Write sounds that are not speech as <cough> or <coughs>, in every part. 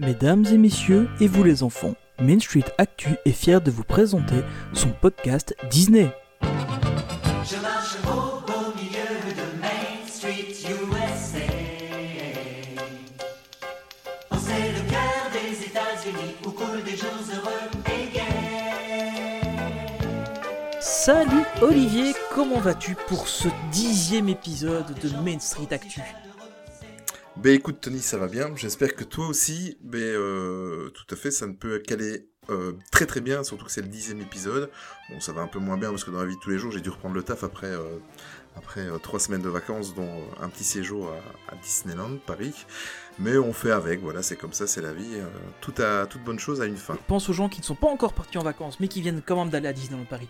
Mesdames et messieurs, et vous les enfants, Main Street Actu est fier de vous présenter son podcast Disney. Salut Olivier, comment vas-tu pour ce dixième épisode de Main Street Actu? Ben écoute Tony, ça va bien. J'espère que toi aussi. Ben euh, tout à fait, ça ne peut qu'aller euh, très très bien, surtout que c'est le dixième épisode. Bon, ça va un peu moins bien parce que dans la vie de tous les jours, j'ai dû reprendre le taf après euh, après trois semaines de vacances, dont un petit séjour à, Disneyland Paris. Mais on fait avec. Voilà, c'est comme ça, c'est la vie. tout a toute bonne chose a une fin. Pense aux gens qui ne sont pas encore partis en vacances, mais qui viennent quand même d'aller à Disneyland Paris.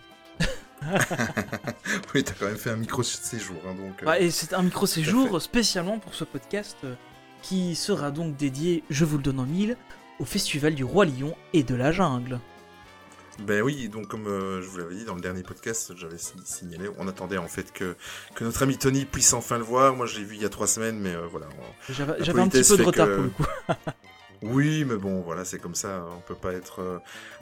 <laughs> oui, t'as quand même fait un micro séjour, hein, donc. euh, Ouais, et c'est un micro-séjour spécialement pour ce podcast euh, qui sera donc dédié, je vous le donne en mille, au Festival du Roi Lion et de la Jungle. Ben oui, donc comme euh, je vous l'avais dit dans le dernier podcast, j'avais si- signalé, on attendait en fait que, que notre ami Tony puisse enfin le voir. Moi, je l'ai vu il y a trois semaines, mais euh, voilà. J'avais un petit peu de retard que- pour le coup. <laughs> Oui, mais bon, voilà, c'est comme ça. On peut pas être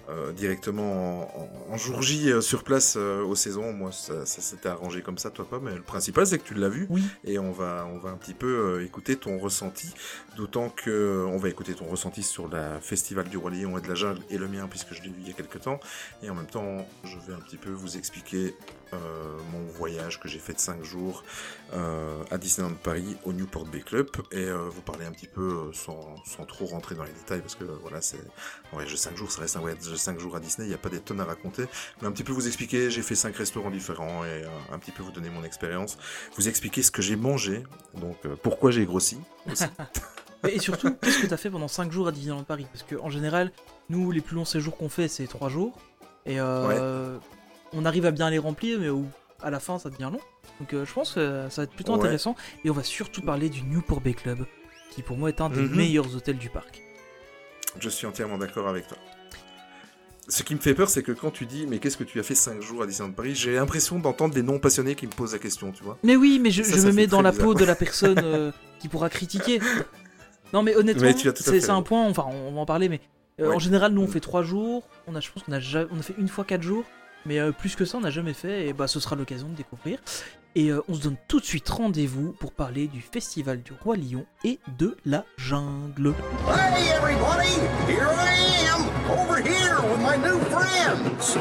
euh, directement en, jour J euh, sur place euh, aux saisons. Moi, ça, ça s'était arrangé comme ça, toi pas. Mais le principal, c'est que tu l'as vu. Oui. Et on va, on va un petit peu euh, écouter ton ressenti. D'autant que on va écouter ton ressenti sur la Festival du Roi Lion et de la Jungle et le mien, puisque je l'ai vu il y a quelques temps. Et en même temps, je vais un petit peu vous expliquer euh, mon voyage que j'ai fait de 5 jours euh, à Disneyland Paris au Newport Bay Club. Et euh, vous parler un petit peu sans, sans trop rentrer dans les détails parce que voilà c'est un voyage de 5 jours ça reste un voyage de 5 jours à Disney il n'y a pas des tonnes à raconter. Mais un petit peu vous expliquer j'ai fait 5 restaurants différents et un petit peu vous donner mon expérience. Vous expliquer ce que j'ai mangé donc pourquoi j'ai grossi aussi. <laughs> Et surtout, qu'est-ce que tu as fait pendant 5 jours à Disneyland Paris? Parce qu'en général, nous, les plus longs séjours qu'on fait, c'est 3 jours. Et euh, on arrive à bien les remplir, mais au- à la fin, ça devient long. Donc euh, je pense que ça va être plutôt Ouais. intéressant. Et on va surtout parler du Newport Bay Club, qui pour moi est un des Mhm. meilleurs hôtels du parc. je suis entièrement d'accord avec toi ce qui me fait peur, c'est que quand tu dis, mais qu'est-ce que tu as fait 5 jours à Disneyland Paris, j'ai l'impression d'entendre des non-passionnés qui me posent la question, tu vois. Mais oui, mais je, Ça, je ça me mets dans la bizarre. peau de la <laughs> personne euh, qui pourra critiquer. Non, mais honnêtement, c'est un point, enfin, on va en parler, mais euh, Ouais. en général, nous, on Mm. fait 3 jours. On a, je pense qu'on a, on a fait une fois 4 jours, mais euh, plus que ça, on n'a jamais fait, et bah, ce sera l'occasion de découvrir. Et euh, on se donne tout de suite rendez-vous pour parler du Festival du Roi Lion et de la jungle. Hey, everybody! Here I am, over here with my new friends.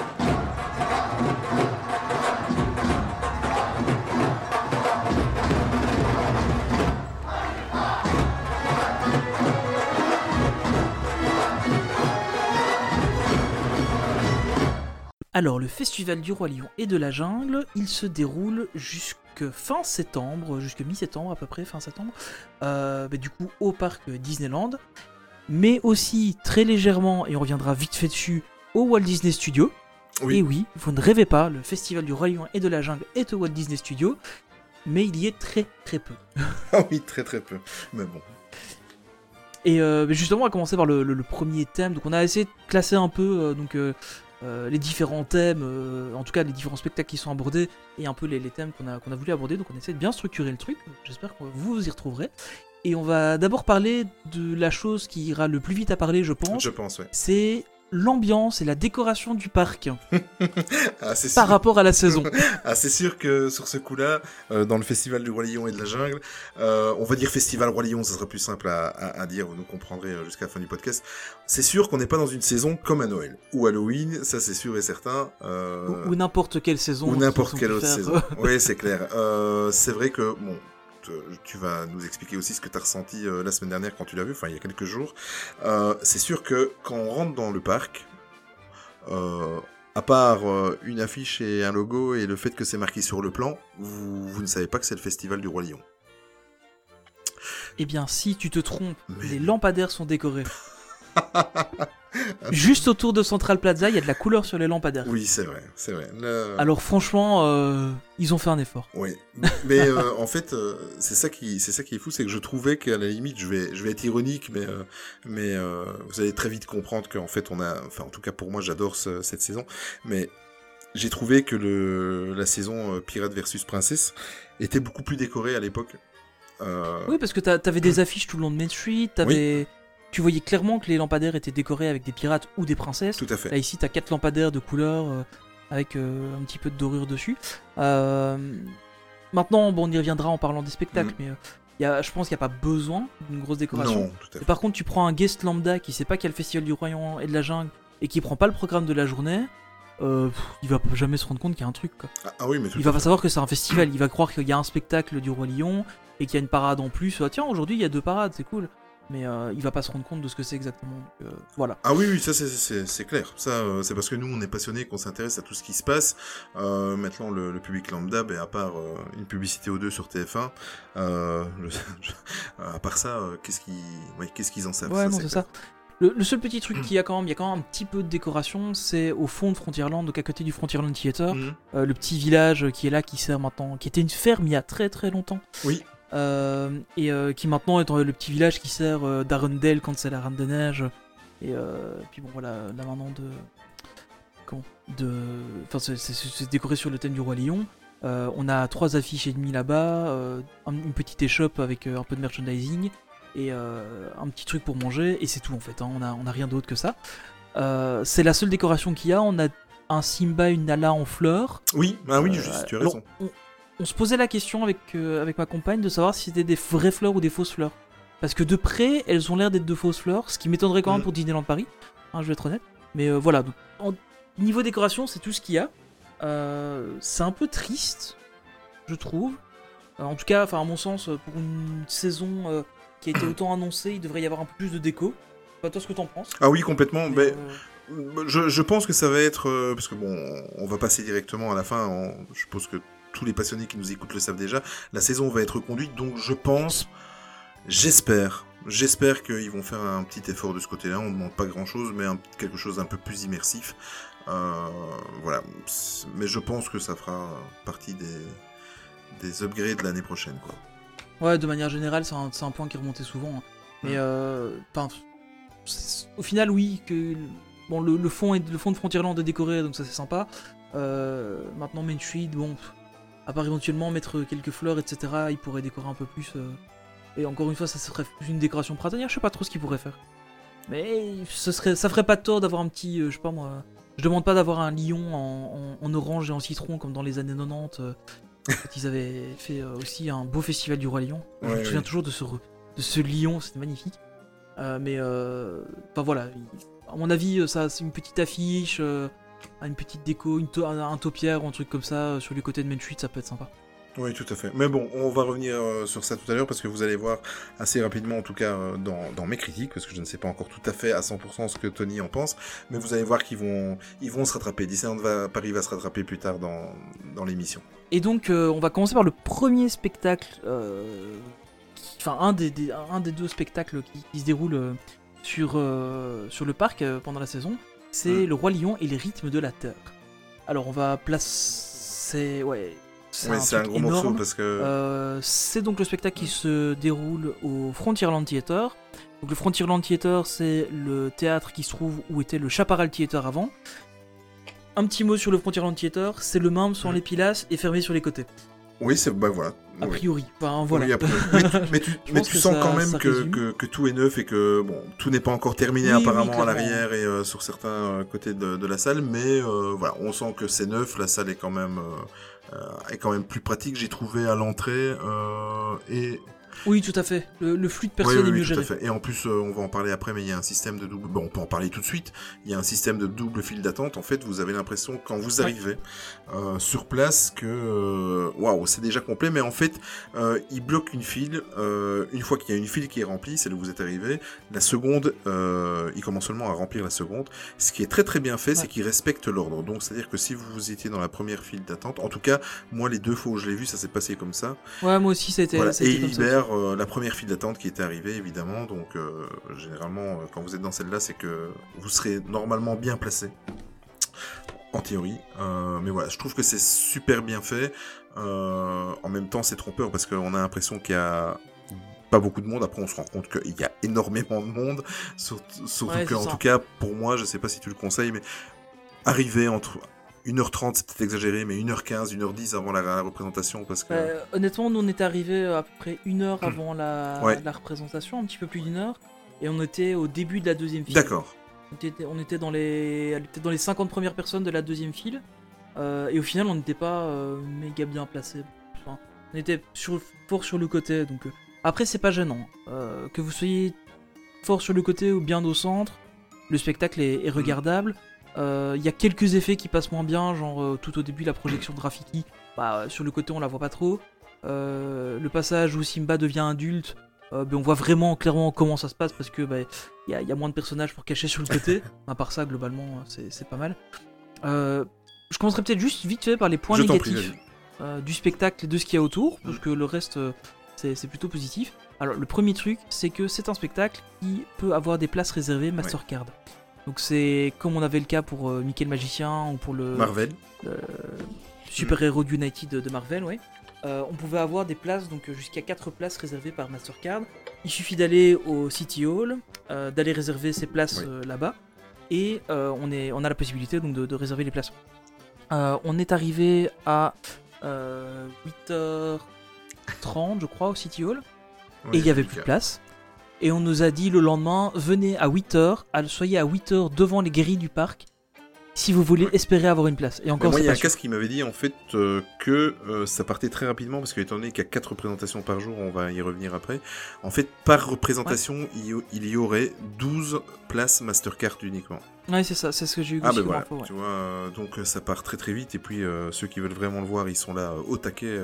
Alors, le Festival du Roi Lion et de la Jungle, il se déroule jusque fin septembre, jusque mi-septembre à peu près, fin septembre, euh, bah, du coup au parc Disneyland, mais aussi très légèrement, et on reviendra vite fait dessus, au Walt Disney Studios. Oui. Et oui, vous ne rêvez pas, le Festival du Roi Lion et de la Jungle est au Walt Disney Studios, mais il y est très très peu. <laughs> Ah oui, très très peu. Mais bon. Et euh, justement, on va commencer par le, le- le premier thème. Donc, on a essayé de classer un peu euh, donc, euh, les différents thèmes, euh, en tout cas les différents spectacles qui sont abordés, et un peu les, les thèmes qu'on a, qu'on a voulu aborder. Donc, on essaie de bien structurer le truc. J'espère que vous vous y retrouverez. Et on va d'abord parler de la chose qui ira le plus vite à parler, je pense. Je pense, ouais. C'est l'ambiance et la décoration du parc <laughs> Ah, sûr. par rapport à la saison. Ah, c'est sûr que sur ce coup-là, euh, dans le festival du Roi Lion et de la Jungle, euh, on va dire festival Roi Lion, ça sera plus simple à, à- à dire, vous nous comprendrez euh, jusqu'à la fin du podcast. C'est sûr qu'on n'est pas dans une saison comme à Noël ou Halloween, ça c'est sûr et certain. euh, ou ou n'importe quelle saison. ou n'importe quelle autre faire, saison. oui, c'est clair. C'est vrai que, bon, te- tu vas nous expliquer aussi ce que tu as ressenti euh, la semaine dernière quand tu l'as vu, enfin il y a quelques jours. Euh, c'est sûr que quand on rentre dans le parc, euh, à part une affiche et un logo et le fait que c'est marqué sur le plan, vous, vous ne savez pas que c'est le festival du Roi Lion. Eh bien, si tu te trompes, Mais- les lampadaires sont décorés. <laughs> Juste autour de Central Plaza, il y a de la couleur sur les lampadaires. Oui, c'est vrai, c'est vrai. Le- Alors franchement, euh, ils ont fait un effort. Oui, mais euh, <laughs> en fait, euh, c'est ça qui, c'est ça qui est fou, c'est que je trouvais qu'à la limite, je vais, je vais être ironique, mais, mais vous allez très vite comprendre qu'en fait, on a, enfin, en tout cas pour moi, j'adore ce- cette saison, mais j'ai trouvé que le, la saison Pirate versus Princesse était beaucoup plus décorée à l'époque. Euh, Oui, parce que t'a- t'avais des affiches tout le long de Main Street, t'avais... tu voyais clairement que les lampadaires étaient décorés avec des pirates ou des princesses. Tout à fait. Là ici, t'as quatre lampadaires de couleur euh, avec euh, un petit peu de dorure dessus. Euh, maintenant, bon, on y reviendra en parlant des spectacles, Mhm. mais y a, je pense qu'il n'y a pas besoin d'une grosse décoration. Non, tout à Et fait. par contre, tu prends un guest lambda qui sait pas qu'il y a le festival du royaume et de la jungle et qui prend pas le programme de la journée, euh, pff, il va jamais se rendre compte qu'il y a un truc. Quoi. Ah, ah oui, mais Il va pas savoir que c'est un festival, il va croire qu'il y a un spectacle du roi lion et qu'il y a une parade en plus. Ah, tiens, aujourd'hui il y a deux parades, c'est cool. Mais euh, il va pas se rendre compte de ce que c'est exactement. Donc, euh, voilà. Ah oui, oui, ça c'est- clair. Ça, euh, c'est parce que nous, on est passionnés, qu'on s'intéresse à tout ce qui se passe. Euh, maintenant, le, le public lambda, ben, à part une publicité ou deux sur TF1, euh, le- <laughs> à part ça, qu'est-ce qu'ils ouais, qu'est-ce qu'ils en savent? Ouais, non, c'est ça. Le, le seul petit truc qu'il y a quand même, il y a quand même un petit peu de décoration, c'est au fond de Frontierland, donc à côté du Frontierland Theater. Mhm. le petit village qui est là, qui sert maintenant, qui était une ferme il y a très très longtemps. Oui. Euh, et euh, qui maintenant est le petit village qui sert euh, d'Arundel quand c'est la Reine des Neiges. Et puis bon, voilà, là maintenant de. Comment De. Enfin, c'est- décoré sur le thème du Roi Lion. Euh, on a trois affiches et demie là-bas, euh, un- une petite échoppe avec euh, un peu de merchandising et un petit truc pour manger, et c'est tout en fait, hein, on, a, on a rien d'autre que ça. C'est la seule décoration qu'il y a, on a un Simba, une Nala en fleurs. Oui, ah oui, juste, tu as raison. on, on se posait la question avec, euh, avec ma compagne de savoir si c'était des vraies fleurs ou des fausses fleurs. Parce que de près, elles ont l'air d'être de fausses fleurs, ce qui m'étonnerait quand même Mm. pour Disneyland Paris, hein, je vais être honnête. Mais euh, voilà, donc, en niveau décoration, c'est tout ce qu'il y a. Euh, c'est un peu triste, je trouve. En tout cas, enfin à mon sens, pour une saison qui a été autant annoncée, il devrait y avoir un peu plus de déco. Toi ce que t'en penses Ah oui, complètement. Mais, Ben, Je, je pense que ça va être parce que bon, on va passer directement à la fin. on- je suppose que tous les passionnés qui nous écoutent le savent déjà. La saison va être conduite, donc je pense, j'espère, j'espère qu'ils vont faire un petit effort de ce côté-là. On ne demande pas grand-chose, mais un- quelque chose d'un peu plus immersif. Euh, voilà, mais je pense que ça fera partie des des upgrades l'année prochaine, quoi. Ouais, de manière générale, c'est un, un point qui remontait souvent. hein. Mais Mm. euh, au final, oui, que bon, le, le fond est, le fond de Frontierland est décoré, donc ça c'est sympa. Euh, maintenant, Main Street, bon, à part éventuellement mettre quelques fleurs, etc., il pourrait décorer un peu plus. euh, et encore une fois, ça serait plus une décoration printanière. Je sais pas trop ce qu'il pourrait faire. Mais ce serait, ça ferait pas tort d'avoir un petit, euh, je sais pas moi. Je demande pas d'avoir un lion en, en- en orange et en citron comme dans les années 90. euh, quand ils avaient fait euh, aussi un beau festival du Roi Lion. je me souviens oui. toujours de ce, de ce lion, c'était magnifique. Euh, mais euh, enfin voilà, il- à mon avis, euh, ça c'est une petite affiche, euh, une petite déco, une to- un, taupière ou un truc comme ça euh, sur les côtés de Main Street, ça peut être sympa. Oui, tout à fait. Mais bon, on va revenir euh, sur ça tout à l'heure parce que vous allez voir assez rapidement, en tout cas euh, dans, dans mes critiques, parce que je ne sais pas encore tout à fait à 100% ce que Tony en pense, mais vous allez voir qu'ils vont, ils vont se rattraper. Disneyland va, Paris va se rattraper plus tard dans, dans l'émission. Et donc, euh, on va commencer par le premier spectacle, enfin un des, des- un des deux spectacles qui, qui se déroulent euh, sur, sur le parc pendant la saison. C'est Mm. le Roi Lion et les rythmes de la Terre. Alors, on va placer, ouais, c'est Ouais, un, gros morceau parce que. Euh, c'est donc le spectacle qui se déroule au Frontierland Theater. Donc le Frontierland Theater, c'est le théâtre qui se trouve où était le Chaparral Theater avant. Un petit mot sur le Frontierland Theater, c'est le même sans Mm. les pilasses et fermé sur les côtés. Oui, c'est bah voilà. A Oui. priori. Enfin voilà. Oui, après- mais tu, mais tu, <laughs> mais sens ça- quand même que, que, que tout est neuf et que bon, tout n'est pas encore terminé Oui, apparemment à l'arrière et euh, sur certains euh, côtés de, de la salle, mais euh, voilà, on sent que c'est neuf. La salle est quand même est quand même plus pratique. J'ai trouvé à l'entrée euh, et Oui, tout à fait. Le, le flux de personnes oui, est mieux tout à géré. fait. Et en plus, euh, on va en parler après, mais il y a un système de double. Bon, on peut en parler tout de suite. Il y a un système de double file d'attente. En fait, vous avez l'impression quand vous arrivez euh, sur place que euh, waouh, c'est déjà complet. Mais en fait, euh, il bloque une file. une fois qu'il y a une file qui est remplie, celle où vous êtes arrivé, la seconde, il commence seulement à remplir la seconde. Ce qui est très très bien fait, c'est qu'il respecte l'ordre. Donc, c'est-à-dire que si vous étiez dans la première file d'attente, en tout cas, moi, les deux fois où je l'ai vu, ça s'est passé comme ça. Ouais, moi aussi, Voilà, a et il comme euh, la première file d'attente qui était arrivée, évidemment. Donc, euh, généralement, euh, quand vous êtes dans celle-là, c'est que vous serez normalement bien placé. En théorie. Mais voilà, je trouve que c'est super bien fait. En même temps, c'est trompeur parce qu'on a l'impression qu'il y a pas beaucoup de monde. Après, on se rend compte qu'il y a énormément de monde. Surtout, surtout Ouais, que, en ça. tout cas, pour moi, je sais pas si tu le conseilles, mais arriver entre 1h30, c'est peut-être exagéré, mais 1h15, 1h10 avant la, la représentation parce que. Euh, honnêtement, nous on est arrivé à peu près une heure avant la, Ouais. la représentation, un petit peu plus d'une heure. et on était au début de la deuxième file. D'accord. On était, on était dans les, allez, peut-être dans les 50 premières personnes de la deuxième file. Euh, et au final, on n'était pas euh, méga bien placé. Enfin, on était sur, fort sur le côté. Donc, après, c'est pas gênant. Euh, que vous soyez fort sur le côté ou bien au centre, le spectacle est, est regardable. Il y a quelques effets qui passent moins bien, genre euh, tout au début, la projection de Rafiki. Bah, euh, sur le côté, on la voit pas trop. Euh, le passage où Simba devient adulte, euh, ben, on voit vraiment clairement comment ça se passe parce que il y, a- il y a moins de personnages pour cacher sur le côté. <laughs> à part ça, globalement, c'est pas mal. Euh, je commencerai peut-être juste vite fait par les points Je t'en prie, négatifs euh, du spectacle et de ce qu'il y a autour, parce Mm. que le reste, euh, c'est c'est plutôt positif. Alors, le premier truc, c'est que c'est un spectacle qui peut avoir des places réservées Mastercard. Donc, c'est comme on avait le cas pour euh, Mickey le Magicien ou pour le Marvel. Super Hero United de Marvel, ouais. Euh, on pouvait avoir des places, donc euh, jusqu'à 4 places réservées par Mastercard. Il suffit d'aller au City Hall, d'aller réserver ses places Oui. là-bas, et on, est, on a la possibilité donc de, de réserver les places. On est arrivé à euh, 8h30, je crois, au City Hall, et il n'y avait plus de place. Et on nous a dit le lendemain, venez à 8h, à- soyez à 8h devant les grilles du parc, si vous voulez espérer avoir une place. Et encore, moi, il y a un casque qui m'avait dit en fait euh, que euh, ça partait très rapidement parce qu'étant donné qu'il y a 4 représentations par jour, on va y revenir après. En fait, par représentation, il, y, il y aurait 12 places Mastercard uniquement. Ouais, c'est ça, c'est ce que j'ai eu Ah ben voilà, info, ouais. tu vois, euh, donc ça part très très vite et puis ceux qui veulent vraiment le voir, ils sont là au taquet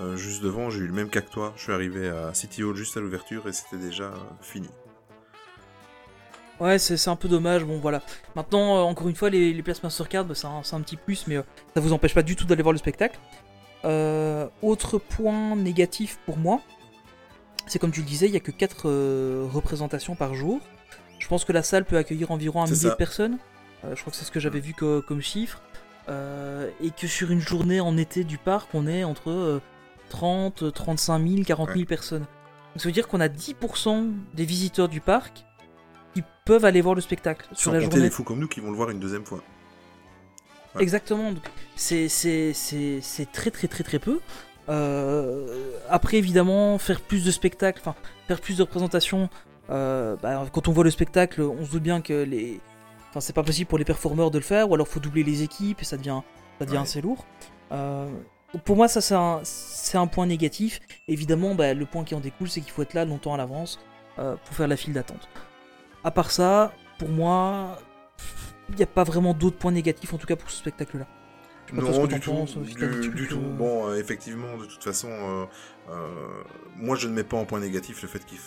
euh, juste devant. J'ai eu le même cas que toi, je suis arrivé à City Hall juste à l'ouverture et c'était déjà euh, fini. Ouais, c'est un peu dommage. Bon, voilà. Maintenant, euh, encore une fois, les, les places Mastercard, bah, c'est un, petit plus, mais euh, ça vous empêche pas du tout d'aller voir le spectacle. Euh, autre point négatif pour moi, c'est comme tu le disais, il y a que 4 représentations par jour. Je pense que la salle peut accueillir environ un millier de personnes. Je crois que c'est ce que j'avais vu co- comme chiffre. Et que sur une journée en été du parc, on est entre 30, 35 000, 40 000 personnes. Donc ça veut dire qu'on a 10% des visiteurs du parc qui peuvent aller voir le spectacle sur la journée. les fous comme nous qui vont le voir une deuxième fois. Ouais. Exactement. C'est très très très très peu. Euh, après évidemment faire plus de spectacles, enfin faire plus de représentations. euh, bah, quand on voit le spectacle, on se doute bien que les, enfin c'est pas possible pour les performeurs de le faire, ou alors faut doubler les équipes et ça devient ça devient Ouais. assez lourd. Euh, pour moi ça c'est un, un point négatif. Évidemment bah, le point qui en découle c'est qu'il faut être là longtemps à l'avance euh, pour faire la file d'attente. À part ça, pour moi, il n'y a pas vraiment d'autres points négatifs, en tout cas pour ce spectacle-là. Non, du tout, des du, du tout. euh, Bon, euh, effectivement, de toute façon, euh, moi je ne mets pas en point négatif le fait qu'il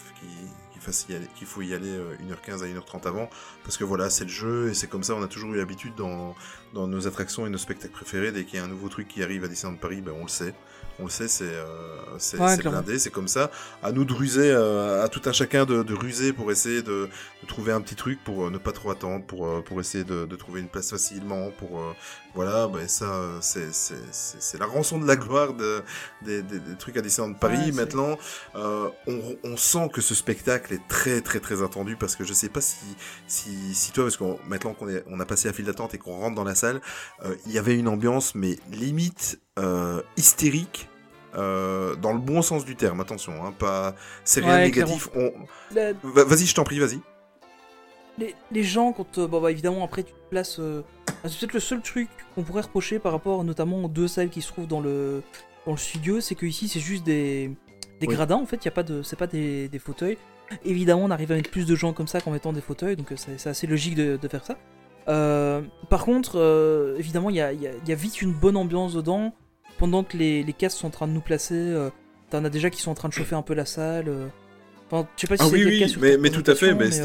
qu'il- faut y aller euh, 1h15 à 1h30 avant, parce que voilà, c'est le jeu et c'est comme ça, on a toujours eu l'habitude dans, dans nos attractions et nos spectacles préférés, dès qu'il y a un nouveau truc qui arrive à Disneyland Paris, ben, on le sait. On le sait, c'est euh, Ouais, blindé, c'est comme ça. À nous de ruser, euh, à tout un chacun de, de ruser pour essayer de, de trouver un petit truc pour euh, ne pas trop attendre, pour, euh, pour essayer de, de trouver une place facilement, pour euh, voilà, ben ça, c'est la rançon de la gloire de, des, des- des trucs à Disneyland Paris. Ouais, c'est- Maintenant, euh, on, on sent que ce spectacle est très très très attendu parce que je sais pas si si, si toi, parce que maintenant qu'on on a passé la file d'attente et qu'on rentre dans la salle, euh, il y avait une ambiance mais limite euh, hystérique. euh, dans le bon sens du terme, attention, hein, pas, c'est rien de Ouais, négatif. On... Vas-y, je t'en prie, vas-y. Les, les gens, quand. euh, bon, bah, évidemment, après, tu te places. euh, ah, c'est peut-être le seul truc qu'on pourrait reprocher par rapport notamment aux deux salles qui se trouvent dans le, dans le studio, c'est que ici, c'est juste des, des Oui. gradins, en fait, y a pas de, c'est pas des, des fauteuils. Évidemment, on arrive à mettre plus de gens comme ça qu'en mettant des fauteuils, donc euh, c'est assez logique de, de faire ça. Euh, par contre, euh, évidemment, il y a, y a- y a vite une bonne ambiance dedans. Pendant que les, les castes sont en train de nous placer, euh, t'en as déjà qui sont en train de chauffer un peu la salle. Enfin, je sais pas si Ah c'est oui, oui, mais, tout à fait. Mais mais,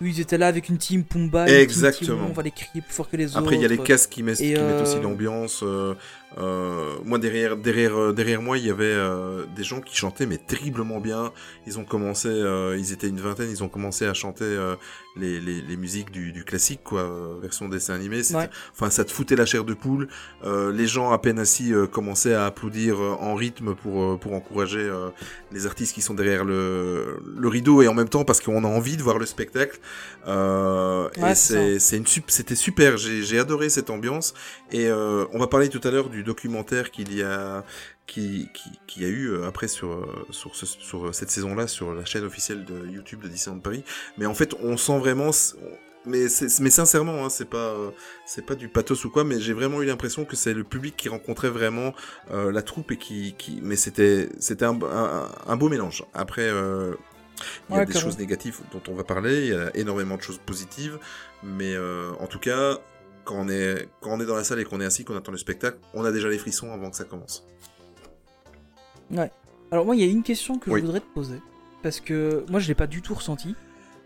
oui, ils étaient là avec une team Pumba, une team Exactement. Timon, on va les crier plus fort que les autres. Après, il y a les casques qui mettent, Et, qui mettent aussi euh, l'ambiance. euh, euh, moi, derrière, derrière, euh, derrière moi, il y avait euh, des gens qui chantaient, mais terriblement bien. Ils ont commencé, euh, ils étaient une vingtaine, ils ont commencé à chanter euh, les, les, les musiques du, du classique, quoi, version dessin animé. Ouais. Enfin, ça te foutait la chair de poule. Euh, les gens, à peine assis, euh, commençaient à applaudir en rythme pour, pour encourager euh, les artistes qui sont derrière le, le rideau et en même temps parce qu'on a envie de voir le spectacle. Euh, Ouais, et c'est une c'était super. J'ai, j'ai adoré cette ambiance. Et euh, on va parler tout à l'heure du documentaire qu'il y a, qui, qui, qui a eu euh, après sur, euh, sur, ce- sur cette saison-là sur la chaîne officielle de YouTube de Disneyland Paris. Mais en fait, on sent vraiment. Mais, mais sincèrement, hein, c'est pas, euh, c'est pas du pathos ou quoi, mais j'ai vraiment eu l'impression que c'est le public qui rencontrait vraiment euh, la troupe et qui, qui mais c'était, c'était un, un, un beau mélange. Après, euh, il y a Ouais, des choses négatives dont on va parler, il y a énormément de choses positives, mais euh, en tout cas, quand on est, quand on est dans la salle et qu'on est assis, qu'on attend le spectacle, on a déjà les frissons avant que ça commence. Alors moi, il y a une question que Oui. je voudrais te poser. Parce que moi, je l'ai pas du tout ressenti.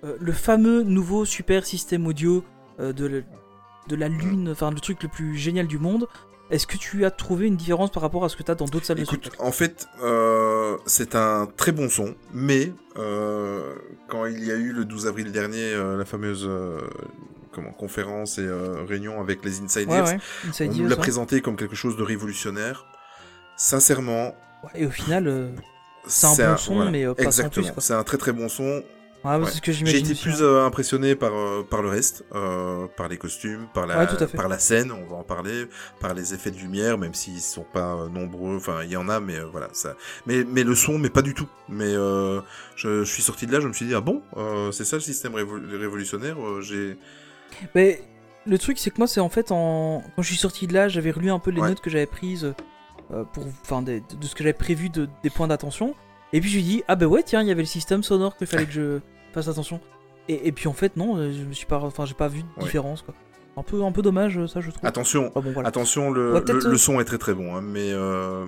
Euh, le fameux nouveau super système audio euh, de, la- de la Lune, enfin le truc le plus génial du monde, est-ce que tu as trouvé une différence par rapport à ce que tu as dans d'autres salles de spectacle? en fait, euh, c'est un très bon son, mais euh, quand il y a eu le 12 avril dernier euh, la fameuse euh, comment, conférence et euh, réunion avec les Insiders, Ouais, ouais. Inside on nous l'a ouais. présenté comme quelque chose de révolutionnaire. Sincèrement, Ouais, Et au final, euh, C'est un bon son, mais, euh, pas Exactement, c'est un très très bon son. ouais, Ouais. c'est ce que J'ai été plus euh, impressionné par, euh, par le reste, euh, par les costumes, par la, Ouais, par la scène, on va en parler, par les effets de lumière, même s'ils sont pas nombreux, enfin il y en a, mais voilà, ça. Mais, mais le son, mais pas du tout. Mais euh, je, je suis sorti de là, je me suis dit, ah bon, euh, c'est ça le système révo- révolutionnaire, euh, j'ai... Mais le truc, c'est que moi, c'est en fait en quand je suis sorti de là, j'avais relu un peu les Ouais. notes que j'avais prises euh, pour, enfin, des- de, ce que j'avais prévu de, des points d'attention. Et puis je lui dis, ah bah ouais, tiens, il y avait le système sonore qu'il fallait que je fasse attention. Et, et puis en fait, non, euh, je me suis pas, enfin, j'ai pas vu de Ouais. différence quoi. Un peu, un peu dommage, euh, ça, je trouve. Attention, Ah bon, voilà. attention, On le, le, son est très très bon, hein, mais... Euh...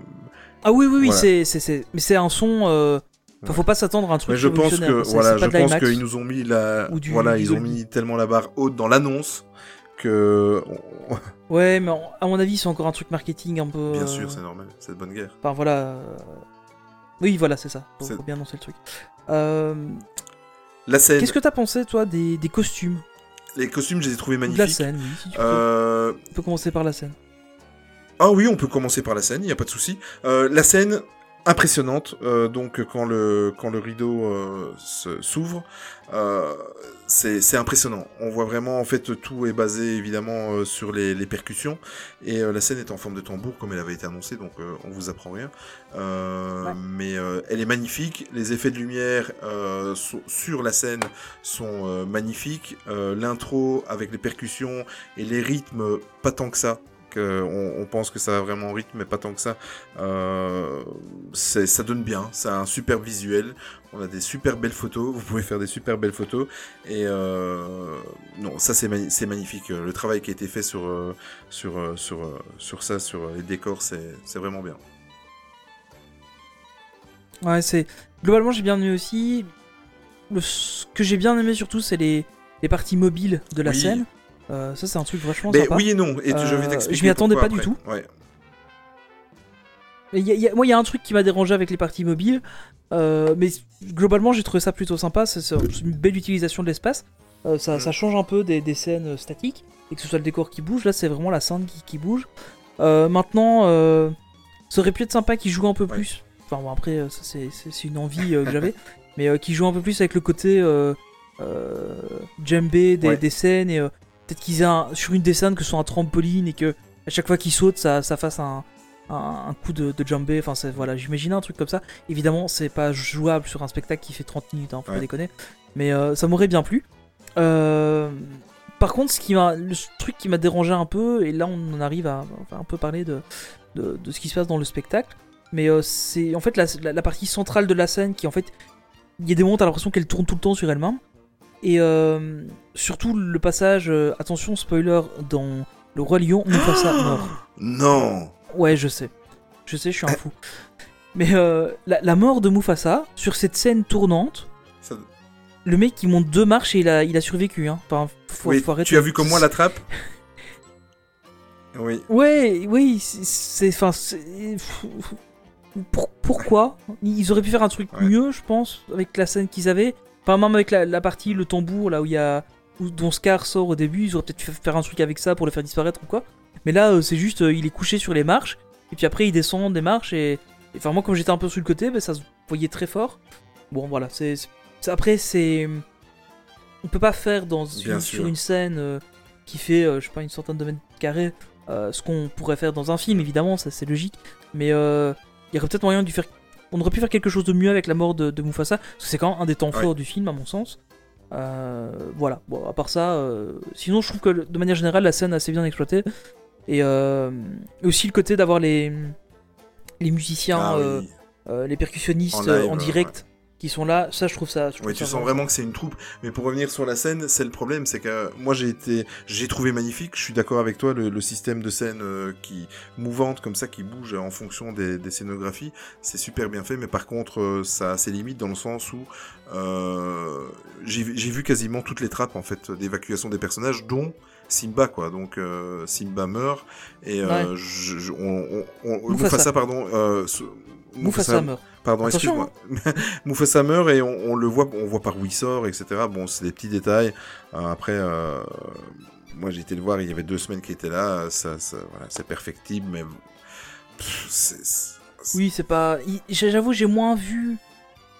Ah oui, oui, oui, Voilà. c'est, c'est, c'est, mais c'est un son. Euh, Enfin, faut pas s'attendre à un truc Mais je pense que voilà, je pense qu'ils nous ont mis la, du- voilà, du ils ont mis tellement la barre haute dans l'annonce que, Ouais, mais à mon avis, c'est encore un truc marketing un peu. bien euh, sûr, c'est normal, c'est de bonne guerre. Enfin voilà. euh, Oui, voilà, c'est ça. Faut, C'est- faut bien annoncer le truc. Euh, La scène, Qu'est-ce que t'as pensé, toi, des, des costumes? Les costumes, je les ai trouvés Ou De la magnifiques. scène, oui, si tu veux. Euh, On peut commencer par la scène. Ah oui, on peut commencer par la scène, il n'y a pas de souci. Euh, la scène impressionnante, euh, donc quand le quand le rideau euh, s'ouvre, euh, c'est impressionnant. On voit vraiment en fait tout est basé évidemment euh, sur les, les percussions et euh, la scène est en forme de tambour comme elle avait été annoncée, donc euh, on vous apprend rien. Euh, Ouais. Mais euh, elle est magnifique. Les effets de lumière euh, sur la scène sont euh, magnifiques. Euh, L'intro avec les percussions et les rythmes, pas tant que ça. On, on pense que ça a vraiment rythme, mais pas tant que ça. Euh, c'est- ça donne bien, ça a un super visuel. On a des super belles photos, vous pouvez faire des super belles photos. Et euh, non, ça c'est mani- magnifique. Le travail qui a été fait sur, euh, sur, euh, sur, euh, sur ça, sur les décors, c'est c'est vraiment bien. Ouais, c'est. Globalement, j'ai bien aimé aussi. Le... Ce que j'ai bien aimé surtout, c'est les... les parties mobiles de la Oui. scène. Euh, ça, c'est un truc vachement Mais sympa. oui et non, et je vais Euh, t'expliquer. je m'y attendais pas du tout. Ouais. Mais y a- y a- moi, il y a un truc qui m'a dérangé avec les parties mobiles, euh, mais globalement, j'ai trouvé ça plutôt sympa. C'est une belle utilisation de l'espace. Euh, ça, Mm. ça change un peu des, des scènes statiques, et que ce soit le décor qui bouge. Là, c'est vraiment la scène qui, qui bouge. Euh, maintenant, ça aurait pu être sympa qu'ils jouent un peu plus. Enfin, bon, après, c'est une envie que j'avais, <laughs> mais qu'ils jouent un peu plus avec le côté euh, djembé des, Ouais. des scènes, et peut-être qu'ils aient un- sur une des scènes que ce soit un trampoline, et que à chaque fois qu'ils sautent, ça, ça fasse un, un, un coup de, de jumbé. Enfin, voilà, j'imaginais un truc comme ça. Évidemment, c'est pas jouable sur un spectacle qui fait 30 minutes, hein, faut Ouais. pas déconner. Mais euh, ça m'aurait bien plu. Euh, par contre, ce qui m'a, le truc qui m'a dérangé un peu, et là on en arrive à, un peu parler de, de, de ce qui se passe dans le spectacle, mais euh, c'est en fait la, la- la partie centrale de la scène qui en fait, il y a des moments t'as l'impression qu'elle tourne tout le temps sur elle-même, et euh, surtout le passage, euh, attention spoiler, dans Le Roi Lion, Mufasa meurt. Non Ouais, je sais. Je sais, je suis un fou. Mais euh, la, la mort de Mufasa, sur cette scène tournante, Ça- le mec qui monte deux marches et il a, il a survécu. Hein. Enfin, faut, Oui, faut tu as vu comme moi la trappe <laughs> Oui. Ouais, oui, c'est-. Enfin, pourquoi? Ils auraient pu faire un truc Ouais. mieux, je pense, avec la scène qu'ils avaient. Enfin, même avec la, la partie, le tambour, là où il y a. Où, dont Scar sort au début, ils auraient peut-être fait faire un truc avec ça pour le faire disparaître ou quoi. Mais là, euh, c'est juste, euh, il est couché sur les marches, et puis après, il descend des marches, et. et Enfin, moi, comme j'étais un peu sur le côté, ben, ça se voyait très fort. Bon, voilà, c'est. Après, c'est. On peut pas faire dans, sur, une scène euh, qui fait, je sais pas, une centaine de mètres carrés, ce qu'on pourrait faire dans un film, évidemment, ça c'est logique. Mais il y aurait peut-être moyen de faire. On aurait pu faire quelque chose de mieux avec la mort de, de Mufasa, parce que c'est quand même un des temps Ouais. forts du film, à mon sens. Euh, voilà, bon, à part ça, euh, sinon je trouve que de manière générale, la scène est assez bien exploitée. Et euh, aussi le côté d'avoir les, les musiciens, Ah oui. les percussionnistes En live, en direct qui sont là, ça je trouve ça. je trouve Ouais, tu sens vraiment que c'est une troupe. Mais pour revenir sur la scène, c'est le problème, c'est que moi j'ai été, j'ai trouvé magnifique. Je suis d'accord avec toi, le, le système de scène euh, qui mouvante comme ça, qui bouge en fonction des, des scénographies, c'est super bien fait. Mais par contre, euh, ça a ses limites dans le sens où euh, j'ai vu quasiment toutes les trappes en fait d'évacuation des personnages, dont Simba quoi. Donc euh, Simba meurt et euh, Ouais. je, je- on, on, on- Mufasa. Mufasa, pardon. Euh, ce- Mufasa meurt. Pardon, excuse-moi. <laughs> Mufasa meurt et on, on le voit, on voit par où il sort, etc. Bon, c'est des petits détails. Euh, après, euh, moi j'ai été le voir, il y avait deux semaines qu'il était là. Ça, ça, voilà, c'est perfectible, mais pff, Oui, c'est pas. J'avoue, j'ai moins vu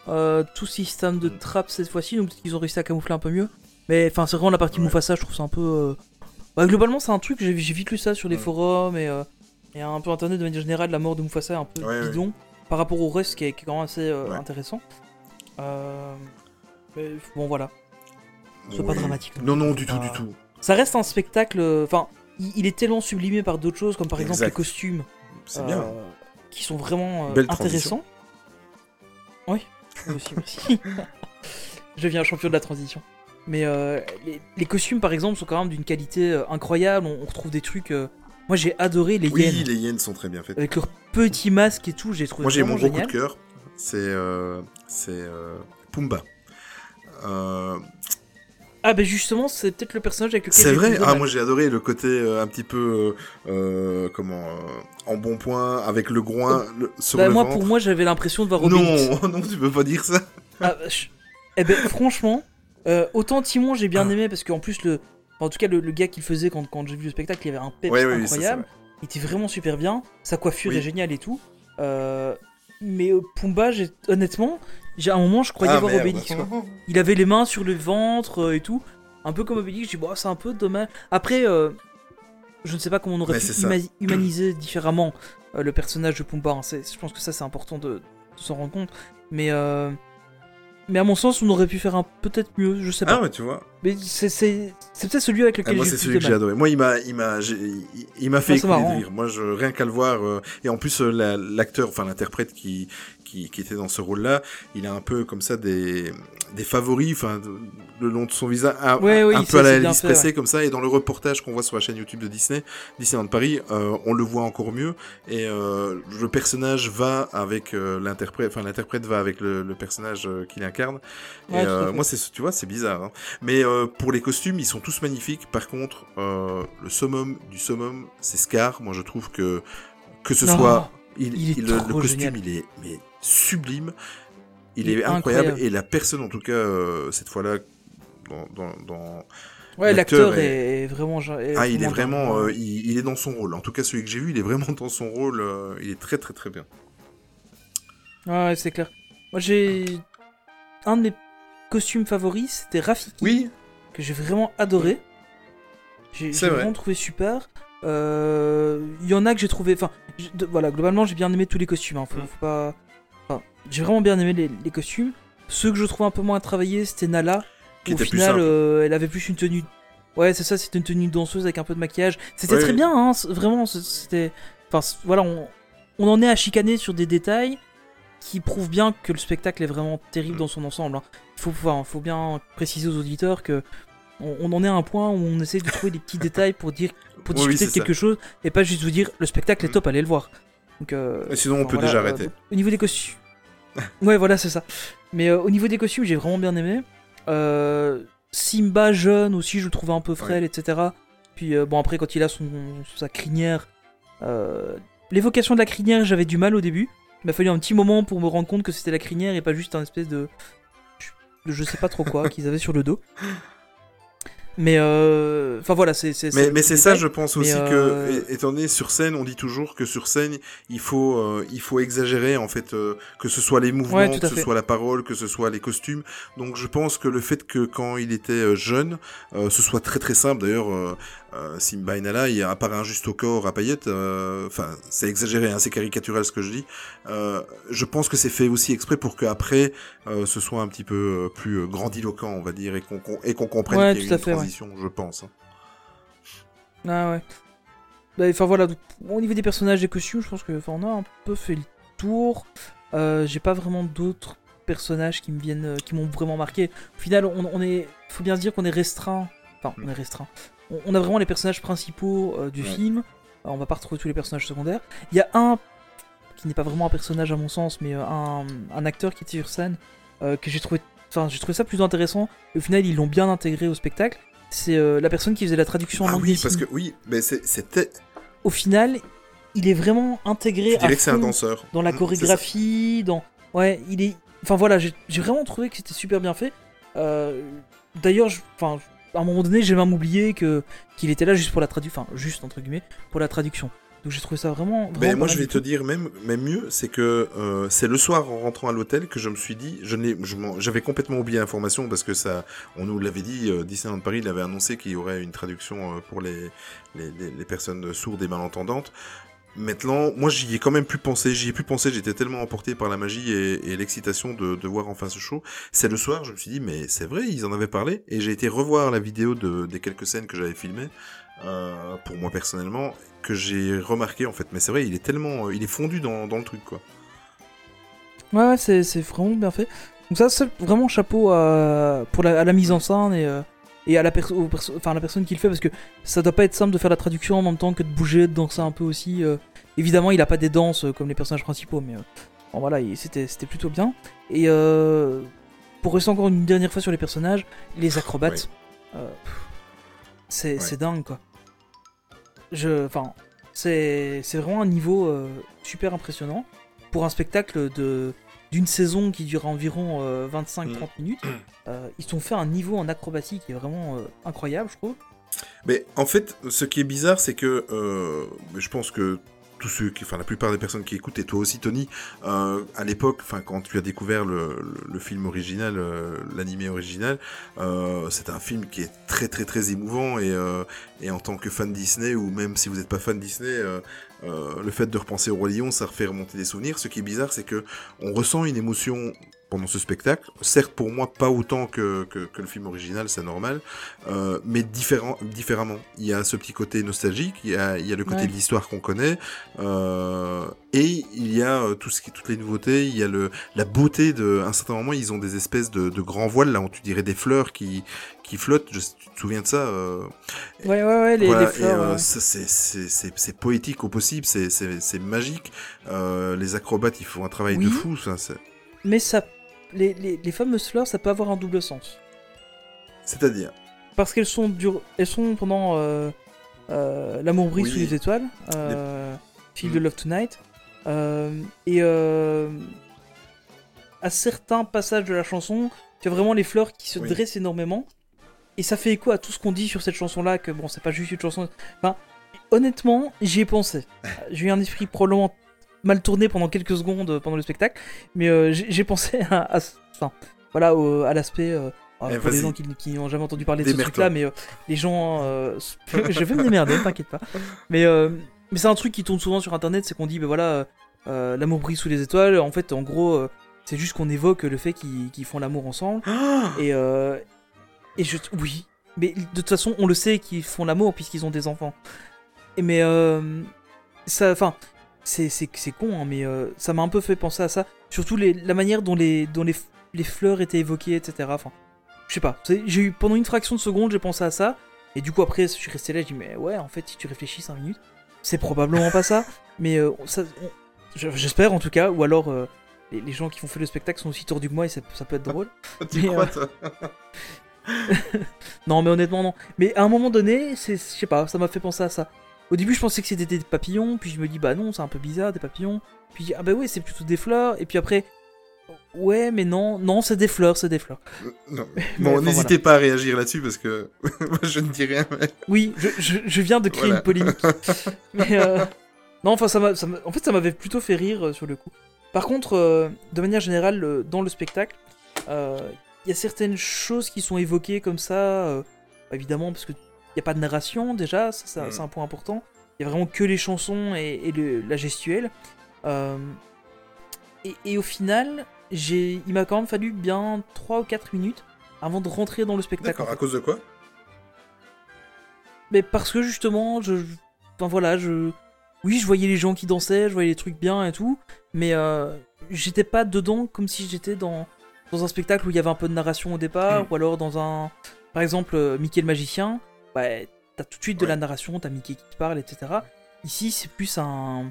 euh, tout système de Mm. trap cette fois-ci, donc peut-être qu'ils ont réussi à camoufler un peu mieux. Mais enfin, c'est vraiment la partie Ouais. Mufasa, je trouve ça un peu. euh, bah, globalement, c'est un truc, j'ai j'ai vite lu ça sur les Mm. forums et, euh, et un peu internet de manière générale, la mort de Mufasa est un peu ouais. bidon par rapport au reste qui est, qui est quand même assez euh, Ouais. intéressant. Euh, mais bon, voilà. C'est pas Oui. dramatique. Non, non, du tout, du tout. Ça reste un spectacle. euh, Enfin, il, il est tellement sublimé par d'autres choses, comme par exemple les costumes. C'est euh, bien. Qui sont vraiment euh, intéressants. Oui, moi aussi, merci. <laughs> Je deviens champion de la transition. Mais euh, les, les costumes, par exemple, sont quand même d'une qualité euh, incroyable. On, on retrouve des trucs. euh, Moi, j'ai adoré les Oui, hyènes. les hyènes sont très bien. Avec leurs petits masques et tout, j'ai trouvé Moi j'ai mon gros coup de cœur. C'est euh, c'est euh, Pumba. Euh, Ah, bah justement, c'est peut-être le personnage avec lequel C'est vrai. Ah, moi j'ai adoré le côté euh, un petit peu euh, comment euh, en bon point avec le groin le- sur Bah, le moi, ventre. pour moi, j'avais l'impression de voir Obélix. non, <laughs> non, tu peux pas dire ça. Ah, je- Eh ben, franchement, autant Timon, j'ai bien aimé parce qu'en plus, le... enfin, en tout cas, le, le gars qui le faisait quand, quand j'ai vu le spectacle, il avait un peps Ouais, ouais, oui, ça, incroyable. Il était vraiment super bien. Sa coiffure Oui. est géniale et tout. Euh, mais euh, Pumba, j'ai- honnêtement, j'ai à un moment, je croyais Ah, voir merde. Obélix. Quoi. Il avait les mains sur le ventre euh, et tout. Un peu comme Obélix. Je dis, bon, c'est un peu dommage. Après, euh, je ne sais pas comment on aurait pu humaniser différemment euh, le personnage de Pumba. hein. Je pense que ça, c'est important de, de s'en rendre compte. Mais, mais à mon sens, on aurait pu faire un peut-être mieux. Je sais pas. Ah, mais tu vois. Mais c'est c'est- c'est peut-être celui avec Ah, lequel moi, j'ai c'est celui que j'ai adoré. Moi, il m'a, il m'a, il, il m'a fait Ah, de rire. Moi, je, rien qu'à le voir, euh, et en plus, euh, la- l'acteur, enfin l'interprète qui, qui, qui était dans ce rôle-là, il a un peu comme ça des, des favoris, enfin, le long de son visage, un, Ouais, oui, un c'est- peu à la Elvis Presley, comme ça. Et dans le reportage qu'on voit sur la chaîne YouTube de Disney, Disneyland Paris, euh, on le voit encore mieux. Et euh, le personnage va avec euh, l'interprète, enfin l'interprète va avec le, le personnage qu'il incarne. Et Ouais, fait. moi, c'est, tu vois, c'est bizarre. hein. Mais pour les costumes, ils sont tous magnifiques. Par contre, le summum du summum, c'est Scar. Moi, je trouve que que ce Non, soit il, il est il- le, trop le costume, génial. il est mais sublime. Il, Il est est incroyable. incroyable. et la personne, en tout cas, euh, cette fois-là, dans, dans, dans- Ouais, l'acteur est... est vraiment. est ah, il est vraiment, euh, il, il est dans son rôle. En tout cas, celui que j'ai vu, il est vraiment dans son rôle. euh, il est très, très, très bien. Ouais, c'est clair. Moi, j'ai. Un de mes costumes favoris, c'était Rafiki. Oui, que j'ai vraiment adoré. J'ai vraiment trouvé super. Euh, Il y en a que j'ai trouvé. Enfin, voilà, globalement, j'ai bien aimé tous les costumes. hein, faut, Mm. faut pas. Enfin, j'ai vraiment bien aimé les, les costumes. Ceux que je trouve un peu moins travaillés, c'était Nala. Qui Au final, euh, elle avait plus une tenue. Ouais, c'est ça, c'était une tenue danseuse avec un peu de maquillage. C'était Ouais, très bien, hein, vraiment. C'était. Enfin, voilà, on, on en est à chicaner sur des détails qui prouvent bien que le spectacle est vraiment terrible dans son ensemble. hein. Il faut, enfin, faut bien préciser aux auditeurs que on, on en est à un point où on essaie de trouver des petits <laughs> détails pour dire, pour Oui, oui, discuter de quelque chose et pas juste vous dire le spectacle est top, allez le voir. Donc, euh, sinon, on peut voilà, déjà euh, arrêter. donc, au niveau des costumes, <laughs> ouais, voilà, c'est ça. Mais euh, au niveau des costumes, j'ai vraiment bien aimé. Euh, Simba jeune aussi, je le trouvais un peu frêle, etc. Puis euh, bon, après, quand il a son, sa crinière, euh, l'évocation de la crinière, j'avais du mal au début. Il m'a fallu un petit moment pour me rendre compte que c'était la crinière et pas juste un espèce de, de je sais pas trop quoi <laughs> qu'ils avaient sur le dos. Mais euh, enfin voilà, c'est c'est Mais, mais c'est ça, je pense Mais, aussi euh, que, étant donné sur scène, on dit toujours que sur scène, il faut, euh, il faut exagérer en fait, que ce soit les mouvements, Ouais, que ce soit la parole, que ce soit les costumes. Donc je pense que le fait que quand il était jeune, ce soit très très simple. D'ailleurs, euh, Simba et Nala, il apparaît un juste au corps à paillettes. euh, Enfin, c'est exagéré, hein, c'est caricatural ce que je dis. Euh, je pense que c'est fait aussi exprès pour qu'après, euh, ce soit un petit peu plus grandiloquent, on va dire, et qu'on qu'on- et qu'on comprenne Ouais, qu'il y a une fait, ouais. transition, je pense. hein. Ah ouais. Bah, Enfin voilà, donc, au niveau des personnages des costumes, je pense que enfin, on a un peu fait le tour. J'ai pas vraiment d'autres personnages qui me viennent, qui m'ont vraiment marqué. Au final, on, on est, faut bien se dire qu'on est restreint. Enfin, on est restreint. On, on a vraiment les personnages principaux euh, du Ouais. film. On va pas retrouver tous les personnages secondaires. Il y a un qui n'est pas vraiment un personnage à mon sens, mais euh, un, un acteur qui était sur scène euh, que j'ai trouvé, enfin j'ai trouvé ça plutôt intéressant. Et au final, ils l'ont bien intégré au spectacle. C'est la personne qui faisait la traduction en Ah langue oui, parce que oui, mais c'était. au final, il est vraiment intégré Je à que c'est un danseur. dans la Mm, chorégraphie, dans ouais, il est enfin voilà, j'ai j'ai vraiment trouvé que c'était super bien fait. Euh, D'ailleurs, je- enfin à un moment donné, j'ai même oublié que qu'il était là juste pour la traduction, enfin juste entre guillemets pour la traduction. Donc j'ai trouvé ça vraiment. vraiment Ben, moi, je vais te dire même, même mieux, c'est que euh, c'est le soir en rentrant à l'hôtel que je me suis dit, je n'ai, j'avais complètement oublié l'information parce que ça, on nous l'avait dit, euh, Disneyland Paris l'avait annoncé qu'il y aurait une traduction euh, pour les, les, les, les personnes sourdes et malentendantes. Maintenant, moi, j'y ai quand même pu penser, j'y ai pu penser, j'étais tellement emporté par la magie et, l'excitation de, voir enfin ce show. C'est le soir, je me suis dit, mais c'est vrai, ils en avaient parlé, et j'ai été revoir la vidéo de, des quelques scènes que j'avais filmées, euh, pour moi personnellement, que j'ai remarqué en fait. Mais c'est vrai, il est tellement, euh, il est fondu dans, le truc quoi. Ouais, ouais, c'est vraiment bien fait. Donc ça, c'est vraiment chapeau à, pour la, à la mise en scène et, euh, et à la, perso- enfin, la personne qui le fait parce que ça doit pas être simple de faire la traduction en même temps que de bouger, de danser un peu aussi. euh. Évidemment, il a pas des danses euh, comme les personnages principaux, mais euh, bon, voilà, il- c'était plutôt bien. Et euh, pour rester encore une dernière fois sur les personnages, les acrobates, euh, c'est Ouais. dingue quoi. Je, enfin, c'est c'est vraiment un niveau super impressionnant pour un spectacle de d'une saison qui dure environ euh, 25-30 Mm. minutes. <clears throat> euh, ils ont fait un niveau en acrobatie qui est vraiment euh, incroyable, je trouve. Mais en fait, ce qui est bizarre, c'est que euh, je pense que tous ceux, qui, enfin la plupart des personnes qui écoutent, et toi aussi Tony, euh, à l'époque, quand tu as découvert le, film original, euh, l'animé original, euh, c'est un film qui est très très très émouvant et, euh, en tant que fan Disney ou même si vous n'êtes pas fan Disney, le fait de repenser au roi lion, ça refait remonter des souvenirs. Ce qui est bizarre, c'est que on ressent une émotion pendant ce spectacle. Certes, pour moi, pas autant que, que, que le film original, c'est normal, euh, mais différent, différemment. Il y a ce petit côté nostalgique, il y a, il y a le côté Ouais. de l'histoire qu'on connaît, euh, et il y a euh, tout ce qui, toutes les nouveautés. Il y a le, la beauté de. À un certain moment, ils ont des espèces de, de grands voiles là, où tu dirais des fleurs qui, qui flottent. Je, tu te souviens de ça euh, Ouais, ouais, ouais, les, voilà, les fleurs. ouais. c'est- poétique au possible, c'est- magique. Les acrobates, ils font un travail de fou. Ça, Mais ça, les, les, les fameuses fleurs, ça peut avoir un double sens. C'est-à-dire Parce qu'elles sont, dur... elles sont pendant euh, euh, L'amour brille Oui. sous les étoiles, euh, the Mm. Love Tonight. euh, et à certains passages de la chanson, tu as vraiment les fleurs qui se Oui. dressent énormément. Et ça fait écho à tout ce qu'on dit sur cette chanson-là, que bon, c'est pas juste une chanson. Enfin, honnêtement, j'y ai pensé. <laughs> J'ai eu un esprit probablement mal tourné pendant quelques secondes euh, pendant le spectacle, mais euh, j'ai pensé <laughs> à, à, enfin, voilà, au- à l'aspect. euh, euh, Eh, pour les gens qui n'ont jamais entendu parler de ce truc-là, mais euh, les gens. euh, <laughs> je vais me démerder, t'inquiète pas. Mais, euh, mais c'est un truc qui tourne souvent sur internet, c'est qu'on dit, ben voilà, l'amour brille sous les étoiles. En fait, en gros, c'est juste qu'on évoque le fait qu'ils qu'ils font l'amour ensemble. Et, euh, et je. Oui. Mais de toute façon, on le sait qu'ils font l'amour puisqu'ils ont des enfants. Et mais. ça. Enfin. C'est con, hein, mais euh, ça m'a un peu fait penser à ça. Surtout les, la manière dont les, dont les, les fleurs étaient évoquées, etc. Enfin. Je sais pas. J'ai eu. Pendant une fraction de seconde, j'ai pensé à ça. Et du coup, après, je suis resté là, j'ai dit, mais ouais, en fait, si tu réfléchis 5 minutes, c'est probablement pas ça. <laughs> Mais euh, je- j'espère en tout cas, ou alors euh, les, les gens qui font fait le spectacle sont aussi tordus que moi et ça, ça peut être drôle. <laughs> Tu Mais, crois, toi <laughs> Non, mais honnêtement, non. Mais à un moment donné, c'est, je sais pas, ça m'a fait penser à ça. Au début, je pensais que c'était des papillons, puis je me dis, bah non, c'est un peu bizarre, des papillons. Puis, ah bah ouais, c'est plutôt des fleurs. Et puis après, ouais, mais non, non, c'est des fleurs, c'est des fleurs. Non. <laughs> Mais Bon, n'hésitez pas à réagir là-dessus parce que <laughs> moi je ne dis rien. mais- Oui, je, je, je viens de créer Voilà. une polémique. <laughs> Mais euh, non, enfin, ça ça en fait, ça m'avait plutôt fait rire euh, sur le coup. Par contre, euh, de manière générale, euh, dans le spectacle, euh, il y a certaines choses qui sont évoquées comme ça, euh, évidemment, parce que n'y a pas de narration déjà, ça, ça- Mhm. c'est un point important. Il y a vraiment que les chansons et, et le- la gestuelle. Euh, et, et au final, j'ai, il m'a quand même fallu bien 3 ou 4 minutes avant de rentrer dans le spectacle. D'accord, en à cause de quoi? Mais parce que justement, je. je- Enfin voilà, je. Oui, je voyais les gens qui dansaient, je voyais les trucs bien et tout, mais euh, j'étais pas dedans comme si j'étais dans, dans un spectacle où il y avait un peu de narration au départ, Mm. ou alors dans un. Par exemple, euh, Mickey le magicien, ouais, t'as tout de suite de la narration, t'as Mickey qui te parle, etc. Ici, c'est plus un.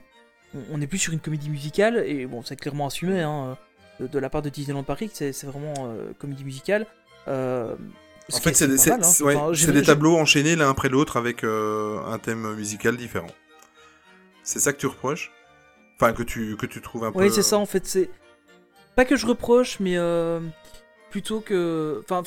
on- est plus sur une comédie musicale, et bon, c'est clairement assumé hein, de, de la part de Disneyland Paris, que c'est c'est vraiment euh, comédie musicale. Euh, En fait, est- c'est des, hein. c'est- ouais, Enfin, des tableaux enchaînés l'un après l'autre avec euh, un thème musical différent. C'est ça que tu reproches? Enfin, que tu, que tu trouves un peu. Oui, c'est ça en fait. C'est pas que je reproche, mais euh, plutôt que. Enfin.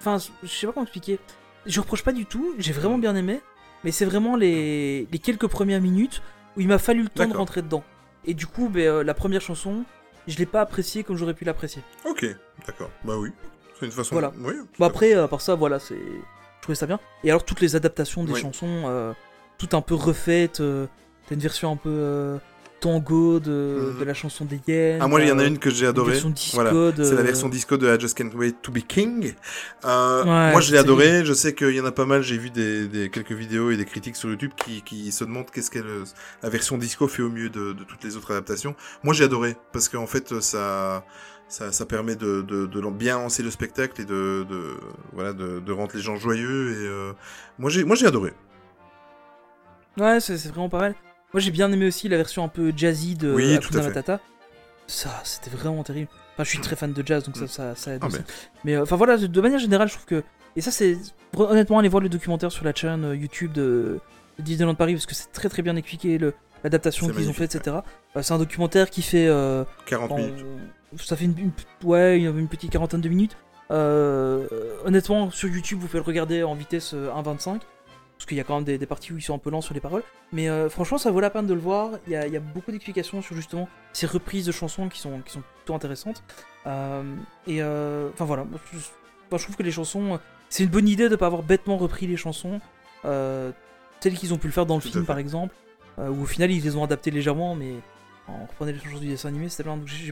Enfin, je sais pas comment expliquer. Je reproche pas du tout. J'ai vraiment bien aimé, mais c'est vraiment les... les quelques premières minutes où il m'a fallu le temps de rentrer dedans. Et du coup, ben, euh, la première chanson, je l'ai pas appréciée comme j'aurais pu l'apprécier. Ok, d'accord. Bah oui. C'est une façon. Voilà. Oui, après, euh, à part ça, voilà, c'est. Je trouvais ça bien. Et alors toutes les adaptations des Oui. chansons, euh, toutes un peu refaites. euh, T'as une version un peu euh, tango de, de la chanson des Yens. Ah, moi, il y en a euh, une que j'ai adorée. version disco Voilà. de- C'est la version disco de I Just Can't Wait to Be King. Euh, Ouais, moi, je l'ai c'est adoré. Je sais qu'il y en a pas mal. J'ai vu des, des- quelques vidéos et des critiques sur YouTube qui, qui se demandent qu'est-ce que la version disco fait au mieux de, de toutes les autres adaptations. Moi, j'ai adoré parce qu'en fait, ça, ça, ça permet de, de, de bien lancer le spectacle et de, de voilà, de, de rendre les gens joyeux. Et euh, moi, j'ai, moi, j'ai adoré. Ouais, c'est c'est vraiment pas mal. Moi j'ai bien aimé aussi la version un peu jazzy de Oui, Hakuna. Matata. Ça, c'était vraiment terrible. Enfin, je suis très fan de jazz, donc ça, Mm. ça, ça aide Ah, aussi. ben. Mais euh, enfin voilà, de- de manière générale, je trouve que. Et ça, c'est. Honnêtement, allez voir le documentaire sur la chaîne euh, YouTube de, de Disneyland Paris, parce que c'est très très bien expliqué, l'adaptation qu'ils ont fait, etc. Euh, c'est un documentaire qui fait. euh, 40 en- minutes. Ça fait une, une- ouais, une, une petite quarantaine de minutes. Euh, honnêtement, sur YouTube, vous pouvez le regarder en vitesse euh, 1.25. Parce qu'il y a quand même des, des parties où ils sont un peu lents sur les paroles. Mais euh, franchement, ça vaut la peine de le voir. Il y a, il y a beaucoup d'explications sur justement ces reprises de chansons qui sont, qui sont plutôt intéressantes. Euh, et euh, enfin voilà, moi, je, moi, je trouve que les chansons. C'est une bonne idée de ne pas avoir bêtement repris les chansons. telles qu'ils ont pu le faire dans le Tout film par exemple. où au final ils les ont adaptées légèrement, mais on reprenait les chansons du dessin animé, c'était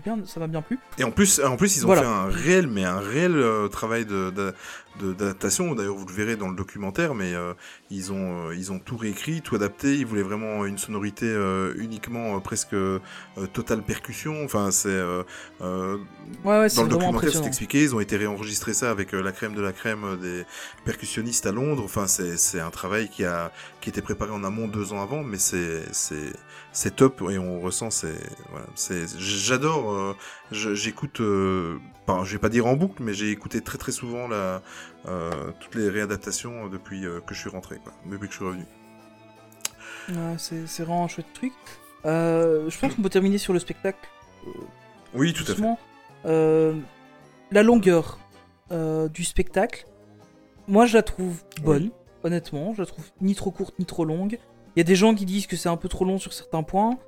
bien. Ça m'a bien plu. Et en plus, en plus, ils ont Voilà. fait un réel, mais un réel euh, travail de- d'adaptation. D'ailleurs, vous le verrez dans le documentaire, mais euh, ils ont, euh, ils ont tout réécrit, tout adapté. Ils voulaient vraiment une sonorité euh, uniquement euh, presque euh, totale percussion. Enfin, c'est euh, euh, Ouais, ouais, dans le documentaire, c'est expliqué. Ils ont été réenregistrés ça avec la crème de la crème des percussionnistes à Londres. Enfin, c'est c'est un travail qui a qui était préparé en amont deux ans avant, mais c'est c'est c'est top et on ressent c'est voilà c'est j'adore euh, j'écoute euh, enfin, je vais pas dire en boucle mais j'ai écouté très très souvent la euh, toutes les réadaptations depuis euh, que je suis rentré quoi depuis que je suis revenu Ouais, c'est vraiment un chouette truc. Euh, je pense qu'on peut terminer sur le spectacle. oui tout à fait. Euh, la longueur euh, du spectacle, moi je la trouve bonne, honnêtement. Je la trouve ni trop courte ni trop longue. Il y a des gens qui disent que c'est un peu trop long sur certains points,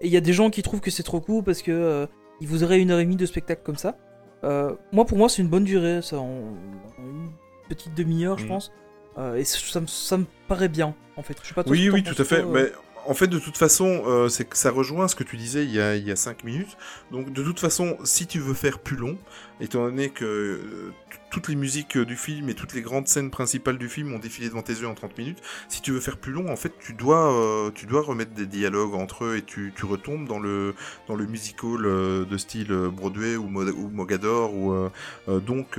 et il y a des gens qui trouvent que c'est trop court parce que euh, il vous une heure et demie de spectacle comme ça. Euh, moi, pour moi, c'est une bonne durée, ça, en, une petite demi-heure, je Mhm. pense. Euh, et ça, me- ça me paraît bien, en fait. Je sais pas toi, Oui, oui, tout à fait. euh. Mais en fait, de toute façon, euh, c'est que ça rejoint ce que tu disais il y a, il y a 5 minutes. Donc, de toute façon, si tu veux faire plus long, étant donné que euh, toutes les musiques euh, du film et toutes les grandes scènes principales du film ont défilé devant tes yeux en 30 minutes, si tu veux faire plus long, en fait, tu dois, euh, tu dois remettre des dialogues entre eux et tu, tu retombes dans le, dans le musical de style Broadway ou, ou Mogador. Donc,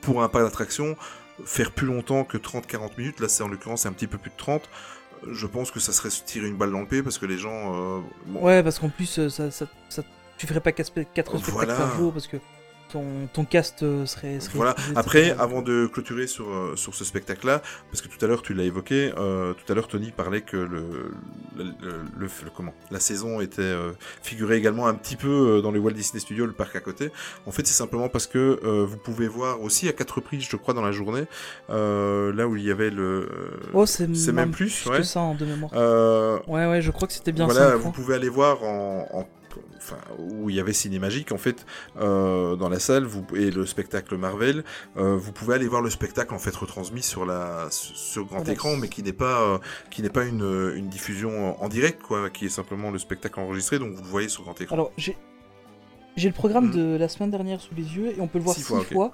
pour un parc d'attraction, faire plus longtemps que 30-40 minutes, là, c'est en l'occurrence, un petit peu plus de 30 je pense que ça serait se tirer une balle dans le pied parce que les gens. euh, bon, Ouais, parce qu'en plus, euh, ça, ça, ça- tu ferais pas 4 spectacles Voilà. par jour parce que ton, ton cast euh, serait, serait Voilà. Après, avant de clôturer sur, euh, sur ce spectacle-là, parce que tout à l'heure tu l'as évoqué, euh, tout à l'heure Tony parlait que le, le, le- le- le- comment la saison était euh, figurait également un petit peu dans les Walt Disney Studios, le parc à côté. En fait, c'est simplement parce que euh, vous pouvez voir aussi à quatre reprises, je crois, dans la journée, là où il y avait le. Oh, c'est même plus, que ouais. ça de mémoire. Euh, Ouais, ouais, je crois que c'était bien voilà, ça. vous pouvez aller voir en, en enfin, où il y avait Cinémagique, en fait, euh, dans la salle, vous, et le spectacle Marvel, euh, vous pouvez aller voir le spectacle en fait retransmis sur la sur grand écran, mais qui n'est pas euh, qui n'est pas une, une diffusion en, direct, quoi, qui est simplement le spectacle enregistré, donc vous le voyez sur grand écran. Alors, j'ai j'ai le programme Mhm. de la semaine dernière sous les yeux et on peut le voir Six six, fois,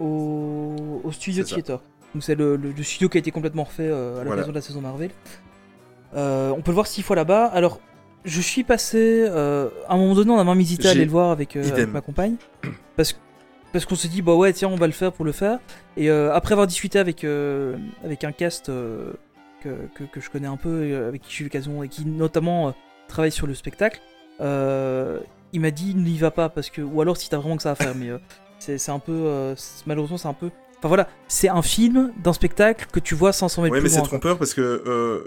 au, au Studio ça. Theater. Donc, c'est le, le- le studio qui a été complètement refait à l'occasion Voilà. de la saison Marvel. On peut le voir six fois là-bas. Alors, je suis passé. euh, à un moment donné, on a même hésité à aller le voir avec, euh, avec ma compagne. <clears throat> Parce, parce qu'on s'est dit, bah ouais, tiens, on va le faire pour le faire. Et euh, après avoir discuté avec, euh, avec un cast euh, que, que, que je connais un peu, avec qui j'ai eu l'occasion, et qui notamment travaille sur le spectacle, il m'a dit, n'y va pas, parce que. Ou alors si t'as vraiment que ça à faire, mais c'est un peu. malheureusement, c'est un peu. Enfin voilà, c'est un film d'un spectacle que tu vois sans s'en mettre plus mais c'est trompeur parce que, euh,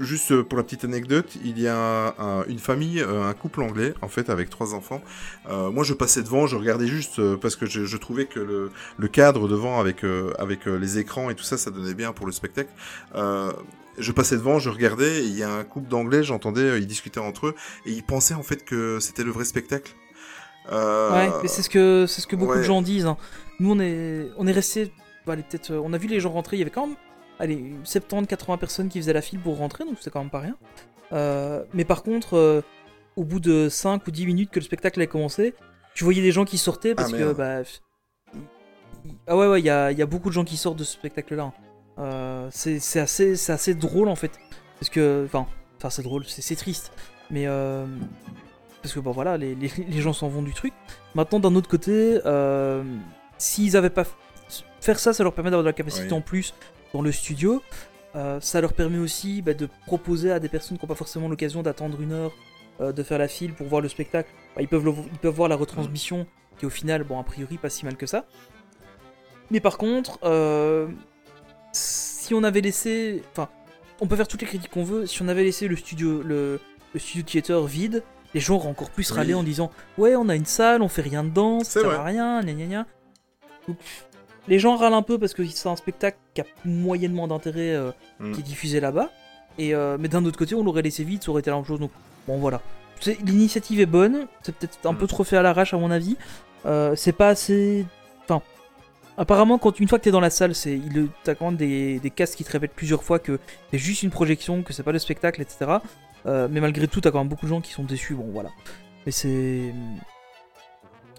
juste pour la petite anecdote, il y a un- un- une famille, euh, un couple anglais, en fait, avec trois enfants. Euh, moi, je passais devant, je regardais juste euh, parce que je, je trouvais que le, le cadre devant avec, euh, avec euh, les écrans et tout ça, ça donnait bien pour le spectacle. Euh, je passais devant, je regardais, et il y a un couple d'anglais, j'entendais, euh, ils discutaient entre eux, et ils pensaient en fait que c'était le vrai spectacle. Euh, Ouais, mais c'est ce que c'est ce que beaucoup ouais. de gens disent. hein. Nous, on est on est resté, peut-être, euh, on a vu les gens rentrer. Il y avait quand même, allez, 70-80 personnes qui faisaient la file pour rentrer, donc c'est quand même pas rien. Euh, mais par contre, euh, au bout de 5 ou 10 minutes que le spectacle a commencé, tu voyais des gens qui sortaient parce Ah, que bah, ah ouais ouais, il y a, il y a beaucoup de gens qui sortent de ce spectacle-là. hein. Euh, c'est c'est assez c'est assez drôle en fait, parce que enfin enfin c'est drôle, c'est c'est triste, mais parce que bon voilà, les, les, les gens s'en vont du truc. Maintenant, d'un autre côté, s'ils avaient pas faire ça, ça leur permet d'avoir de la capacité Oui. en plus dans le studio. Euh, ça leur permet aussi bah, de proposer à des personnes qui n'ont pas forcément l'occasion d'attendre une heure euh, de faire la file pour voir le spectacle. Bah, ils, peuvent le- ils peuvent voir la retransmission qui est au final, bon, a priori, pas si mal que ça. Mais par contre, euh, si on avait laissé. Enfin, on peut faire toutes les critiques qu'on veut. Si on avait laissé le studio, le, le studio theater vide, les gens auraient encore plus Oui. râlé en disant Ouais, on a une salle, on fait rien dedans, ça sert à rien, gna gna gna. Donc, les gens râlent un peu parce que c'est un spectacle qui a moyennement d'intérêt euh, Mm. qui est diffusé là-bas. Et euh, mais d'un autre côté, on l'aurait laissé vide, ça aurait été la même chose. Donc bon, voilà. L'initiative est bonne. C'est peut-être un Mm. peu trop fait à l'arrache à mon avis. Euh, c'est pas assez. Enfin, apparemment, quand une fois que t'es dans la salle, c'est il t'as quand même des, des castes qui te répètent plusieurs fois que c'est juste une projection, que c'est pas le spectacle, etc. Mais malgré tout, t'as quand même beaucoup de gens qui sont déçus. Bon, voilà. Mais c'est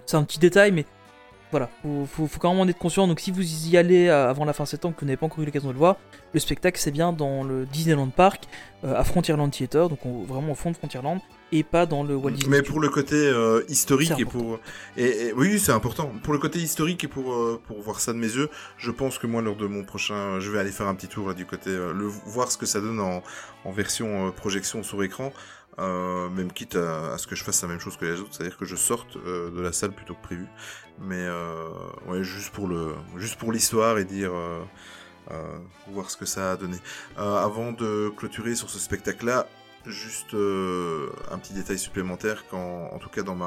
c'est un petit détail, mais voilà, faut, faut, faut quand même en être conscient. Donc si vous y allez euh, avant la fin septembre, que vous n'avez pas encore eu l'occasion de le voir, le spectacle c'est bien dans le Disneyland Park, euh, à Frontierland Theater, donc on- vraiment au fond de Frontierland, et pas dans le Walt Disney Mais pour le côté euh, historique et pour et, et- oui c'est important. Pour le côté historique et pour euh, pour voir ça de mes yeux je pense que moi lors de mon prochain je vais aller faire un petit tour là du côté euh, le voir ce que ça donne en, en version euh, projection sur écran euh, même quitte à, ce que je fasse la même chose que les autres c'est-à-dire que je sorte euh, de la salle plutôt que prévu mais euh, ouais juste pour le juste pour l'histoire et dire voir ce que ça a donné avant de clôturer sur ce spectacle là Juste un petit détail supplémentaire, quand, en tout cas dans,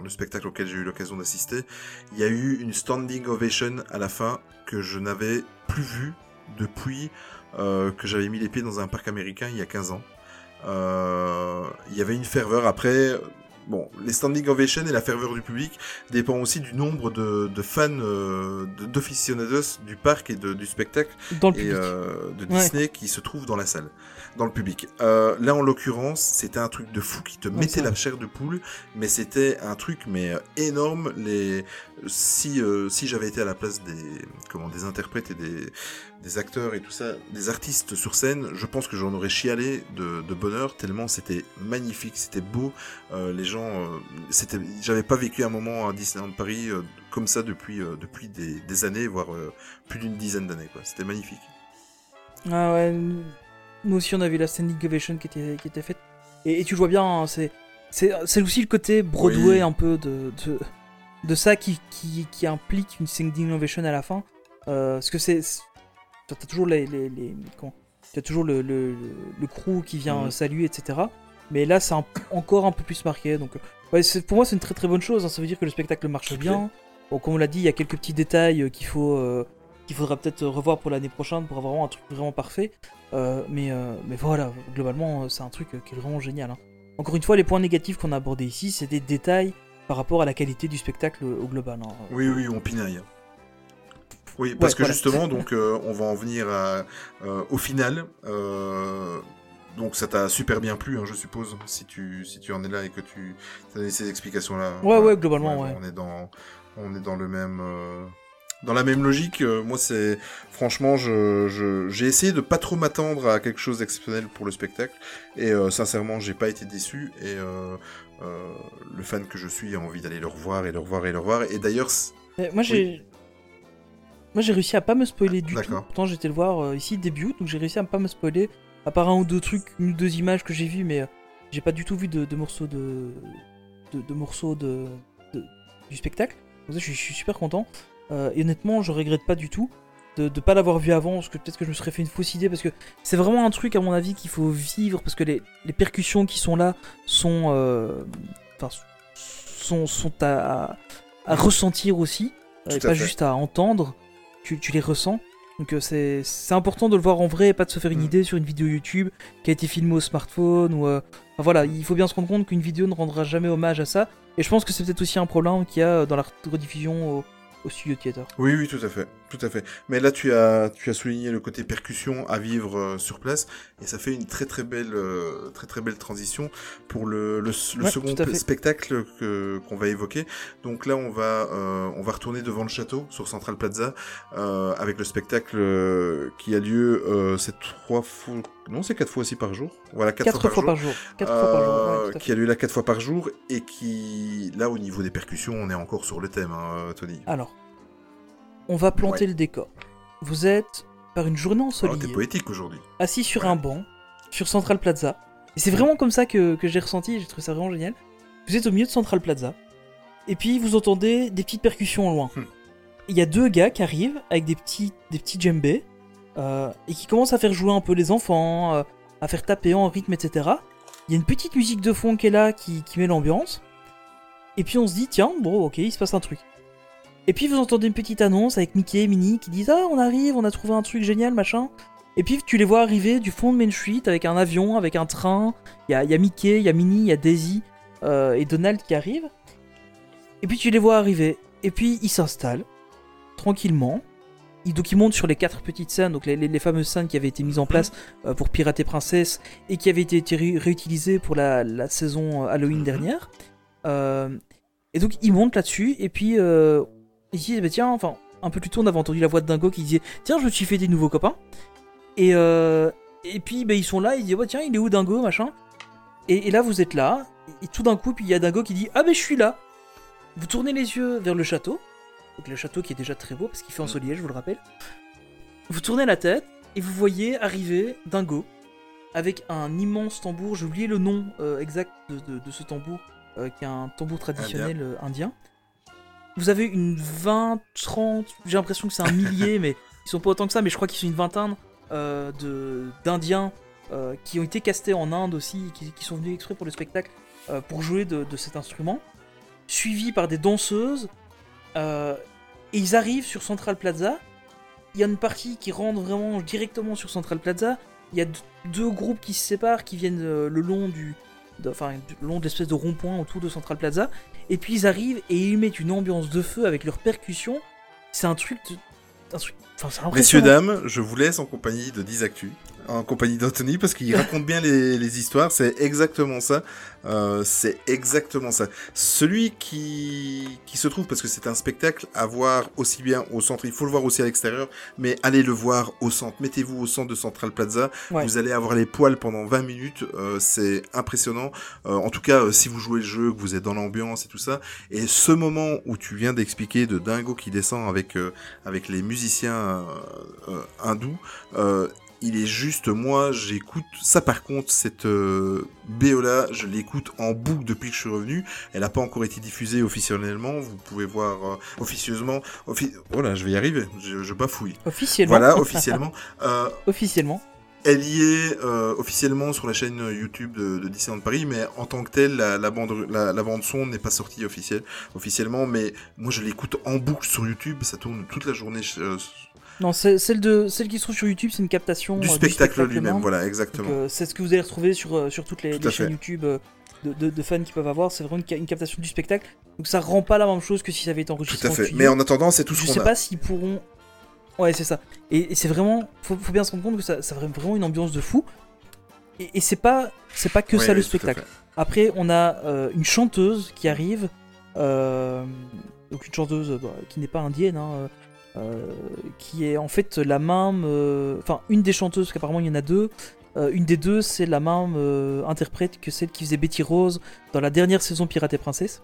le spectacle auquel j'ai eu l'occasion d'assister, il y a eu une standing ovation à la fin que je n'avais plus vue depuis que j'avais mis les pieds dans un parc américain il y a 15 ans. Euh, il y avait une ferveur. Après, bon, les standing ovations et la ferveur du public dépend aussi du nombre de, de fans, euh, d'aficionados du parc et de- du spectacle Dans le et euh, de Ouais. Disney qui se trouve dans la salle, dans le public. Euh, là, en l'occurrence, c'était un truc de fou qui te Ouais, mettait la chair de poule, mais c'était un truc mais euh, énorme. Les si euh, si j'avais été à la place des comment des interprètes et des des acteurs et tout ça, des artistes sur scène, je pense que j'en aurais chialé de, de bonheur tellement c'était magnifique, c'était beau. Euh, les gens, euh, c'était, j'avais pas vécu un moment à Disneyland Paris euh, comme ça depuis depuis des, des années, voire plus d'une dizaine d'années. Quoi, c'était magnifique. Ah ouais, nous aussi on a vu la standing ovation qui était, qui était faite. Et, et tu vois bien, hein, c'est, c'est, c'est aussi le côté Broadway Oui. un peu de, de, de ça qui, qui, qui implique une standing ovation à la fin. Parce que c'est. T'as toujours les. les, les comment T'as toujours le, le, crew qui vient Mhm. euh, saluer, etc. Mais là, c'est encore un peu plus marqué. Donc, euh, ouais, pour moi, c'est une très très bonne chose. hein. Ça veut dire que le spectacle marche bien. Bon, comme on l'a dit, il y a quelques petits détails euh, qu'il faut. euh, qu'il faudra peut-être revoir pour l'année prochaine pour avoir vraiment un truc vraiment parfait. Euh, mais, euh, mais voilà, globalement, c'est un truc qui est vraiment génial. hein. encore une fois, les points négatifs qu'on a abordés ici, c'est des détails par rapport à la qualité du spectacle au global. hein. Oui, oui, on pinaille. Oui, parce Ouais, que voilà. justement, <laughs> donc, euh, on va en venir à, euh, au final. euh, donc, ça t'a super bien plu, hein, je suppose, si tu, si tu en es là et que tu as donné ces explications-là. Ouais, ouais, globalement, ouais. On est dans, on est dans le même, euh, dans la même logique. Euh, moi, c'est, franchement, je, je- j'ai essayé de pas trop m'attendre à quelque chose d'exceptionnel pour le spectacle, et euh, sincèrement, j'ai pas été déçu. Et euh, euh, le fan que je suis a envie d'aller le revoir et le revoir et le revoir. Et d'ailleurs, Mais moi, j'ai. Moi, j'ai réussi à pas me spoiler du tout. Pourtant, j'étais le voir euh, ici début donc j'ai réussi à pas me spoiler. À part un ou deux trucs, une ou deux images que j'ai vues, mais euh, j'ai pas du tout vu de, de morceaux de. de, de morceaux de, de- du spectacle. Donc ça, je suis, je suis super content. Euh, et honnêtement, je regrette pas du tout de ne pas l'avoir vu avant, parce que peut-être que je me serais fait une fausse idée, parce que c'est vraiment un truc, à mon avis, qu'il faut vivre, parce que les, les percussions qui sont là sont. Enfin, sont, sont à, à- à ressentir aussi, et pas fait. juste à entendre. Tu, tu les ressens. Donc euh, c'est important de le voir en vrai et pas de se faire une Mm. idée sur une vidéo YouTube qui a été filmée au smartphone ou euh, enfin, voilà, il faut bien se rendre compte qu'une vidéo ne rendra jamais hommage à ça et je pense que c'est peut-être aussi un problème qu'il y a dans la rediffusion au, au studio theater. Oui, oui, tout à fait, tout à fait. Mais là, tu as, tu as souligné le côté percussion à vivre euh, sur place, et ça fait une très très belle, euh, très très belle transition pour le, le, le Ouais, second spectacle que qu'on va évoquer. Donc là, on va, euh, on va retourner devant le château sur Central Plaza avec le spectacle qui a lieu, c'est trois fois, non, c'est quatre fois aussi par jour. Voilà, quatre, Quatre fois par jour. Quatre fois par jour. Ouais, qui a lieu là quatre fois par jour et qui, là, au niveau des percussions, on est encore sur le thème, hein, Tony. Alors, on va planter Ouais. le décor. Vous êtes par une journée Oh, ensoleillée, poétique aujourd'hui. assis sur Ouais. un banc, sur Central Plaza. Et c'est vraiment comme ça que, que j'ai ressenti, j'ai trouvé ça vraiment génial. Vous êtes au milieu de Central Plaza, et puis vous entendez des petites percussions au loin. Hmm. Il y a deux gars qui arrivent avec des petits, des petits djembés, euh, et qui commencent à faire jouer un peu les enfants, euh, à faire taper en rythme, etc. Il y a une petite musique de fond qui est là, qui, qui met l'ambiance. Et puis on se dit, tiens, bon, ok, il se passe un truc. Et puis vous entendez une petite annonce avec Mickey et Minnie qui disent Ah, on arrive, on a trouvé un truc génial, machin. Et puis tu les vois arriver du fond de Main Street avec un avion, avec un train. Il y y a Mickey, il y a Minnie, il y a Daisy euh, et Donald qui arrivent. Et puis tu les vois arriver. Et puis ils s'installent tranquillement. Ils, donc ils montent sur les quatre petites scènes, donc les, les- les fameuses scènes qui avaient été mises en place euh, pour Pirate et Princesse et qui avaient été, été ré- réutilisées pour la, la saison euh, Halloween Mhm. dernière. Euh, et donc ils montent là-dessus et puis disent bah, tiens, enfin un peu plus tôt on avait entendu la voix de Dingo qui disait tiens je me suis fait des nouveaux copains. Et, euh, et puis bah, ils sont là, ils disent tiens il est où Dingo machin. Et, et là vous êtes là et, tout d'un coup puis il y a Dingo qui dit ah ben je suis là. Vous tournez les yeux vers le château. Donc le château qui est déjà très beau parce qu'il fait ensoleillé, je vous le rappelle. Vous tournez la tête et vous voyez arriver Dingo avec un immense tambour. J'ai oublié le nom euh, exact de, de- de ce tambour, euh, qui est un tambour traditionnel indien. Vous avez une 20, 30, j'ai l'impression que c'est un millier, <laughs> mais ils sont pas autant que ça, mais je crois qu'ils sont une vingtaine euh, de- d'Indiens euh, qui ont été castés en Inde aussi, qui, qui sont venus exprès pour le spectacle euh, pour jouer de, de cet instrument, suivis par des danseuses. et ils arrivent sur Central Plaza. Il y a une partie qui rentre vraiment directement sur Central Plaza. Il y a deux groupes qui se séparent, qui viennent le long du, de- enfin, le long de l'espèce de rond-point autour de Central Plaza. Et puis ils arrivent et ils mettent une ambiance de feu avec leurs percussions. C'est un truc, de- un truc, enfin Messieurs, dames, je vous laisse en compagnie de 10 Actu, en compagnie d'Anthony, parce qu'il raconte bien les, les histoires. C'est exactement ça. Euh, c'est exactement ça. Celui qui, qui se trouve, parce que c'est un spectacle à voir aussi bien au centre, il faut le voir aussi à l'extérieur, mais allez le voir au centre. Mettez-vous au centre de Central Plaza. Ouais. Vous allez avoir les poils pendant 20 minutes. euh, c'est impressionnant. Euh, en tout cas, si vous jouez le jeu, que vous êtes dans l'ambiance et tout ça. Et ce moment où tu viens d'expliquer de Dingo qui descend avec, avec les musiciens hindous, il est juste, moi, j'écoute ça par contre, cette euh, BO là, je l'écoute en boucle depuis que je suis revenu. Elle n'a pas encore été diffusée officiellement. Vous pouvez voir euh, officieusement. Offi oh là, je vais y arriver. Je, je bafouille. Officiellement. Voilà, officiellement. <laughs> Euh, Officiellement. elle y est euh, officiellement sur la chaîne YouTube de, de Disneyland Paris, mais en tant que telle, la, la bande, la, la bande son n'est pas sortie officielle, officiellement. Mais moi, je l'écoute en boucle sur YouTube. Ça tourne toute la journée euh, Non, c'est- celle, de, celle qui se trouve sur YouTube, c'est une captation du euh, spectacle lui-même. même. Voilà, exactement. euh, c'est ce que vous allez retrouver sur, euh, sur toutes les, Tout les à chaînes fait. YouTube de, de- de fans qui peuvent avoir. C'est vraiment une, ca- une captation du spectacle. Donc ça rend pas la même chose que si ça avait été Tout enregistré à en fait. studio. Mais en attendant, c'est tout ce je qu'on sais a. pas s'ils pourront. Ouais, c'est ça. Et, et c'est vraiment. Faut, faut bien se rendre compte que ça, ça a vraiment une ambiance de fou. Et, et c'est pas, c'est pas que Oui, ça le oui, tout à spectacle. Après, on a euh, une chanteuse qui arrive. euh, donc une chanteuse bah, qui n'est pas indienne. hein, qui est en fait la même. euh, Enfin, une des chanteuses, parce qu'apparemment il y en a deux. Euh, une des deux, c'est la même euh, interprète que celle qui faisait Betty Rose dans la dernière saison Pirate et Princesse.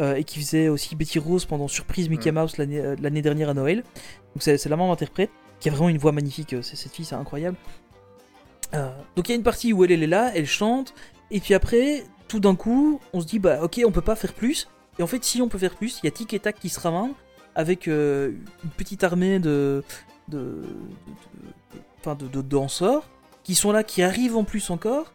euh, et qui faisait aussi Betty Rose pendant Surprise Mickey Mm. Mouse l'année euh, dernière à Noël. Donc c'est la même interprète qui a vraiment une voix magnifique. euh, C'est cette fille, c'est incroyable. Euh, donc il y a une partie où elle, elle est là, elle chante, et puis après, tout d'un coup, on se dit bah ok, on peut pas faire plus. Et en fait, si on peut faire plus, il y a Tic et Tac qui se ramène avec euh, une petite armée de de, de, de- enfin, de- de danseurs qui sont là, qui arrivent en plus encore.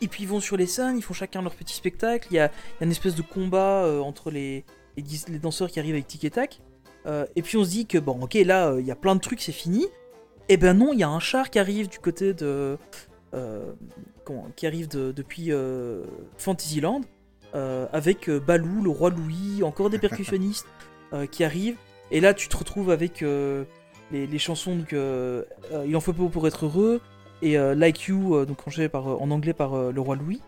Et puis ils vont sur les scènes, ils font chacun leur petit spectacle. Il y a, il y a une espèce de combat euh, entre les, les, danseurs qui arrivent avec Tic et Tac. Euh, et puis on se dit que bon, ok, là, euh, il y a plein de trucs, c'est fini. Et ben non, il y a un char qui arrive du côté de. comment- qui arrive de- depuis Fantasyland. avec Balou, le roi Louis, encore des <laughs> percussionnistes qui arrivent. Et là, tu te retrouves avec euh, les, les chansons donc, euh, euh, Il en faut peu pour être heureux et euh, Like You, euh, donc par, euh, en anglais par euh, le roi Louis.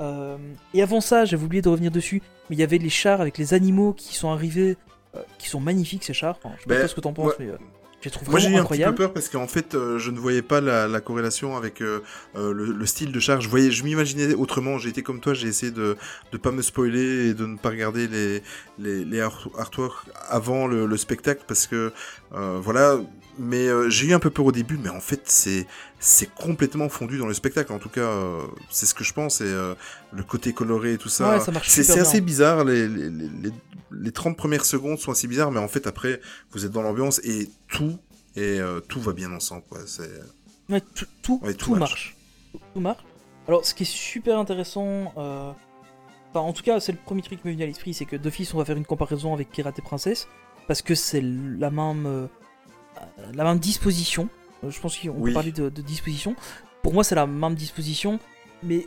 Euh, et avant ça, j'avais oublié de revenir dessus, mais il y avait les chars avec les animaux qui sont arrivés, euh, qui sont magnifiques ces chars. Enfin, je sais Ben, pas ce que t'en penses, mais euh, je trouve Moi j'ai eu un petit peu peur parce qu'en fait euh, je ne voyais pas la, la corrélation avec euh, euh, le, le style de charge. Je voyais, je m'imaginais autrement. J'ai été comme toi, j'ai essayé de de pas me spoiler et de ne pas regarder les les, les art- artworks avant le, le spectacle parce que euh, voilà. Mais j'ai eu un peu peur au début, mais en fait c'est c'est complètement fondu dans le spectacle. En tout cas, euh, c'est ce que je pense. Et euh, le côté coloré et tout ça, Ouais, ça c'est assez bizarre. Les, les, les, les- les 30 premières secondes sont assez bizarres, mais en fait après vous êtes dans l'ambiance et tout et euh, tout va bien ensemble. Quoi. Ouais, tout, tout, Ouais, tout tout marche. marche. Tout, marche. Alors, ce qui est super intéressant, enfin, en tout cas, c'est le premier truc qui m'est venu à l'esprit, c'est que d'office, on va faire une comparaison avec Pirate et Princesse, parce que c'est la même, la même disposition. Euh, Je pense qu'on Oui. peut parler de, de disposition. Pour moi, c'est la même disposition, mais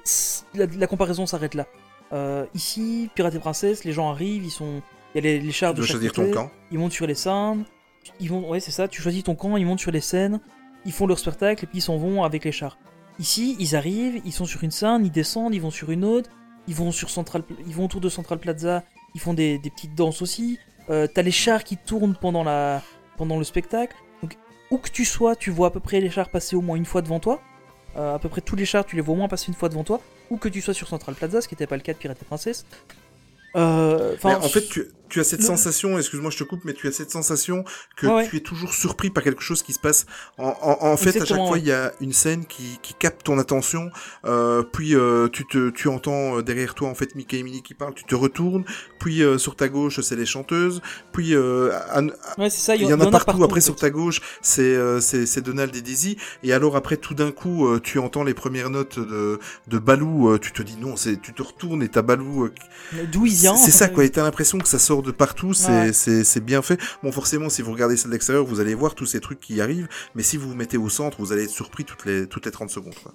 la, la comparaison s'arrête là. Euh, ici, Pirate et Princesse, les gens arrivent, ils sont, il y a les, les chars tu de chaque choisir côté ton camp. ils montent sur les scènes, ils vont, ouais c'est ça, tu choisis ton camp, ils montent sur les scènes, ils font leur spectacle et puis ils s'en vont avec les chars. Ici, ils arrivent, ils sont sur une scène, ils descendent, ils vont sur une autre, ils vont sur Central, ils vont autour de Central Plaza, ils font des, des petites danses aussi. Euh, T'as les chars qui tournent pendant la, pendant le spectacle. Où que tu sois, tu vois à peu près les chars passer au moins une fois devant toi. Euh, à peu près tous les chars, tu les vois au moins passer une fois devant toi. Où que tu sois sur Central Plaza, ce qui n'était pas le cas de Pirate et Princesse. Euh, en fait, tu, tu as cette sensation, excuse-moi, je te coupe, mais tu as cette sensation que Ouais, tu es toujours surpris par quelque chose qui se passe. En, en, en fait, à chaque fois, il y a une scène qui, qui capte ton attention, euh, puis euh, tu te, tu entends euh, derrière toi en fait Mickey et Minnie qui parlent, tu te retournes, puis euh, sur ta gauche c'est les chanteuses, puis ouais, ça. il y en a partout. Après en sur ta gauche, c'est Donald et Daisy. Et alors après tout d'un coup, tu entends les premières notes de de Balou. tu te dis non, c'est tu te retournes et t'as Balou. D'où il vient C'est ça quoi. Et t'as l'impression que ça sort de partout. C'est Ouais. bien fait. Bon forcément, si vous regardez ça de l'extérieur, vous allez voir tous ces trucs qui arrivent. Mais si vous vous mettez au centre, vous allez être surpris toutes les toutes les 30 secondes. Quoi.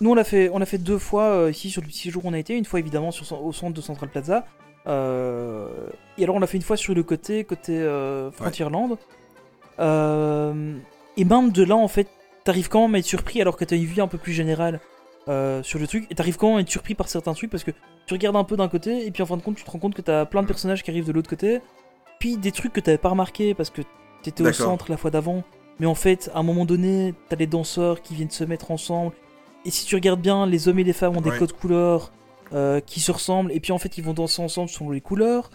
Nous, on l'a fait, on l'a fait deux fois euh, ici sur le petit séjour où on a été. Une fois évidemment sur, au centre de Central Plaza. Euh, et alors on l'a fait une fois sur le côté, côté euh, Frontierland. Euh, et même de là, en fait, t'arrives quand même à être surpris alors que t'as une vue un peu plus générale sur le truc. Et t'arrives quand même à être surpris par certains trucs parce que tu regardes un peu d'un côté et puis en fin de compte, tu te rends compte que t'as plein de personnages qui arrivent de l'autre côté. Puis des trucs que t'avais pas remarqué parce que t'étais au centre la fois d'avant. Mais en fait, à un moment donné, t'as les danseurs qui viennent se mettre ensemble. Et si tu regardes bien, les hommes et les femmes ont des Ouais. codes couleurs euh, qui se ressemblent. Et puis en fait, ils vont danser ensemble selon les couleurs.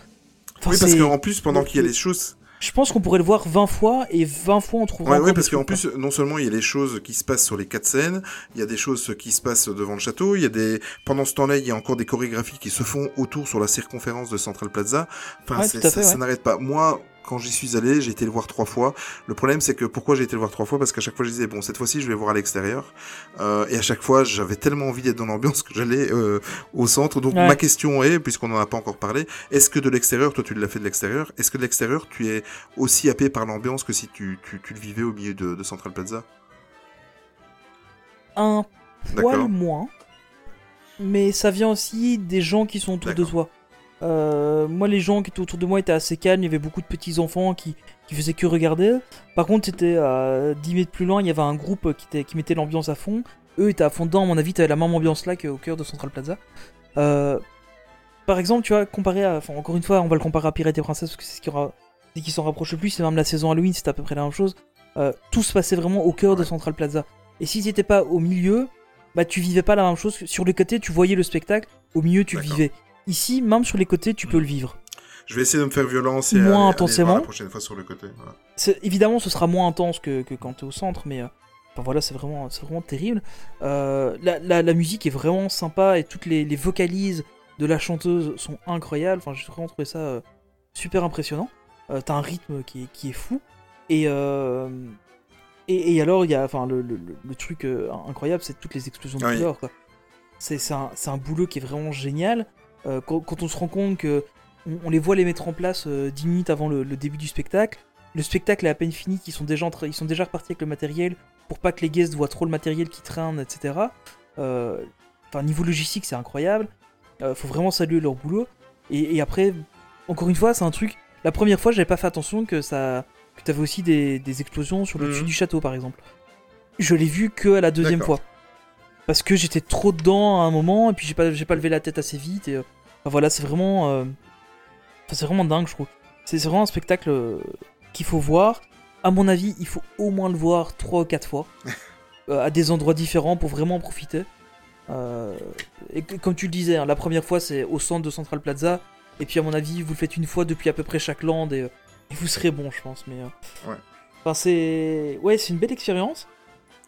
Enfin, oui, parce qu'en plus, pendant qu'il y a le- les choses, Je pense qu'on pourrait le voir 20 fois et 20 fois on trouvera Ouais, ouais, parce qu'en plus, non seulement il y a les choses qui se passent sur les quatre scènes, il y a des choses qui se passent devant le château, il y a des, pendant ce temps-là, il y a encore des chorégraphies qui se font autour sur la circonférence de Central Plaza. Enfin, Ouais, ça, fait, ça ouais. n'arrête pas. Moi, quand j'y suis allé, j'ai été le voir trois fois. Le problème, c'est que pourquoi j'ai été le voir trois fois? Parce qu'à chaque fois, je disais bon, cette fois-ci, je vais voir à l'extérieur. Euh, et à chaque fois, j'avais tellement envie d'être dans l'ambiance que j'allais euh, au centre. Donc Ouais. ma question est, puisqu'on n'en a pas encore parlé, est-ce que de l'extérieur, toi, tu l'as fait de l'extérieur Est-ce que de l'extérieur, tu es aussi happé par l'ambiance que si tu, tu, tu le vivais au milieu de, de Central Plaza? Un poil moins. mais ça vient aussi des gens qui sont autour de toi. Euh, moi, les gens qui étaient autour de moi étaient assez calmes. Il y avait beaucoup de petits enfants qui, qui faisaient que regarder. Par contre, c'était à 10 mètres plus loin, il y avait un groupe qui, était, qui mettait l'ambiance à fond. Eux étaient à fond dedans. À mon avis, t'avais la même ambiance là qu'au cœur de Central Plaza. Euh, par exemple, tu vois, comparé à. Enfin, encore une fois, on va le comparer à Pirate et Princesse parce que c'est ce qui, qui s'en rapproche le plus. C'est même la saison Halloween, c'était à peu près la même chose. Euh, tout se passait vraiment au cœur de Central Plaza. Et si t'étais pas au milieu, bah tu vivais pas la même chose. Sur les côtés, tu voyais le spectacle. Au milieu, tu le vivais. Ici, même sur les côtés, tu peux le vivre. Je vais essayer de me faire violence et Moins aller- aller voir intensément. la prochaine fois sur le côté. voilà. Évidemment, ce sera moins intense que, que quand t'es au centre, mais euh, voilà, c'est vraiment, vraiment terrible. Euh, la, la- la musique est vraiment sympa et toutes les, les vocalises de la chanteuse sont incroyables. Enfin, j'ai vraiment trouvé ça euh, super impressionnant. Euh, T'as un rythme qui est, qui est fou. Et, et, et alors, il y a enfin, le, le- le- le truc incroyable, c'est toutes les explosions de couleurs. C'est un, c'est un boulot qui est vraiment génial. Euh, quand, quand on se rend compte que on, on les voit les mettre en place euh, 10 minutes avant le, le début du spectacle, le spectacle est à peine fini, ils sont déjà, ils sont déjà repartis avec le matériel pour pas que les guests voient trop le matériel qui traîne, etc. Euh, Enfin, niveau logistique, c'est incroyable. Euh, faut vraiment saluer leur boulot. Et, et après, encore une fois, c'est un truc. La première fois, j'avais pas fait attention que ça, que t'avais aussi des, des explosions sur le dessus Mhm. du château, par exemple. Je l'ai vu que à la deuxième fois. Parce que j'étais trop dedans à un moment, et puis j'ai pas, j'ai pas levé la tête assez vite. Et enfin, voilà, c'est vraiment, euh, enfin, c'est vraiment dingue, je trouve. C'est vraiment un spectacle euh, qu'il faut voir. À mon avis, il faut au moins le voir 3 ou 4 fois. <laughs> euh, à des endroits différents pour vraiment en profiter. Euh, et comme tu le disais, hein, la première fois c'est au centre de Central Plaza. Et puis à mon avis, vous le faites une fois depuis à peu près chaque land et, et vous serez bon, je pense. Mais Ouais. Enfin, c'est ouais, c'est une belle expérience.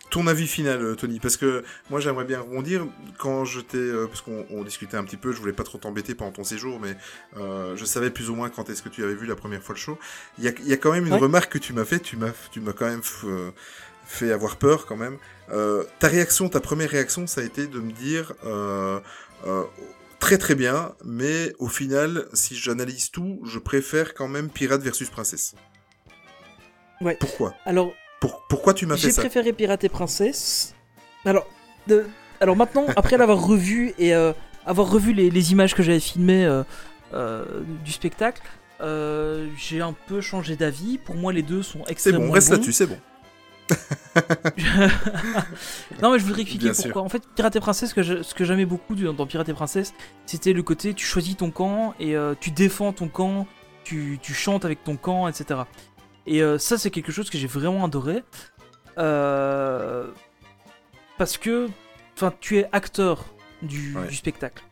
Ton avis final, euh, Tony, parce que moi j'aimerais bien rebondir quand je t'ai, euh, parce qu'on on discutait un petit peu, je voulais pas trop t'embêter pendant ton séjour, mais euh, je savais plus ou moins quand est-ce que tu avais vu la première fois le show. Il y a, il y a quand même une Ouais. remarque que tu m'as fait, tu m'as, tu m'as quand même euh, fait avoir peur quand même. Ta réaction, ta première réaction, ça a été de me dire très très bien, mais au final, si j'analyse tout, je préfère quand même Pirate versus Princesse. Ouais. Pourquoi? Alors, Pour- Pourquoi tu m'as fait j'ai ça préféré Pirate et Princesse. Alors, de- alors maintenant, après <laughs> l'avoir revu et euh, avoir revu les, les images que j'avais filmées euh, euh, du spectacle, j'ai un peu changé d'avis. Pour moi, les deux sont C'est extrêmement bon, reste là-dessus, c'est bon. <laughs> non mais je voudrais expliquer Bien sûr. pourquoi. En fait, Pirate et Princesse, ce que je- ce que j'aimais beaucoup du- dans Pirate et Princesse, c'était le côté tu choisis ton camp et tu défends ton camp, tu, tu chantes avec ton camp, etc. Et euh, ça, c'est quelque chose que j'ai vraiment adoré. Euh, parce que tu es acteur du, Ouais. du spectacle.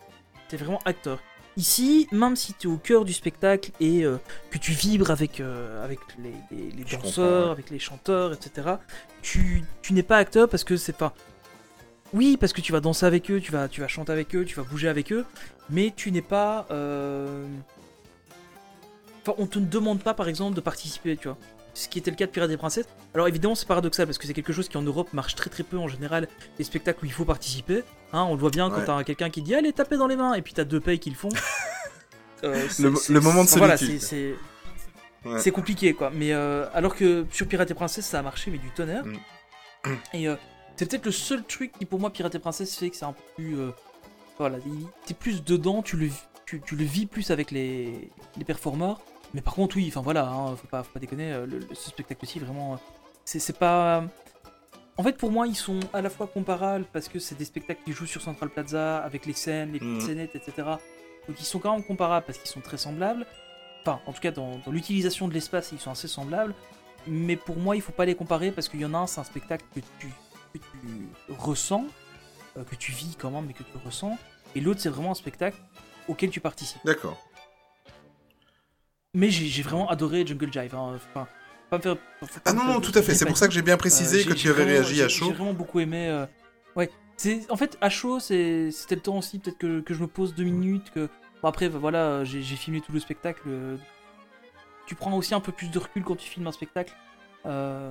Tu es vraiment acteur. Ici, même si tu es au cœur du spectacle et euh, que tu vibres avec, avec les, les- les Je danseurs, ouais. avec les chanteurs, etc., tu, tu n'es pas acteur parce que c'est pas. Oui, parce que tu vas danser avec eux, tu vas, tu vas chanter avec eux, tu vas bouger avec eux, mais tu n'es pas. Enfin, on te ne demande pas, par exemple, de participer, tu vois. Ce qui était le cas de Pirates et Princesses. Alors évidemment, c'est paradoxal parce que c'est quelque chose qui en Europe marche très très peu en général. Les spectacles où il faut participer. Hein, on le voit bien quand Ouais. t'as quelqu'un qui dit allez taper dans les mains et puis t'as deux payes qui le font. <laughs> Euh, Le moment de enfin, voilà, solitude. c'est- Ouais. compliqué quoi. Mais euh, alors que sur Pirates et Princesses ça a marché mais du tonnerre. Mm. Et euh, c'est peut-être le seul truc qui pour moi Pirates et Princesses fait que c'est un peu plus voilà, il- t'es plus dedans, tu le tu, tu le vis plus avec les les performeurs. Mais par contre oui, enfin voilà, hein, faut pas faut pas déconner. euh, le- le- ce spectacle aussi vraiment, euh, c'est pas en fait, pour moi, ils sont à la fois comparables parce que c'est des spectacles qui jouent sur Central Plaza avec les scènes, les petites Mhm. scénettes, etc. Donc ils sont quand même comparables parce qu'ils sont très semblables. Enfin, en tout cas, dans, dans l'utilisation de l'espace, ils sont assez semblables. Mais pour moi, il faut pas les comparer parce qu'il y en a un, c'est un spectacle que tu, que tu ressens, euh, que tu vis quand même, mais que tu ressens. Et l'autre, c'est vraiment un spectacle auquel tu participes. D'accord. Mais j'ai vraiment adoré Jungle Jive. hein. Enfin, faut pas me faire- faut pas Ah non, non, tout à fait. C'est pour ça que j'ai bien précisé Euh, que j'ai- tu avais vraiment- réagi à chaud. J'ai vraiment beaucoup aimé. euh, Ouais, en fait à chaud, c'était le temps aussi peut-être que, que je me pose deux minutes. Que bon, après bah, voilà, j'ai filmé tout le spectacle. euh, Tu prends aussi un peu plus de recul quand tu filmes un spectacle. euh,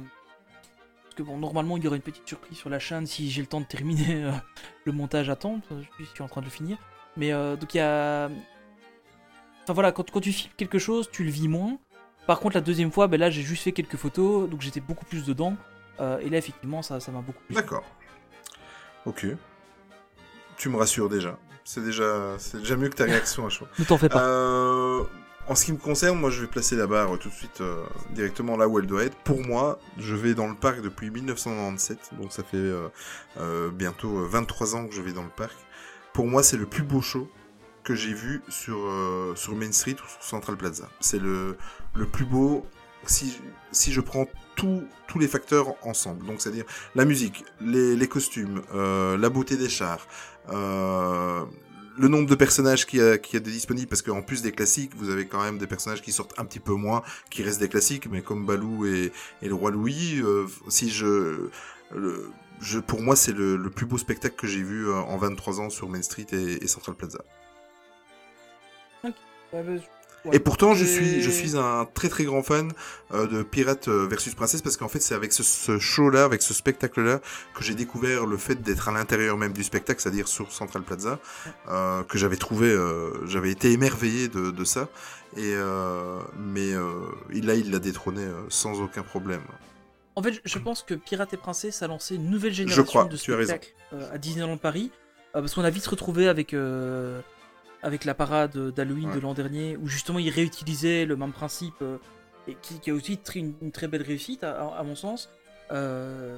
Parce que bon, normalement il y aurait une petite surprise sur la chaîne si j'ai le temps de terminer le montage à temps. Je suis en train de le finir. Mais donc il y a. Enfin voilà, quand, quand tu filmes quelque chose, tu le vis moins. Par contre, la deuxième fois, ben là, j'ai juste fait quelques photos, donc j'étais beaucoup plus dedans. Euh, et là, effectivement, ça ça m'a beaucoup plu. D'accord. Ok. Tu me rassures déjà. C'est déjà, c'est déjà mieux que ta réaction à chaud. <laughs> Ne t'en fais pas. Euh, en ce qui me concerne, moi je vais placer la barre tout de suite euh, directement là où elle doit être. Pour moi, je vais dans le parc depuis 1997, donc ça fait bientôt euh, 23 ans que je vais dans le parc. Pour moi, c'est le plus beau show que j'ai vu sur, euh, sur Main Street ou sur Central Plaza. C'est le, le plus beau si, si je prends tout- tous les facteurs ensemble. Donc c'est-à-dire la musique, les, costumes, euh, la beauté des chars, euh, le nombre de personnages qui a, qui a de disponibles, parce qu'en plus des classiques, vous avez quand même des personnages qui sortent un petit peu moins, qui restent des classiques, mais comme Balou et, et le roi Louis, si je, le- je, pour moi, c'est le, le plus beau spectacle que j'ai vu en 23 ans sur Main Street et, et Central Plaza. Ouais, Et pourtant, je suis, je suis un très très grand fan euh, de Pirate euh, versus Princesse parce qu'en fait, c'est avec ce, ce show-là, avec ce spectacle-là, que j'ai découvert le fait d'être à l'intérieur même du spectacle, c'est-à-dire sur Central Plaza, euh, que j'avais trouvé, euh, j'avais été émerveillé de, de ça. Et euh, mais euh, là, il l'a détrôné euh, sans aucun problème. En fait, je- pense que Pirate et Princesse a lancé une nouvelle génération crois, de spectacles euh, à Disneyland Paris. euh, parce qu'on a vite retrouvé avec, euh, avec la parade d'Halloween Ouais. de l'an dernier, où justement ils réutilisaient le même principe, euh, et qui, qui a aussi une, une très belle réussite, à, à- à mon sens. Euh,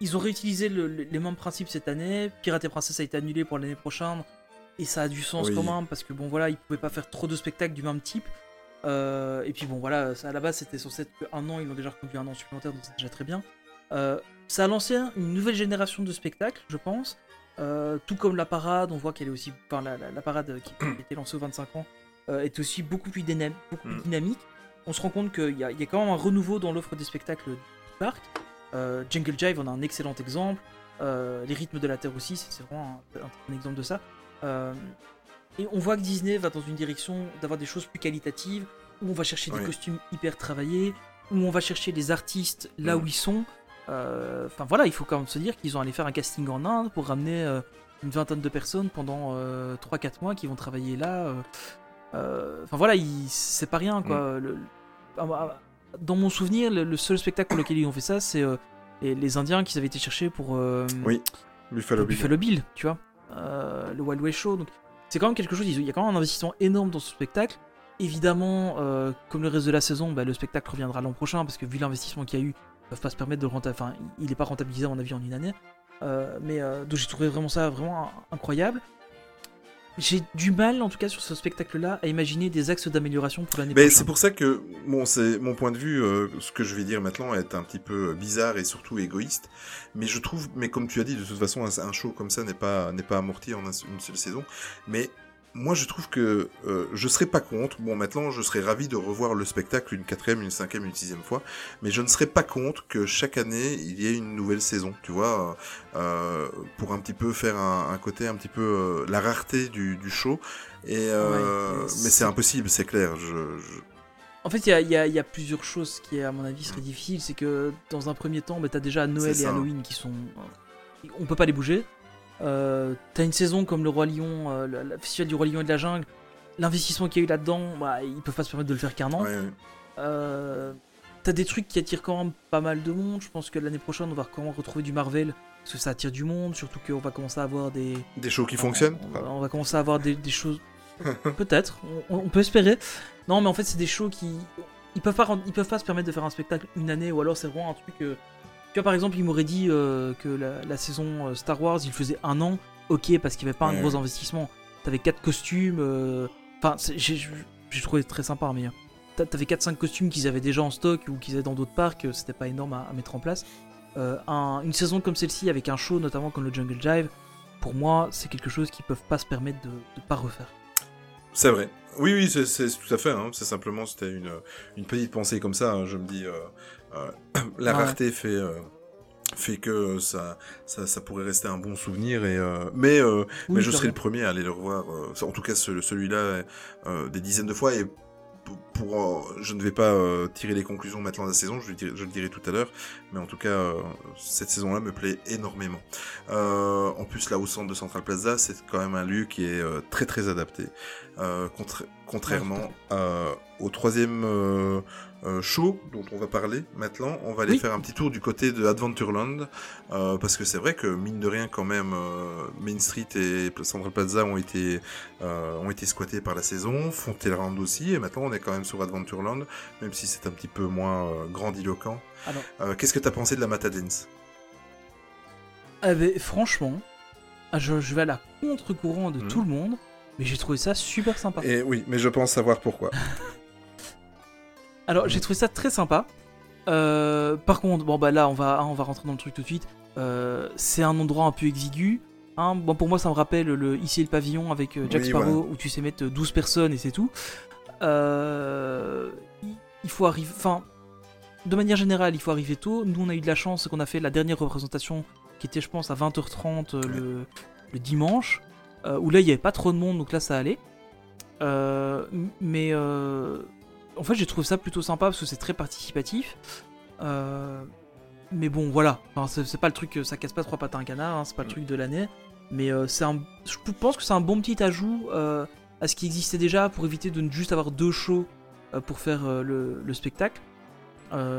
ils ont réutilisé le- le- les mêmes principes cette année. Pirate et Princesse a été annulé pour l'année prochaine. Et ça a du sens Oui. quand même, parce que bon voilà, ils pouvaient pas faire trop de spectacles du même type. Euh, et puis bon voilà, ça, à la base c'était censé être qu'un an, ils l'ont déjà reconduit un an supplémentaire, donc c'est déjà très bien. Ça a lancé une nouvelle génération de spectacles, je pense. Euh, tout comme la parade, on voit qu'elle est aussi. Enfin, la, la- la parade qui, <clears throat> été lancée aux 25 ans euh, est aussi beaucoup plus, dynam- beaucoup plus Mm. dynamique. On se rend compte qu'il y, a- il y a quand même un renouveau dans l'offre des spectacles du parc. Euh, Jungle Jive en a un excellent exemple. Euh, les rythmes de la Terre aussi, c'est vraiment un, un- un exemple de ça. Et on voit que Disney va dans une direction d'avoir des choses plus qualitatives, où on va chercher des costumes hyper travaillés, où on va chercher les artistes là Mm. où ils sont. Euh, Enfin voilà, il faut quand même se dire qu'ils ont allé faire un casting en Inde pour ramener euh, une vingtaine de personnes pendant 3-4 mois qui vont travailler là. euh. Euh, Enfin voilà, c'est pas rien quoi. Le- le- ah, bah, dans mon souvenir, le, seul spectacle pour lequel ils ont fait ça, c'est euh, les, Indiens qu'ils avaient été chercher pour, euh, Oui, Buffalo. Buffalo Bill, tu vois, Euh, le Wild West Show. Donc c'est quand même quelque chose. Il y a quand même un investissement énorme dans ce spectacle. Évidemment, euh, comme le reste de la saison, bah, le spectacle reviendra l'an prochain parce que vu l'investissement qu'il y a eu, peuvent pas se permettre de le rentabiliser. Enfin, il n'est pas rentabilisé à mon avis en une année. Euh, mais euh, donc j'ai trouvé vraiment ça vraiment incroyable. J'ai du mal, en tout cas sur ce spectacle-là, à imaginer des axes d'amélioration pour l'année prochaine. c'est pour ça que, bon, c'est mon point de vue, euh, ce que je vais dire maintenant est un petit peu bizarre et surtout égoïste. Mais je trouve, mais comme tu as dit, de toute façon, un, un show comme ça n'est pas, n'est pas amorti en un- une seule saison. Mais moi, je trouve que euh, je serais pas contre. Bon, maintenant, je serais ravi de revoir le spectacle une quatrième, une cinquième, une sixième fois. Mais je ne serais pas contre que chaque année, il y ait une nouvelle saison, tu vois, euh, pour un petit peu faire un, un côté un petit peu euh, la rareté du, du show. Et euh, Ouais, mais c'est- impossible, c'est clair. Je, je- En fait, il y a, y y plusieurs choses qui, à mon avis, seraient difficiles. C'est que dans un premier temps, bah, t'as déjà Noël et. Halloween qui sont. On peut pas les bouger. Euh, t'as une saison comme le Roi Lion, euh, le, le festival du Roi Lion et de la Jungle. L'investissement qu'il y a eu là-dedans, bah, ils peuvent pas se permettre de le faire qu'un an. Ouais, ouais. Euh, t'as des trucs qui attirent quand même pas mal de monde. Je pense que l'année prochaine, on va quand même retrouver du Marvel. Parce que ça attire du monde. Surtout qu'on va commencer à avoir des. Des shows qui fonctionnent On, va- on va commencer à avoir des, des choses. <laughs> Peut-être, on, on peut espérer. Non, mais en fait, c'est des shows qui. Ils peuvent, pas, ils peuvent pas se permettre de faire un spectacle une année, ou alors c'est vraiment un truc. Tu vois, par exemple, ils m'auraient dit euh, que la, la saison euh, Star Wars, il faisait un an, ok, parce qu'il n'y avait pas un gros investissement. T'avais 4 costumes. euh, Enfin, j'ai trouvé très sympa, mais. t'a- T'avais 4-5 costumes qu'ils avaient déjà en stock ou qu'ils avaient dans d'autres parcs, c'était pas énorme à, à mettre en place. Euh, un- une saison comme celle-ci, avec un show notamment comme le Jungle Jive, pour moi, c'est quelque chose qu'ils peuvent pas se permettre de, de pas refaire. C'est vrai. Oui, oui, c'est tout à fait. Hein. C'est simplement, c'était une, une petite pensée comme ça. hein. Je me dis, euh, <clears throat> la Ouais. rareté fait, euh, fait que ça, ça, ça pourrait rester un bon souvenir. Et, euh, mais euh, Oui, mais je serai le premier à aller le revoir. euh, en tout cas, ce- celui-là, euh, des dizaines de fois. Et pour, pour, euh, je ne vais pas euh, tirer les conclusions maintenant de la saison. Je, le dirai- je le dirai tout à l'heure. Mais en tout cas, euh, cette saison-là me plaît énormément. Euh, en plus, là au centre de Central Plaza, c'est quand même un lieu qui est euh, très très adapté. Euh, contra- contrairement euh, au troisième euh, euh, show dont on va parler maintenant. On va aller Oui. faire un petit tour du côté de Adventureland, euh, parce que c'est vrai que mine de rien quand même, euh, Main Street et Central Plaza ont été, euh, ont été squattés par la saison, Frontierland aussi, et maintenant on est quand même sur Adventureland, même si c'est un petit peu moins grandiloquent. Euh, Qu'est-ce que t'as pensé de la Matadance Ah, ben, franchement, ah, je, je vais à la contre-courant de Mhm. tout le monde, mais j'ai trouvé ça super sympa. Et oui, mais je pense savoir pourquoi. <laughs> Alors, j'ai trouvé ça très sympa. Euh, par contre, bon bah là, on va, hein, on va rentrer dans le truc tout de suite. Euh, c'est un endroit un peu exigu. hein. Bon, pour moi, ça me rappelle le ici le pavillon avec euh, Jack Oui, Sparrow où tu sais mettre 12 personnes et c'est tout. Euh, il- faut arriver. Enfin, de manière générale, il faut arriver tôt. Nous, on a eu de la chance qu'on a fait la dernière représentation qui était, je pense, à 20h30 euh, le, le dimanche. où là, il n'y avait pas trop de monde, donc là, ça allait. Mais en fait, j'ai trouvé ça plutôt sympa parce que c'est très participatif. Euh, mais bon, voilà. Enfin, c'est pas le truc, euh, ça casse pas trois pattes à un canard, hein, c'est pas le Mm. truc de l'année. Mais euh, c'est un, je pense que c'est un bon petit ajout euh, à ce qui existait déjà pour éviter de ne juste avoir deux shows pour faire le, le spectacle.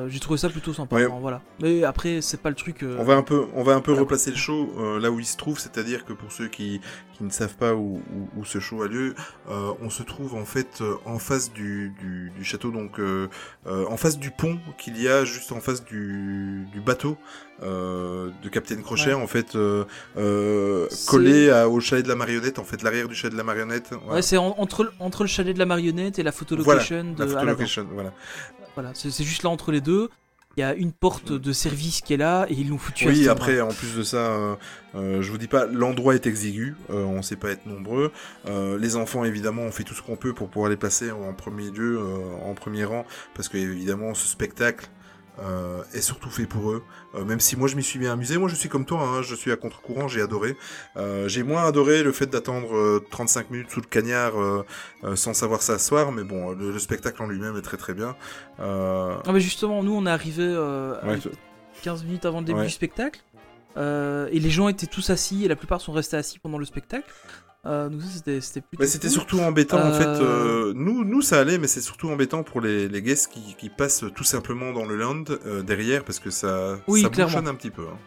J'ai trouvé ça plutôt sympa. Ouais. hein, voilà. Mais après, c'est pas le truc. On va un peu, on va un peu replacer le show là où il se trouve, c'est-à-dire que pour ceux qui, qui ne savent pas où, où, où ce show a lieu, euh, on se trouve en fait euh, en face du, du, du château, donc euh, euh, en face du pont qu'il y a juste en face du, du bateau de Captain Crochet, Ouais. en fait collé à- au chalet de la marionnette, en fait l'arrière du chalet de la marionnette. voilà. Ouais, c'est en- entre, le- entre le chalet de la marionnette et la photo Voilà, location de la photo location, voilà. Voilà, c'est juste là entre les deux. Il y a une porte de service qui est là et ils l'ont foutu Oui, après, en plus de ça, euh, euh, je vous dis pas, l'endroit est exigu, euh, on sait pas être nombreux. Euh, les enfants, évidemment, on fait tout ce qu'on peut pour pouvoir les placer en premier lieu, euh, en premier rang, parce que évidemment, ce spectacle euh, est surtout fait pour eux. Euh, même si moi, je m'y suis bien amusé, moi, je suis comme toi, hein, je suis à contre-courant, j'ai adoré. Euh, j'ai moins adoré le fait d'attendre euh, 35 minutes sous le cagnard sans savoir s'asseoir, mais bon, le, le spectacle en lui-même est très très bien. Ah, mais justement, nous on est arrivé euh, ouais, avec 15 minutes avant le début Ouais. du spectacle. et les gens étaient tous assis et la plupart sont restés assis pendant le spectacle. Euh, donc c'était plutôt. Mais c'était cool. surtout embêtant en fait. Euh, euh, nous, nous ça allait, mais c'est surtout embêtant pour les, les guests qui, qui passent tout simplement dans le land derrière parce que ça, Oui, ça bouchonne un petit peu. hein.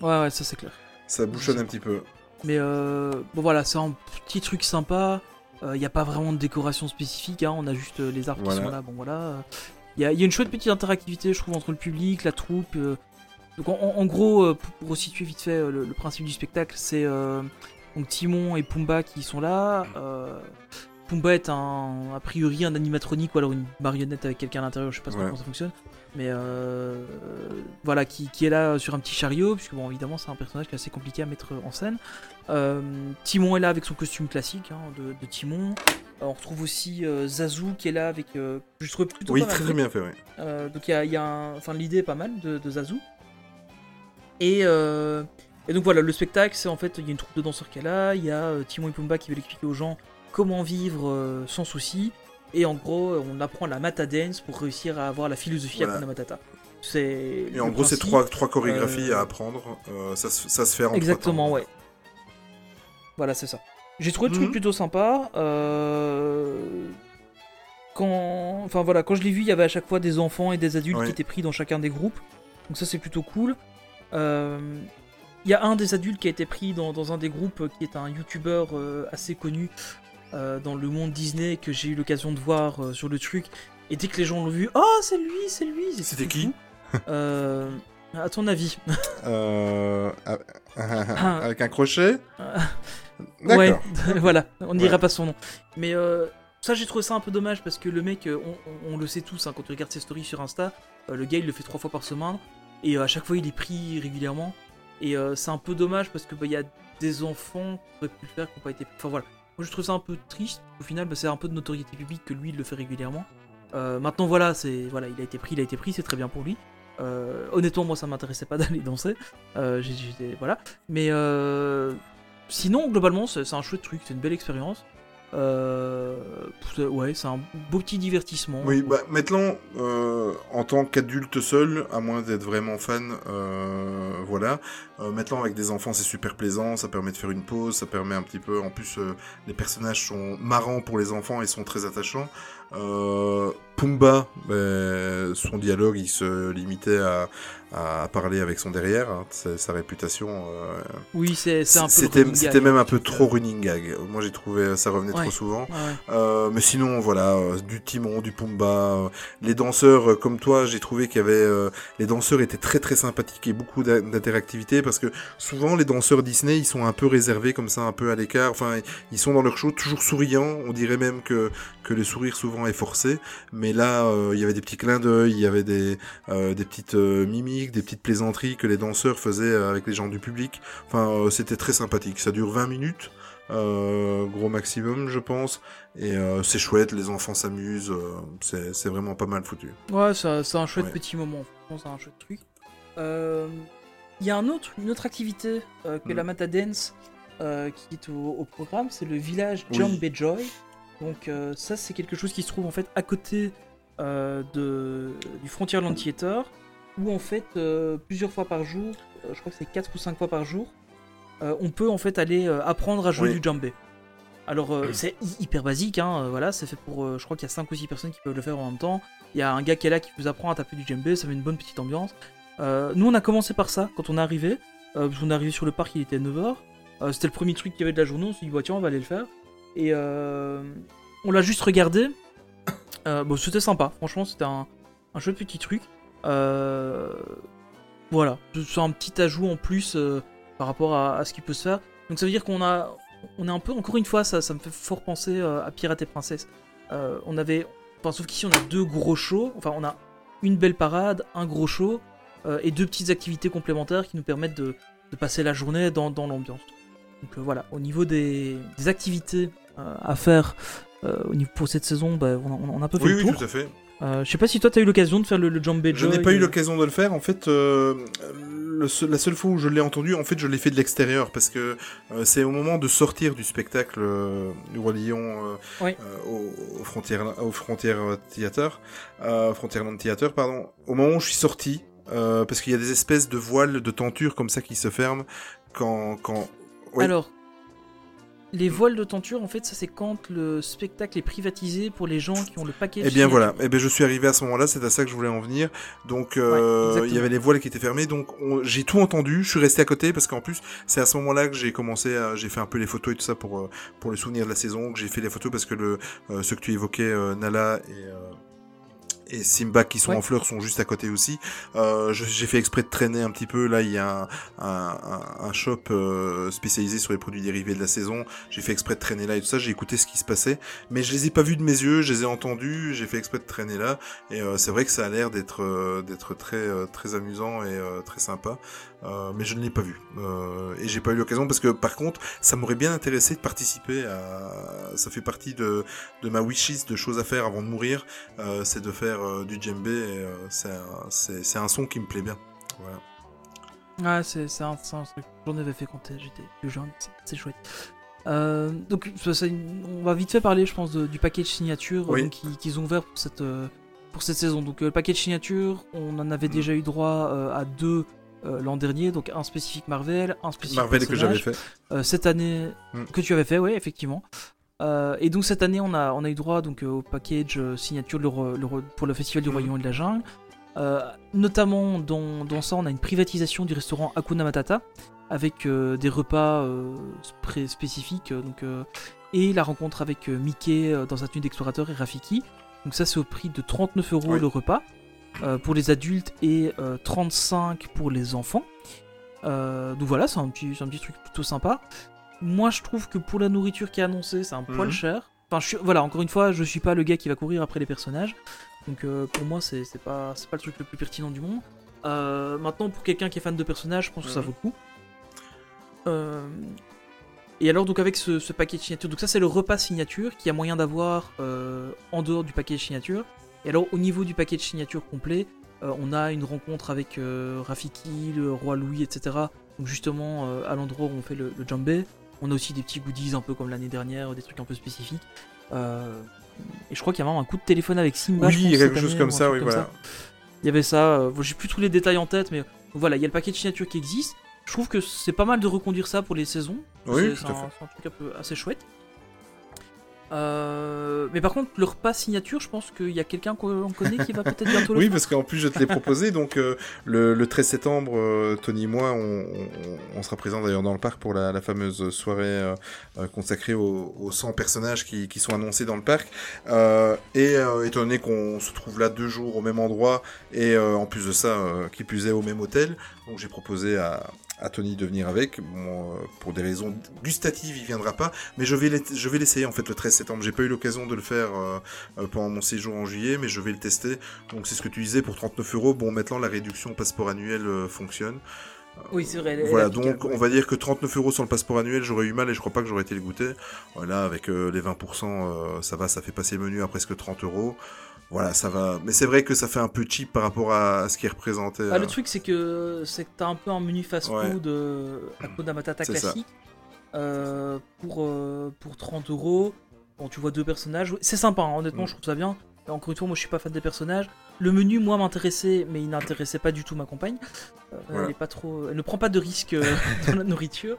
Ouais, ouais, ça c'est clair. Ça bouchonne un petit peu. Mais bon voilà, c'est un petit truc sympa. Il n'y a pas vraiment de décoration spécifique, hein, on a juste les arbres Voilà. qui sont là. Bon voilà. Il y, a- y a une chouette petite interactivité, je trouve, entre le public, la troupe. Donc en, gros, pour, resituer vite fait le, le principe du spectacle, c'est donc Timon et Pumba qui sont là. euh, Pumba est un, a priori un animatronique ou alors une marionnette avec quelqu'un à l'intérieur, je sais pas Ouais. comment ça fonctionne. Mais euh, voilà, qui, qui est là sur un petit chariot, puisque bon, évidemment, c'est un personnage qui est assez compliqué à mettre en scène. Euh, Timon est là avec son costume classique hein, de, de Timon. Euh, on retrouve aussi euh, Zazu qui est là avec. euh, je trouve plutôt Oui, pas mal très bien fait. Oui. Euh, donc il y a, y a un- l'idée est pas mal de, de Zazu. Et, euh, et donc voilà, le spectacle, c'est en fait il y a une troupe de danseurs qui est là, il y a euh, Timon et Pumba qui veulent expliquer aux gens comment vivre euh, sans souci. Et en gros, on apprend la Mata Dance pour réussir à avoir la philosophie Voilà. Hakuna Matata. C'est Et en gros, c'est trois, trois chorégraphies euh, à apprendre. Euh, ça, se- ça se fait en Exactement, ouais. Voilà, c'est ça. J'ai trouvé le Mhm. truc plutôt sympa. euh, Quand... Enfin voilà, quand je l'ai vu, il y avait à chaque fois des enfants et des adultes qui étaient pris dans chacun des groupes. Donc ça, c'est plutôt cool. Euh, Il y a un des adultes qui a été pris dans, dans un des groupes, euh, qui est un youtubeur euh, assez connu euh, dans le monde Disney, que j'ai eu l'occasion de voir sur le truc. Et dès que les gens l'ont vu, oh c'est lui, c'est lui. C'était qui. Euh, À ton avis Euh, <laughs> ah, avec un crochet. D'accord. Ouais, <laughs> voilà, on Ouais. dira pas son nom. Mais euh, ça, j'ai trouvé ça un peu dommage parce que le mec, on, le sait tous, hein, quand tu regardes ses stories sur Insta, le gars il le fait trois fois par semaine et à chaque fois il est pris régulièrement. Et euh, c'est un peu dommage parce que bah, il y a des enfants qui auraient pu le faire qui n'ont pas été. Enfin voilà, moi je trouve ça un peu triste. Au final, bah, c'est un peu de notoriété publique que lui il le fait régulièrement. Euh, maintenant voilà, c'est voilà, il a été pris, il a été pris, c'est très bien pour lui. Euh, honnêtement, moi ça m'intéressait pas <laughs> d'aller danser. Voilà, mais sinon, globalement, c'est un chouette truc, c'est une belle expérience. Euh, ouais, c'est un beau petit divertissement. Oui, bah, maintenant, euh, en tant qu'adulte seul, à moins d'être vraiment fan, euh, voilà. Euh, maintenant avec des enfants c'est super plaisant, ça permet de faire une pause, ça permet un petit peu. En plus les personnages sont marrants pour les enfants et sont très attachants. Euh, Pumba, ben, son dialogue il se limitait à, à parler avec son derrière, hein. sa, réputation. euh, Oui, c'est un peu. c'était même hein, un peu donc, euh, trop running gag. Moi j'ai trouvé ça revenait Ouais. trop souvent. ouais, ouais. Euh, mais sinon, voilà, euh, du Timon, du Pumba, euh, les danseurs, euh, comme toi, j'ai trouvé qu'il y avait, euh, les danseurs étaient très très sympathiques et beaucoup d'interactivité parce que souvent les danseurs Disney, ils sont un peu réservés comme ça, un peu à l'écart. Enfin, ils sont dans leur show toujours souriants. On dirait même que que le sourire souvent est forcé. Mais là, euh, il y avait des petits clins d'œil, il y avait des euh, des petites euh, mimiques, des petites plaisanteries que les danseurs faisaient avec les gens du public. Enfin, c'était très sympathique. Ça dure 20 minutes. Euh, gros maximum, je pense. Et euh, c'est chouette, les enfants s'amusent, euh, c'est c'est vraiment pas mal foutu. Ouais, c'est un chouette Ouais. petit moment. C'est un chouette truc. Il y a un autre, une autre activité que Mm. la Mata Dance qui est au, au programme, c'est le village Oui. John Joy. Donc euh, ça, c'est quelque chose qui se trouve en fait à côté euh, de, du Frontierland Theater, où en fait euh, plusieurs fois par jour, euh, je crois que c'est 4 ou 5 fois par jour, on peut en fait aller apprendre à jouer Oui. du djembé. Alors euh, Mm. c'est hy- hyper basique, hein, voilà, c'est fait pour, je crois qu'il y a 5 ou 6 personnes qui peuvent le faire en même temps. Il y a un gars qui est là qui vous apprend à taper du djembé, ça met une bonne petite ambiance. Nous on a commencé par ça quand on est arrivé, parce qu'on est arrivé sur le parc, il était 9h. C'était le premier truc qu'il y avait de la journée, on s'est dit bah, tiens on va aller le faire. Et euh, on l'a juste regardé. <coughs> Euh, bon, c'était sympa, franchement c'était un, un chouette petit truc. Euh, voilà, c'est un petit ajout en plus par rapport à, ce qui peut se faire. Donc ça veut dire qu'on a, on est un peu, encore une fois, ça, ça me fait fort penser à Pirate et Princesse. On avait, enfin, sauf qu'ici on a deux gros shows, enfin on a une belle parade, un gros show et deux petites activités complémentaires qui nous permettent de, de passer la journée dans, dans l'ambiance. Donc voilà, au niveau des, activités à faire euh, pour cette saison, bah, on, a, on a un peu fait Oui, le oui, tour. tout à fait. Euh, je sais pas si toi t'as eu l'occasion de faire le, le Jambé Je n'ai pas eu euh, l'occasion de le faire. En fait, euh, le seul- la seule fois où je l'ai entendu, en fait, je l'ai fait de l'extérieur parce que euh, c'est au moment de sortir du spectacle euh, du Roi Lion euh, Oui. euh, au, au frontières au frontières theater, euh, Frontierland Theater, pardon. Au moment où je suis sorti, euh, parce qu'il y a des espèces de voiles de tenture comme ça qui se ferment quand quand. Oui. Alors, les voiles de tenture, en fait, ça c'est quand le spectacle est privatisé pour les gens qui ont le paquet. Eh bien voilà, eh bien je suis arrivé à ce moment-là, c'est à ça que je voulais en venir. Donc euh, Ouais, il y avait les voiles qui étaient fermées, donc on- j'ai tout entendu. Je suis resté à côté parce qu'en plus c'est à ce moment-là que j'ai commencé, à, j'ai fait un peu les photos et tout ça pour euh, pour le souvenir de la saison. Que j'ai fait les photos parce que le euh, ceux que tu évoquais, euh, Nala et euh, et Simba qui sont Ouais. en fleurs sont juste à côté aussi. Euh, j'ai fait exprès de traîner un petit peu. Là, il y a un, un, un- un shop euh, spécialisé sur les produits dérivés de la saison. J'ai fait exprès de traîner là et tout ça. J'ai écouté ce qui se passait, mais je les ai pas vus de mes yeux. Je les ai entendus. J'ai fait exprès de traîner là. Et euh, c'est vrai que ça a l'air d'être d'être très euh, très amusant et euh, très sympa. Euh, mais je ne l'ai pas vu. Euh, et j'ai pas eu l'occasion parce que par contre, ça m'aurait bien intéressé de participer à. Ça fait partie de de ma wishlist de choses à faire avant de mourir. Euh, c'est de faire euh, du djembé. C'est un, un son qui me plaît bien. Voilà. Ah, c'est un, un truc. J'en avais fait quand j'étais plus jeune, c'est- chouette. Euh, donc, on va vite fait parler, je pense, de- du package signature Oui. qu'ils ont ouvert pour cette, euh, pour cette saison. Donc, le package signature, on en avait déjà eu droit à deux euh, l'an dernier, donc un spécifique Marvel, un spécifique Marvel que j'avais fait. Euh, cette année Mm. que tu avais fait, oui, effectivement. Euh, et donc cette année, on a, on a eu droit donc, au package signature le le pour le Festival du Mhm. Royaume et de la Jungle. Notamment dans, dans ça, on a une privatisation du restaurant Hakuna Matata avec des repas spécifiques. donc, et la rencontre avec Mickey dans sa tenue d'explorateur et Rafiki. Donc ça, c'est au prix de 39 euros Oui. le repas pour les adultes et euh, 35 pour les enfants. Euh, donc voilà, c'est un petit, c'est un petit truc plutôt sympa. Moi, je trouve que pour la nourriture qui est annoncée, c'est un poil Mhm. cher. Enfin, je suis- voilà, encore une fois, je suis pas le gars qui va courir après les personnages. Donc euh, pour moi, c'est pas, pas le truc le plus pertinent du monde. Euh, maintenant, pour quelqu'un qui est fan de personnages, je pense que ça Mhm. vaut le coup. Euh, et alors, donc avec ce, ce paquet de signature, donc ça c'est le repas signature qui a moyen d'avoir euh, en dehors du paquet de signature. Et alors, au niveau du paquet de signature complet, euh, on a une rencontre avec euh, Rafiki, le roi Louis, etc. Donc justement, euh, à l'endroit où on fait le, le jambé. On a aussi des petits goodies un peu comme l'année dernière, des trucs un peu spécifiques. Et je crois qu'il y a même un coup de téléphone avec Simba. Oui, il y a quelque chose année, comme ça, oui, comme voilà. Il y avait ça, j'ai plus tous les détails en tête, mais voilà, il y a le paquet de signatures qui existe. Je trouve que c'est pas mal de reconduire ça pour les saisons. Oui, c'est un, un truc un peu assez chouette. Euh, mais par contre, le repas signature, je pense qu'il y a quelqu'un qu'on connaît qui va peut-être bientôt le Oui, faire. parce qu'en plus, je te l'ai <laughs> proposé. Donc, euh, le, le 13 septembre, euh, Tony et moi, on, on- on sera présents d'ailleurs dans le parc pour la, la fameuse soirée consacrée aux, aux 100 personnages qui, qui sont annoncés dans le parc. Et étant donné qu'on se trouve là deux jours au même endroit, et en plus de ça, qui plus est au même hôtel, donc j'ai proposé à, à Tony de venir avec. Bon, euh, pour des raisons gustatives, il viendra pas, mais je vais l'être- je vais l'essayer en fait le 13 septembre. J'ai pas eu l'occasion de le faire euh, euh, pendant mon séjour en juillet, mais je vais le tester. Donc c'est ce que tu disais pour 39 euros. Bon, maintenant la réduction au passeport annuel euh, fonctionne. Oui, c'est vrai. Voilà, donc ouais. on va dire que 39 euros sur le passeport annuel, j'aurais eu mal et je crois pas que j'aurais été le goûter. Voilà, avec euh, les 20%, euh, ça va, ça fait passer le menu à presque 30 euros. Voilà, ça va. Mais c'est vrai que ça fait un peu cheap par rapport à, ce qui est représenté. Ah, euh. le truc, c'est que c'est que t'as un peu un menu fast-food euh, Hakuna Matata C'est ça. classique euh, pour, euh, pour 30 euros. Bon, tu vois deux personnages. C'est sympa, hein, honnêtement, Mm. je trouve ça bien. Et encore une fois, moi je suis pas fan des personnages. Le menu, moi, m'intéressait, mais il n'intéressait pas du tout ma compagne. Euh, Voilà. Elle est pas trop, elle ne prend pas de risques euh, <laughs> dans la nourriture.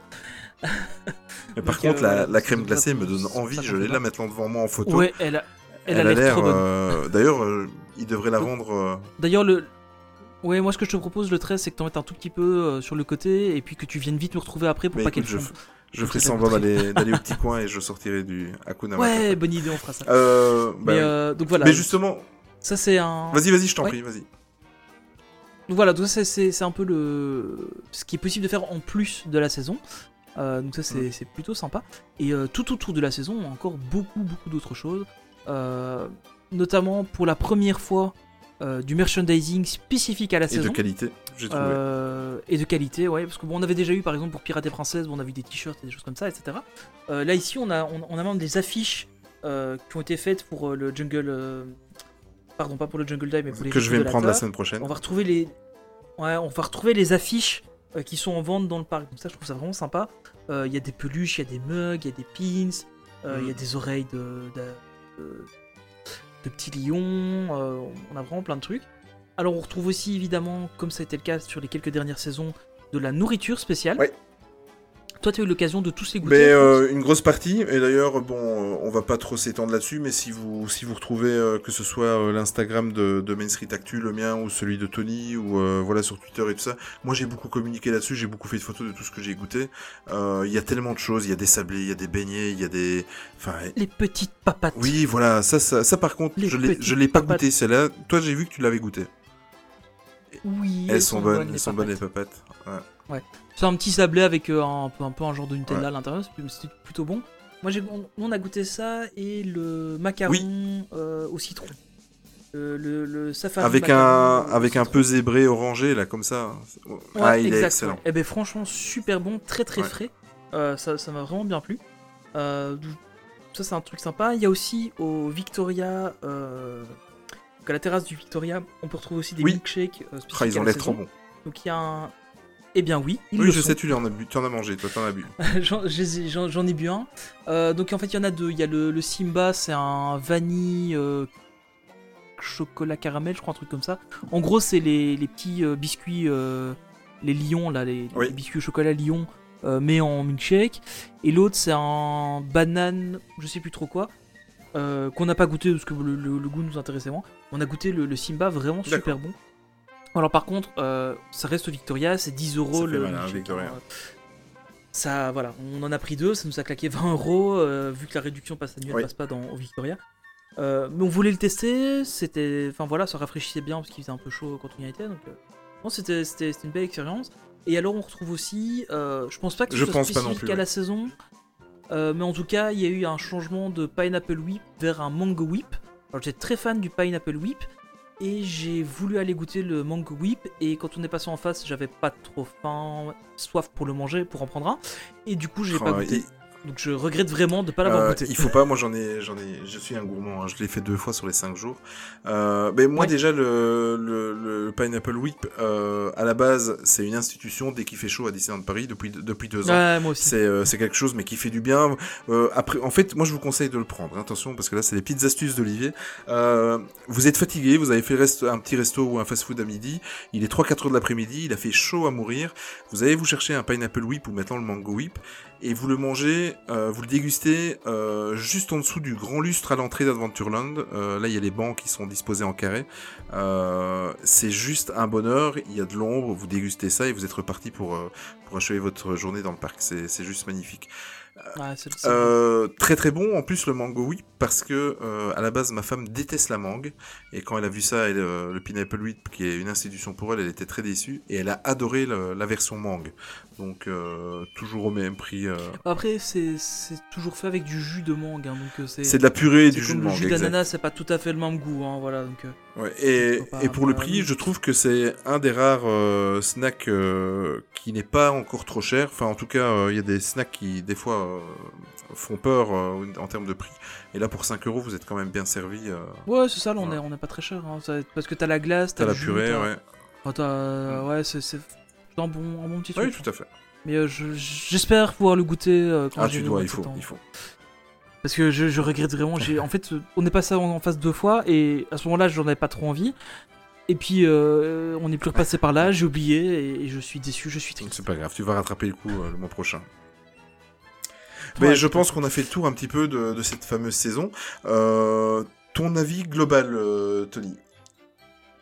Mais par donc, contre, euh, la, crème glacée me donne envie. Je l'ai là maintenant devant moi en photo. Ouais, elle a, elle, a l'air euh, D'ailleurs, euh, il devrait la vendre. euh, D'ailleurs, le. Ouais, moi ce que je te propose le 13, c'est que t'en mettes un tout petit peu euh, sur le côté et puis que tu viennes vite me retrouver après pour Mais pas qu'elle je, fonde. je ferai ça, semblant d'aller d'aller au petit <laughs> coin et je sortirai du Hakuna Matata. Ouais, bonne idée, on fera ça. Euh, bah, mais euh, donc voilà. mais justement, Ça c'est un. vas-y, vas-y, je t'en Ouais. prie, vas-y. Donc voilà, donc ça c'est- un peu le ce qui est possible de faire en plus de la saison. Euh, donc ça c'est c'est plutôt sympa. Et tout autour de la saison, encore beaucoup beaucoup d'autres choses. Euh, notamment pour la première fois euh, du merchandising spécifique à la Et saison. de qualité, j'ai trouvé. Euh, et de qualité, ouais, parce que bon, on avait déjà eu par exemple pour Pirates et Princesses, on a vu des t-shirts et des choses comme ça, etc. Euh, là ici, on a, on, on a même des affiches qui ont été faites pour le Jungle, pardon, pas pour le Jungle Dive, mais pour les que je vais me prendre la semaine prochaine. On va retrouver les, ouais, on va retrouver les affiches qui sont en vente dans le parc. Donc ça, je trouve ça vraiment sympa. Il y a des peluches, il y a des mugs, il y a des pins, il y a Mm. des oreilles de, de, de- de petits lions. euh, on a vraiment plein de trucs. Alors on retrouve aussi évidemment, comme ça a été le cas sur les quelques dernières saisons, de la nourriture spéciale. Toi, tu as eu l'occasion de tous les goûter. Mais euh, une grosse partie, et d'ailleurs, bon, euh, on va pas trop s'étendre là-dessus, mais si vous, si vous retrouvez euh, que ce soit euh, l'Instagram de, de Main Street Actu, le mien, ou celui de Tony, ou voilà sur Twitter et tout ça, moi j'ai beaucoup communiqué là-dessus, j'ai beaucoup fait de photos de tout ce que j'ai goûté. Il y a tellement de choses, il y a des sablés, il y a des beignets, il y a des... Enfin, Les petites papates. oui, voilà, ça, ça, ça par contre, Les je l'ai- petites je l'ai pas papates. goûté, celle-là. Toi, j'ai vu que tu l'avais goûté. Oui, Elles, sont bonnes, les elles sont bonnes les papates. papates. Ouais. Un petit sablé avec euh, un, peu, un peu un genre de Nutella Ouais. à l'intérieur, c'est plutôt bon. Moi, j'ai, on, on a goûté ça et le macaron euh, au citron. Euh, le, le safari Avec un, avec un peu zébré orangé, là, comme ça. Ouais, ah, il exact, est excellent. ouais. Eh ben franchement, super bon, très très frais. Euh, ça, ça m'a vraiment bien plu. Euh, ça, c'est un truc sympa. Il y a aussi au Victoria, donc à la terrasse du Victoria, on peut retrouver aussi des Oui. milkshakes Ah, ils ont la l'air trop bons. Donc il y a un. Eh bien oui, ils Oui, le je sont. sais, tu en as bu, tu en as mangé, toi, t'en as bu. <laughs> J'en ai- bu un. Euh, donc en fait, il y en a deux. Il y a le, le Simba, c'est un vanille euh, chocolat caramel, je crois, un truc comme ça. En gros, c'est les, les petits euh, biscuits, les lions, là, les, Oui. les biscuits au chocolat lion, mais en milkshake. Et l'autre, c'est un banane, je sais plus trop quoi. qu'on n'a pas goûté parce que le, le- le goût nous intéressait moins. On a goûté le, Simba vraiment super bon. Alors par contre, euh, ça reste au Victoria, c'est 10 euros le mal, hein, Victoria. Ça, voilà, on en a pris deux, ça nous a claqué 20 euros, euh, vu que la réduction passe annuelle Oui. passe pas dans, au Victoria. Euh, mais on voulait le tester, c'était, enfin voilà, ça rafraîchissait bien parce qu'il faisait un peu chaud quand on y était, donc euh, c'était, une belle expérience. Et alors on retrouve aussi, euh, je pense pas que ce Je soit pense spécifique plus, à ouais. la saison, mais en tout cas il y a eu un changement de Pineapple Whip vers un Mango Whip. Alors j'étais très fan du Pineapple Whip et j'ai voulu aller goûter le Mango Whip et quand on est passé en face j'avais pas trop faim, soif pour le manger, pour en prendre un et du coup j'ai Oh, pas goûté. Donc je regrette vraiment de ne pas l'avoir Euh, goûté. il faut pas, moi j'en ai, j'en ai, je suis un gourmand, hein, je l'ai fait deux fois sur les cinq jours. Euh, mais moi Ouais. déjà le, le, le Pineapple Whip, euh, à la base c'est une institution dès qu'il fait chaud à Disneyland Paris depuis, depuis deux ans. Ouais, moi aussi. C'est euh, c'est quelque chose mais qui fait du bien. Euh, après, en fait, moi je vous conseille de le prendre. hein, Attention parce que là c'est les petites astuces d'Olivier. Vous êtes fatigué, vous avez fait resto- un petit resto ou un fast-food à midi. Il est 3-4 heures de l'après-midi, il a fait chaud à mourir. Vous allez vous chercher un pineapple whip ou maintenant le mango whip et vous le mangez, euh, vous le dégustez euh, juste en dessous du grand lustre à l'entrée d'Adventureland. Euh, là il y a les bancs qui sont disposés en carré. C'est juste un bonheur. Il y a de l'ombre, vous dégustez ça et vous êtes reparti pour pour achever votre journée dans le parc. C'est juste magnifique. Ouais, Euh, très très bon. En plus, le mango, oui, parce que euh, à la base, ma femme déteste la mangue. Et quand elle a vu ça, elle, euh, le Pineapple Whip, qui est une institution pour elle, elle était très déçue. Et elle a adoré le- la version mangue. Donc, euh, toujours au même prix. euh. Après, c'est toujours fait avec du jus de mangue, hein, donc euh, c'est. C'est de la purée et du jus de comme le mangue. jus d'ananas, c'est pas tout à fait le même goût, hein, voilà. Donc, Ouais, et, pas- et pour le prix, je trouve que c'est un des rares euh, snacks qui n'est pas encore trop cher. Enfin, en tout cas, il y a des snacks qui, des fois, font peur en termes de prix. Et là, pour 5 euros, vous êtes quand même bien servi. Ouais, c'est ça, là, on Voilà. est, on est pas très cher. hein, ça- parce que t'as la glace, t'as la jus, purée, t'as- ouais. enfin, t'as- ouais, c'est un bon, un bon petit Oui, tout à fait. Mais euh, je- j'espère pouvoir le goûter euh, quand Ah, tu dois, il faut, il faut. Parce que je, je regrette vraiment. En fait, on est passé en, en face deux fois et à ce moment-là, j'en avais pas trop envie. Et puis, euh, on n'est plus repassé par là, j'ai oublié et, et je suis déçu, je suis triste. C'est pas grave, tu vas rattraper le coup euh, le mois prochain. Ouais, Mais je pense qu'on a fait le tour un petit peu de, de cette fameuse saison. Euh, ton avis global, Tony?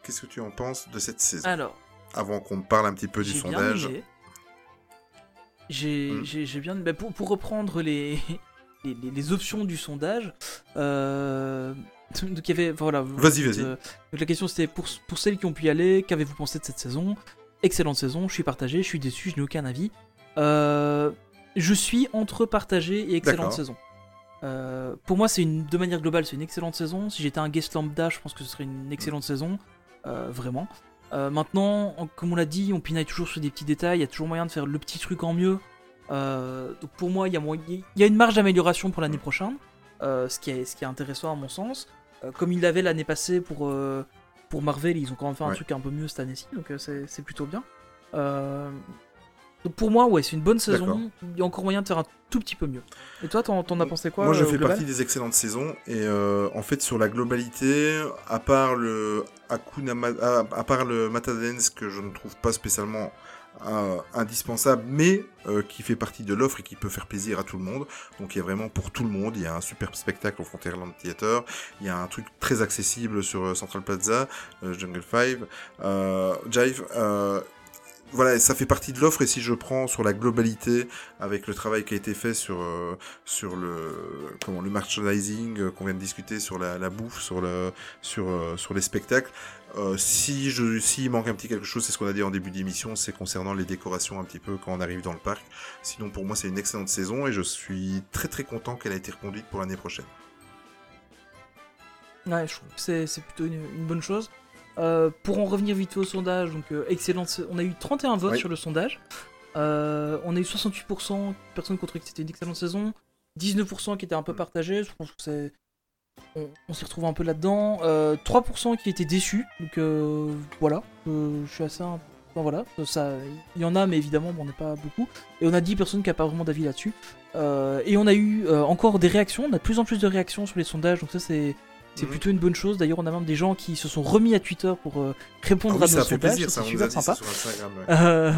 Qu'est-ce que tu en penses de cette saison? Alors, Avant qu'on parle un petit peu du sondage. J'ai, Hmm. bien. bah, pour, pour reprendre <laughs> les, les, options du sondage, euh, <laughs> donc il y avait. Voilà. Vas-y, vas-y. euh, la question c'était pour, pour celles qui ont pu y aller, qu'avez-vous pensé de cette saison? Excellente saison, je suis partagé, je suis déçu, je n'ai aucun avis. Euh, je suis entre partagé et excellente saison. Euh, pour moi, c'est une, de manière globale, c'est une excellente saison. Si j'étais un guest lambda, je pense que ce serait une excellente saison, euh, vraiment. Euh, maintenant, en- comme on l'a dit, on pinaille toujours sur des petits détails. Il y a toujours moyen de faire le petit truc en mieux. Euh, donc pour moi, il y, a y une marge d'amélioration pour l'année prochaine, euh, ce, qui est, ce qui est intéressant à mon sens. Comme il l'avait l'année passée pour, pour Marvel, ils ont quand même fait un Ouais. truc un peu mieux cette année-ci, donc c'est plutôt bien. Donc pour moi, ouais, c'est une bonne saison. Il y a encore moyen de faire un tout petit peu mieux. Et toi, t'en t'en as pensé quoi Moi, je euh, fais partie des excellentes saisons et euh, en fait sur la globalité, à part le à, à part le Matadance que je ne trouve pas spécialement euh, indispensable, mais euh, qui fait partie de l'offre et qui peut faire plaisir à tout le monde. Donc il y a vraiment pour tout le monde. Il y a un super spectacle au Frontierland Theater. Il y a un truc très accessible sur Central Plaza, euh, Jungle 5, euh, Jive. Voilà, ça fait partie de l'offre et si je prends sur la globalité avec le travail qui a été fait sur euh, sur le comment le merchandising euh, qu'on vient de discuter sur la, bouffe, sur le sur euh, sur les spectacles, si je s'il manque un petit quelque chose, c'est ce qu'on a dit en début d'émission, c'est concernant les décorations un petit peu quand on arrive dans le parc. Sinon pour moi c'est une excellente saison et je suis très très content qu'elle a été reconduite pour l'année prochaine. Ouais, je trouve que c'est plutôt une bonne chose. Euh, pour en revenir vite fait au sondage, donc euh, on a eu 31 votes Oui. sur le sondage. Euh, on a eu 68% de personnes qui ont trouvé que c'était une excellente saison, 19% qui étaient un peu partagés. Je pense que c'est. On, on s'y retrouve un peu là-dedans. Euh, 3% qui étaient déçus. Donc voilà, je suis assez. un- Enfin, voilà, ça, il y en a, mais évidemment, bon, on n'est pas beaucoup. Et on a 10 personnes qui n'ont pas vraiment d'avis là-dessus. Et on a eu encore des réactions. On a de plus en plus de réactions sur les sondages, donc ça c'est c'est Mhm. plutôt une bonne chose. D'ailleurs, on a même des gens qui se sont remis à Twitter pour euh, répondre Ah oui, à ça nos sondages. plaisir, ça, ça, c'est super sympa. ouais. Euh,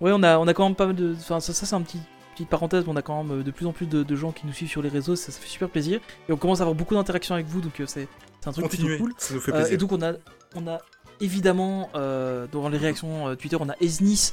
ouais, on a, on a quand même pas mal de. Enfin, ça, ça c'est un petit petite parenthèse. mais On a quand même euh, de plus en plus de, de gens qui nous suivent sur les réseaux. Ça, ça fait super plaisir. Et on commence à avoir beaucoup d'interactions avec vous, donc c'est un truc Continuez, plutôt cool. ça nous fait Euh, plaisir. et donc on a, on a évidemment euh, dans les réactions euh, Twitter, on a Esnis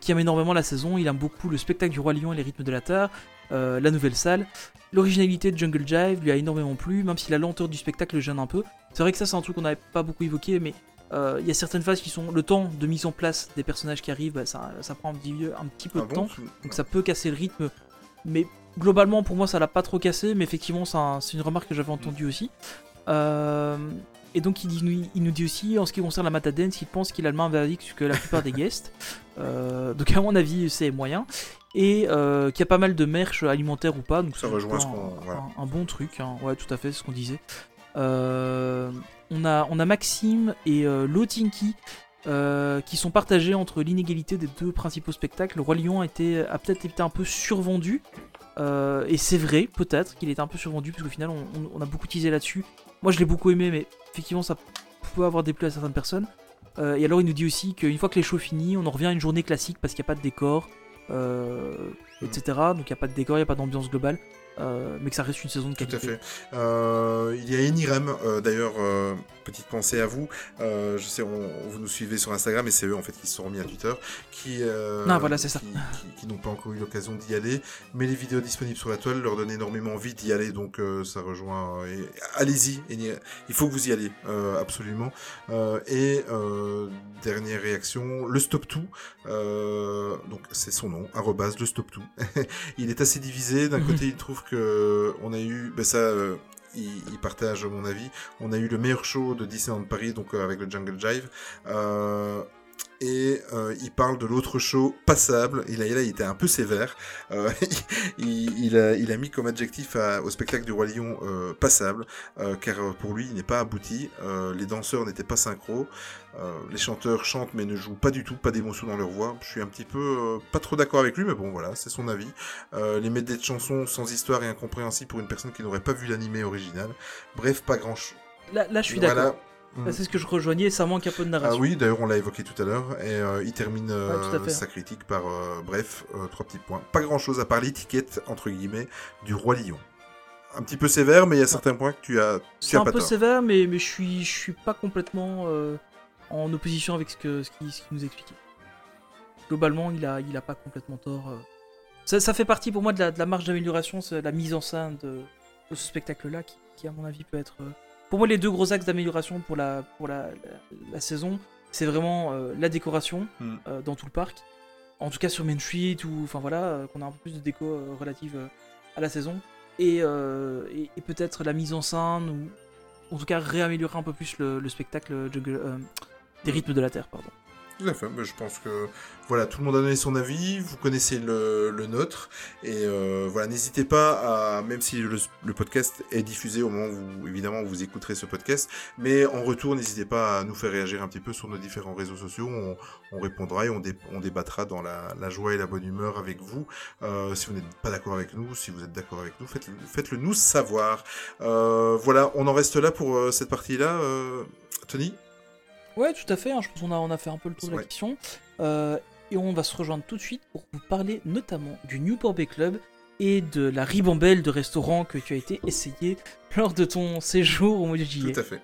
qui aime énormément la saison. Il aime beaucoup le spectacle du roi lion et les rythmes de la terre, euh, la nouvelle salle, l'originalité de Jungle Jive lui a énormément plu, même si la lenteur du spectacle le gêne un peu. C'est vrai que ça c'est un truc qu'on n'avait pas beaucoup évoqué, mais euh, il y a certaines phases qui sont le temps de mise en place des personnages qui arrivent, bah, ça, ça prend un petit, un petit peu Ah de bon temps. Donc ça peut casser le rythme. Mais globalement, pour moi, ça l'a pas trop cassé. Mais effectivement, c'est un- c'est une remarque que j'avais entendue aussi. Euh, Et donc il, dit- nous- il nous dit aussi, en ce qui concerne la Matadance, qu'il pense qu'il a le même verdict que la plupart des <laughs> guests. Euh, donc à mon avis, c'est moyen. Et euh, qu'il y a pas mal de merch alimentaire ou pas. Donc Ça rejoint plutôt ce qu'on- un, voilà. un- un bon truc. hein. Ouais, tout à fait, c'est ce qu'on disait. Euh, on, a, on a Maxime et euh, Lotinky euh, qui sont partagés entre l'inégalité des deux principaux spectacles. Le Roi Lion a, été, a peut-être été un peu survendu. Et c'est vrai, peut-être qu'il était un peu survendu, parce qu'au final, on, on- on a beaucoup teasé là-dessus. Moi, je l'ai beaucoup aimé, mais effectivement, ça peut avoir déplu à certaines personnes. Et alors, il nous dit aussi qu'une fois que les shows finis, on en revient à une journée classique parce qu'il n'y a pas de décor, etc. Donc, il n'y a pas de décor, il n'y a pas d'ambiance globale, euh, mais que ça reste une saison de Tout qualité. à fait. Euh, il y a Enirem, euh, d'ailleurs, euh, petite pensée à vous. Euh, je sais, on, vous nous suivez sur Instagram et c'est eux en fait qui se sont remis à Twitter, qui, euh, Ah, voilà, c'est ça. qui, n'ont pas encore eu l'occasion d'y aller. Mais les vidéos disponibles sur la toile leur donnent énormément envie d'y aller, donc euh, ça rejoint. Allez-y, il faut que vous y alliez, absolument. Et dernière réaction, le Stop Tout. donc c'est son nom, arrobase le Stop Tout. <laughs> il est assez divisé. D'un Mhm. côté, il trouve que on a eu, ben ça, il, partage mon avis. On a eu le meilleur show de Disneyland Paris, donc euh, avec le Jungle Jive. Euh, et euh, il parle de l'autre show passable. Il a, était un peu sévère. Euh, <laughs> il, il a, il a mis comme adjectif à- au spectacle du Roi Lion euh, passable, car pour lui, il n'est pas abouti. Les danseurs n'étaient pas synchro. Les chanteurs chantent mais ne jouent pas du tout, pas d'émotion dans leur voix. Je suis un petit peu pas trop d'accord avec lui, mais bon voilà, c'est son avis. Les medleys de chansons sans histoire et incompréhensibles pour une personne qui n'aurait pas vu l'animé original. Bref, pas grand chose. Là, là, je suis Voilà. d'accord. Mm. C'est ce que je rejoignais, ça manque un peu de Ah narration. oui, d'ailleurs on l'a évoqué tout à l'heure, et euh, il termine euh, Ouais, sa critique par, euh, bref, euh, trois petits points. Pas grand chose à part l'étiquette, entre guillemets, du roi lion. Un petit peu sévère, mais il y a certains points que tu as, tu C'est un pas peu tort. sévère, mais, mais je suis, je suis pas complètement euh, en opposition avec ce qu'il ce qu'il nous expliquait. Globalement, il a, il a pas complètement tort. Ça, ça fait partie pour moi de la, de la marge d'amélioration, c'est la mise en scène de, de ce spectacle-là, qui, qui, à mon avis peut être. Pour moi, les deux gros axes d'amélioration pour la, pour la, la, la saison, c'est vraiment euh, la décoration Mm. euh, dans tout le parc. En tout cas sur Main Street, ou enfin voilà, euh, qu'on a un peu plus de déco relative à la saison. Et, et, et peut-être la mise en scène, ou en tout cas réaméliorer un peu plus le, le spectacle des rythmes de la Terre. Pardon. Tout à fait, je pense que voilà, tout le monde a donné son avis, vous connaissez le, le nôtre, et euh, voilà, n'hésitez pas à, même si le, podcast est diffusé au moment où vous, évidemment vous écouterez ce podcast, mais en retour, n'hésitez pas à nous faire réagir un petit peu sur nos différents réseaux sociaux, on, on répondra et on, dé- on débattra dans la, joie et la bonne humeur avec vous. Euh, si vous n'êtes pas d'accord avec nous, si vous êtes d'accord avec nous, faites-le faites-le nous savoir. Euh, voilà, on en reste là pour cette partie-là, Tony? Ouais, tout à fait. hein, je pense qu'on a, on a fait un peu le tour de la question. Euh, et on va se rejoindre tout de suite pour vous parler notamment du Newport Bay Club et de la ribambelle de restaurants que tu as été essayé <laughs> lors de ton séjour au mois de juillet. Tout à fait.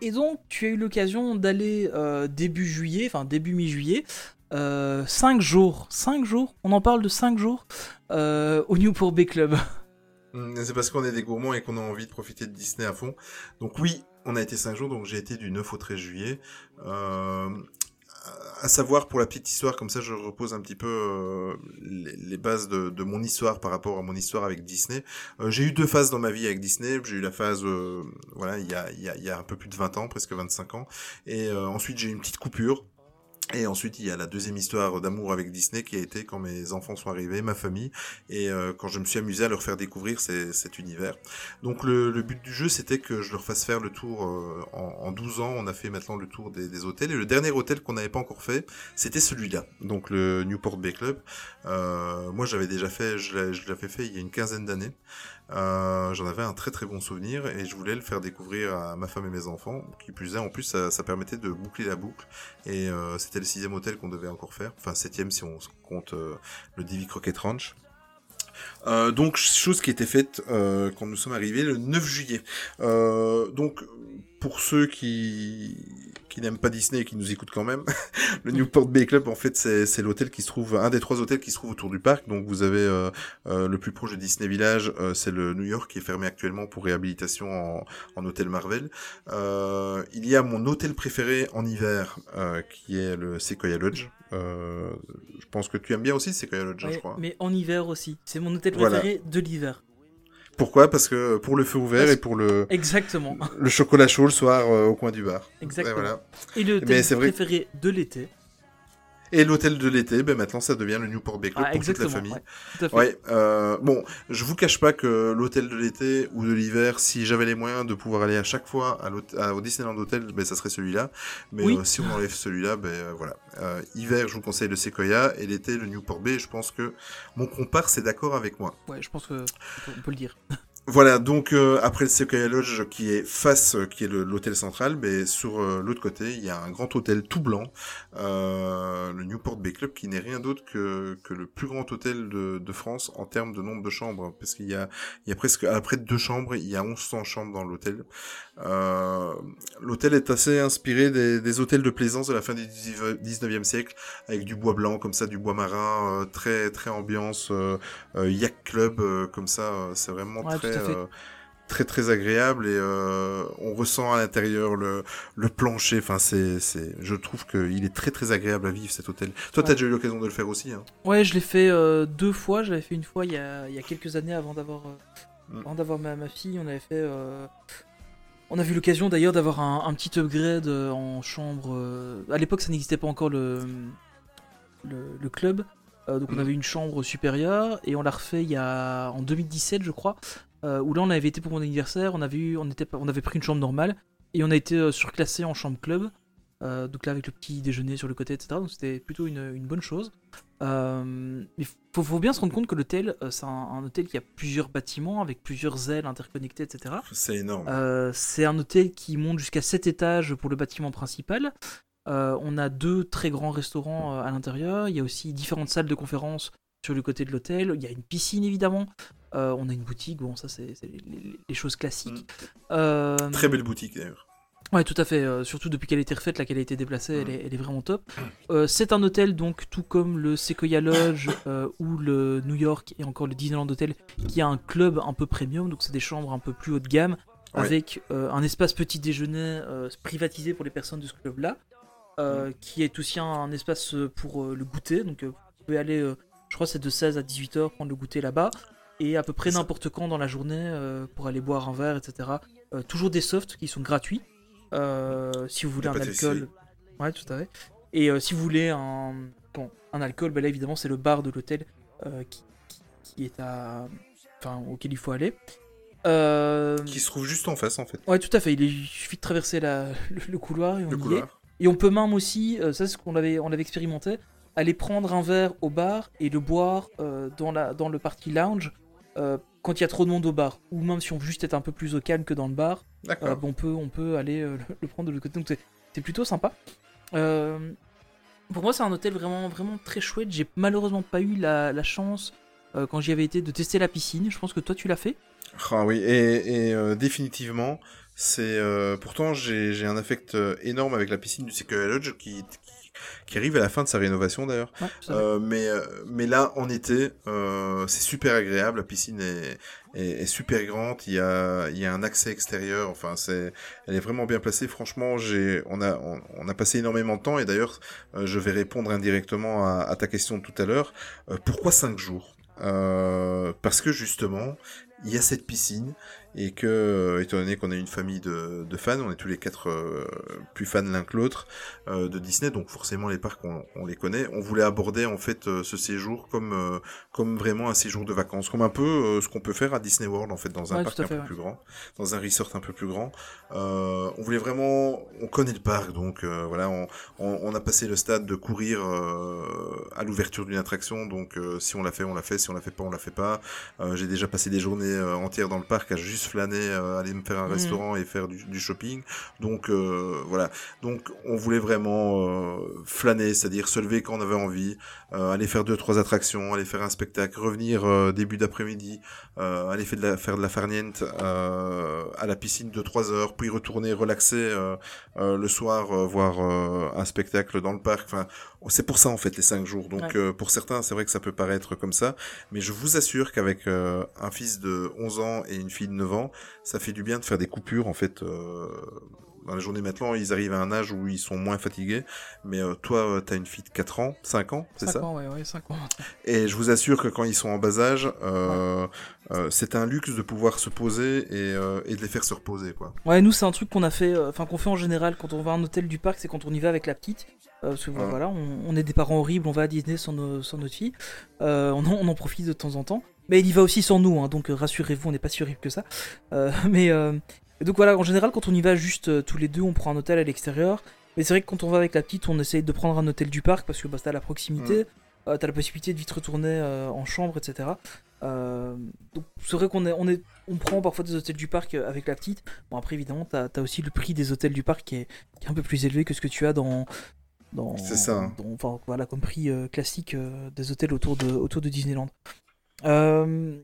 Et donc, tu as eu l'occasion d'aller euh, début juillet, enfin début mi-juillet, 5 jours, 5 jours, on en parle de 5 jours, euh, au Newport Bay Club. <laughs> Mm, C'est parce qu'on est des gourmands et qu'on a envie de profiter de Disney à fond. Donc oui, on a été 5 jours, donc j'ai été du 9 au 13 juillet. Euh, à savoir, pour la petite histoire, comme ça je repose un petit peu euh, les, bases de, mon histoire par rapport à mon histoire avec Disney. Euh, j'ai eu deux phases dans ma vie avec Disney. J'ai eu la phase, euh, voilà, il y a, un peu plus de 20 ans, presque 25 ans. Et ensuite j'ai eu une petite coupure. Et ensuite, il y a la deuxième histoire d'amour avec Disney qui a été quand mes enfants sont arrivés, ma famille, et euh, quand je me suis amusé à leur faire découvrir cet univers. Donc le, but du jeu, c'était que je leur fasse faire le tour euh, en, en 12 ans. On a fait maintenant le tour des, hôtels, et le dernier hôtel qu'on n'avait pas encore fait, c'était celui-là, donc le Newport Bay Club. Euh, moi, j'avais déjà fait, je l'avais fait il y a une quinzaine d'années. Euh, J'en avais un très très bon souvenir et je voulais le faire découvrir à ma femme et mes enfants. Qui plus est, en plus, ça, permettait de boucler la boucle. Et euh, c'était le sixième hôtel qu'on devait encore faire. Enfin, septième si on compte euh, le Divi Croquet Ranch. Donc, chose qui était faite quand nous sommes arrivés le 9 juillet. Donc, pour ceux qui qui n'aiment pas Disney et qui nous écoutent quand même, <laughs> le Newport Bay Club, en fait, c'est l'hôtel qui se trouve, un des trois hôtels qui se trouve autour du parc. Donc, vous avez euh, euh, le plus proche de Disney Village, euh, c'est le New York qui est fermé actuellement pour réhabilitation en, en hôtel Marvel. Il y a mon hôtel préféré en hiver, qui est le Sequoia Lodge. Je pense que tu aimes bien aussi Sequoia Lodge, hein, Ouais, je crois. mais en hiver aussi. C'est mon hôtel Voilà. préféré de l'hiver. Pourquoi? Parce que pour le feu ouvert Parce- et pour le, Exactement. le chocolat chaud le soir euh, au coin du bar. Exactement. Et, voilà. Et le Mais thème vrai préféré de l'été. Et l'hôtel de l'été, ben maintenant ça devient le Newport Bay Club Ah, pour toute la famille. ouais, tout à fait. Ouais, euh, bon, je vous cache pas que l'hôtel de l'été ou de l'hiver, si j'avais les moyens de pouvoir aller à chaque fois à l'hôte- à- au Disneyland Hotel, ben ça serait celui-là. Mais Oui. euh, si on enlève celui-là, ben euh, voilà. Euh, hiver, je vous conseille le Sequoia et l'été le Newport Bay. Je pense que mon comparse est d'accord avec moi. Ouais, je pense que on peut le dire. <laughs> Voilà, donc euh, après le Sequoia Lodge qui est face, euh, qui est l'hôtel central, mais sur euh, l'autre côté, il y a un grand hôtel tout blanc, euh, le Newport Bay Club, qui n'est rien d'autre que, que le plus grand hôtel de, de France en termes de nombre de chambres, parce qu'il y a, il y a presque, après deux chambres, il y a 1100 chambres dans l'hôtel. Euh, l'hôtel est assez inspiré des, des hôtels de plaisance de la fin du 19e siècle, avec du bois blanc comme ça, du bois marin, euh, très très ambiance yacht club euh, comme ça. c'est vraiment Ouais, très. Euh, très très agréable et euh, on ressent à l'intérieur le, le plancher. Enfin, c'est c'est, je trouve qu'il est très très agréable à vivre cet hôtel. Toi, t'as Ouais. déjà eu l'occasion de le faire aussi. Hein? Ouais, je l'ai fait euh, deux fois. Je l'avais fait une fois il y a, il y a quelques années avant d'avoir euh, Mm. avant d'avoir ma, ma fille. On avait fait. euh, On a vu l'occasion d'ailleurs d'avoir un, un petit upgrade en chambre. euh, À l'époque, ça n'existait pas encore le, le, le club. Euh, donc on Mm. avait une chambre supérieure et on l'a refait il y a en 2017, je crois. Euh, où là, on avait été pour mon anniversaire. On avait eu, on était, on avait pris une chambre normale et on a été euh, surclassé en chambre club. Euh, donc là, avec le petit déjeuner sur le côté, etc. Donc c'était plutôt une, une bonne chose. Mais faut, faut bien se rendre compte que l'hôtel, c'est un, un hôtel qui a plusieurs bâtiments avec plusieurs ailes interconnectées, etc. C'est énorme. C'est un hôtel qui monte jusqu'à 7 étages pour le bâtiment principal. On a deux très grands restaurants à l'intérieur. Il y a aussi différentes salles de conférence sur le côté de l'hôtel. Il y a une piscine évidemment. Euh, on a une boutique. Bon, ça c'est les, choses classiques. Euh, Très belle boutique d'ailleurs. Ouais, tout à fait. euh, surtout depuis qu'elle a été refaite, là, qu'elle a été déplacée, elle, Mm. est, elle est vraiment top. Euh, c'est un hôtel, donc, tout comme le Sequoia Lodge <coughs> euh, ou le New York et encore le Disneyland Hotel, qui a un club un peu premium, donc c'est des chambres un peu plus haut de gamme, Ouais. avec un espace petit déjeuner privatisé pour les personnes de ce club-là, Mm. qui est aussi un, un espace pour le goûter. Donc, vous pouvez aller, je crois, que c'est de 16 à 18 heures prendre le goûter là-bas. Et à peu près n'importe quand dans la journée euh, pour aller boire un verre, etc. Euh, toujours des softs qui sont gratuits. Euh, si vous voulez un alcool. Ouais, tout à fait. Et euh, si vous voulez un, bon, un alcool, ben là évidemment c'est le bar de l'hôtel euh, qui, qui- qui est à. Enfin, auquel il faut aller. Euh, Qui se trouve juste en face en fait. Ouais, tout à fait. Il, est- il suffit de traverser la, <laughs> le, le couloir et on Le y est. Et on peut même aussi, euh, ça c'est ce qu'on avait, on avait expérimenté, aller prendre un verre au bar et le boire euh, dans, la, dans le party lounge euh, quand il y a trop de monde au bar. Ou même si on veut juste être un peu plus au calme que dans le bar, euh, bon, on, peut, on peut aller euh, le, prendre de l'autre côté. Donc c'est- plutôt sympa. Pour moi, c'est un hôtel vraiment, vraiment très chouette. J'ai malheureusement pas eu la, la chance, quand j'y avais été, de tester la piscine. Je pense que toi, tu l'as fait. Ah oui, et, et, définitivement, c'est pourtant j'ai un affect énorme avec la piscine du Sequoia Lodge qui, qui, qui arrive à la fin de sa rénovation d'ailleurs. Ouais, Euh, mais, euh, mais là, en été, euh, c'est super agréable. La piscine est, est, est super grande. Il y a, il y a un accès extérieur. Enfin, c'est, elle est vraiment bien placée. Franchement, j'ai, on a, on, on a passé énormément de temps. Et d'ailleurs, euh, je vais répondre indirectement à, à ta question de tout à l'heure. Pourquoi cinq jours? Parce que justement, il y a cette piscine et que, euh, étant donné qu'on est une famille de, de fans, on est tous les quatre euh, plus fans l'un que l'autre euh, de Disney, donc forcément les parcs on, on les connaît. On voulait aborder en fait euh, ce séjour comme euh, comme vraiment un séjour de vacances, comme un peu euh, ce qu'on peut faire à Disney World en fait dans un Ouais, parc un fait, peu ouais. plus grand, dans un resort un peu plus grand. Euh, on voulait vraiment, on connaît le parc, donc euh, voilà, on, on, on a passé le stade de courir euh, à l'ouverture d'une attraction, donc euh, si on l'a fait, on l'a fait, si on l'a fait pas, on l'a fait pas. Euh, J'ai déjà passé des journées entières dans le parc à juste flâner, euh, aller me faire un Mhm. restaurant et faire du, du shopping. Donc euh, voilà. Donc on voulait vraiment euh, flâner, c'est-à-dire se lever quand on avait envie, aller faire deux trois attractions, aller faire un spectacle, revenir début d'après-midi, aller faire de la, faire de la farniente à la piscine de 3 heures, puis retourner relaxer le soir, voir un spectacle dans le parc. Enfin, c'est pour ça en fait les 5 jours. Donc Ouais. euh, pour certains, c'est vrai que ça peut paraître comme ça, mais je vous assure qu'avec euh, un fils de 11 ans et une fille de 9 devant, ça fait du bien de faire des coupures en fait. euh, dans la journée maintenant, ils arrivent à un âge où ils sont moins fatigués. Mais toi, tu as une fille de 4 ans, 5 ans, c'est 5 ça ans, ouais, ouais, 5 ans. <laughs> Et je vous assure que quand ils sont en bas âge, c'est un luxe de pouvoir se poser et, et de les faire se reposer, quoi. Ouais, nous, c'est un truc qu'on a fait, enfin, qu'on fait en général quand on va à un hôtel du parc, c'est quand on y va avec la petite. Euh, parce que Ouais. voilà, on, on est des parents horribles, on va à Disney sans, nos- sans notre fille. Euh, on, en, on en profite de temps en temps. Mais il y va aussi sans nous, hein, donc euh, rassurez-vous, on n'est pas si horrible que ça. <laughs> Mais donc voilà, en général, quand on y va juste tous les deux, on prend un hôtel à l'extérieur. Mais c'est vrai que quand on va avec la petite, on essaye de prendre un hôtel du parc parce que bah, t'as la proximité, euh, t'as la possibilité de vite retourner euh, en chambre, etc. Euh, donc c'est vrai qu'on est, on est, on prend parfois des hôtels du parc avec la petite. Bon après évidemment, t'as as aussi le prix des hôtels du parc qui est, qui est un peu plus élevé que ce que tu as dans, C'est ça, hein. dans- enfin voilà comme prix euh, classique euh, des hôtels autour de, autour de Disneyland. Euh,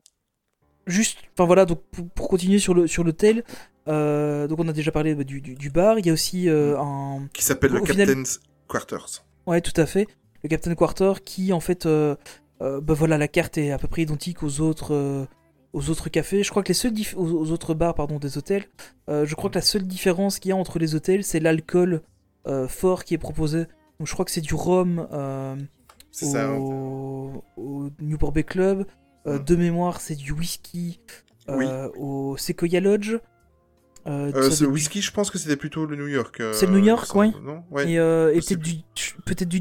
juste, enfin voilà, donc pour, pour continuer sur le sur l'hôtel, donc on a déjà parlé bah, du, du, du bar. Il y a aussi euh, un, Qui s'appelle le final- Captain's Quarters. Ouais, tout à fait. Le Captain Quarter qui, en fait, euh, bah voilà, la carte est à peu près identique aux autres, euh, aux autres cafés. Je crois que les seuls aux, aux autres bars, pardon, des hôtels. euh, je crois que la seule différence qu'il y a entre les hôtels, c'est l'alcool fort qui est proposé. Donc, je crois que c'est du rhum euh, C'est ça. au, au Newport Bay Club. Euh, Mm. De mémoire, c'est du whisky Oui. euh, au Sequoia Lodge. Euh, ce du- whisky, je pense que c'était plutôt le New York. C'est le New York, me ouais. ouais. Et, peut-être du,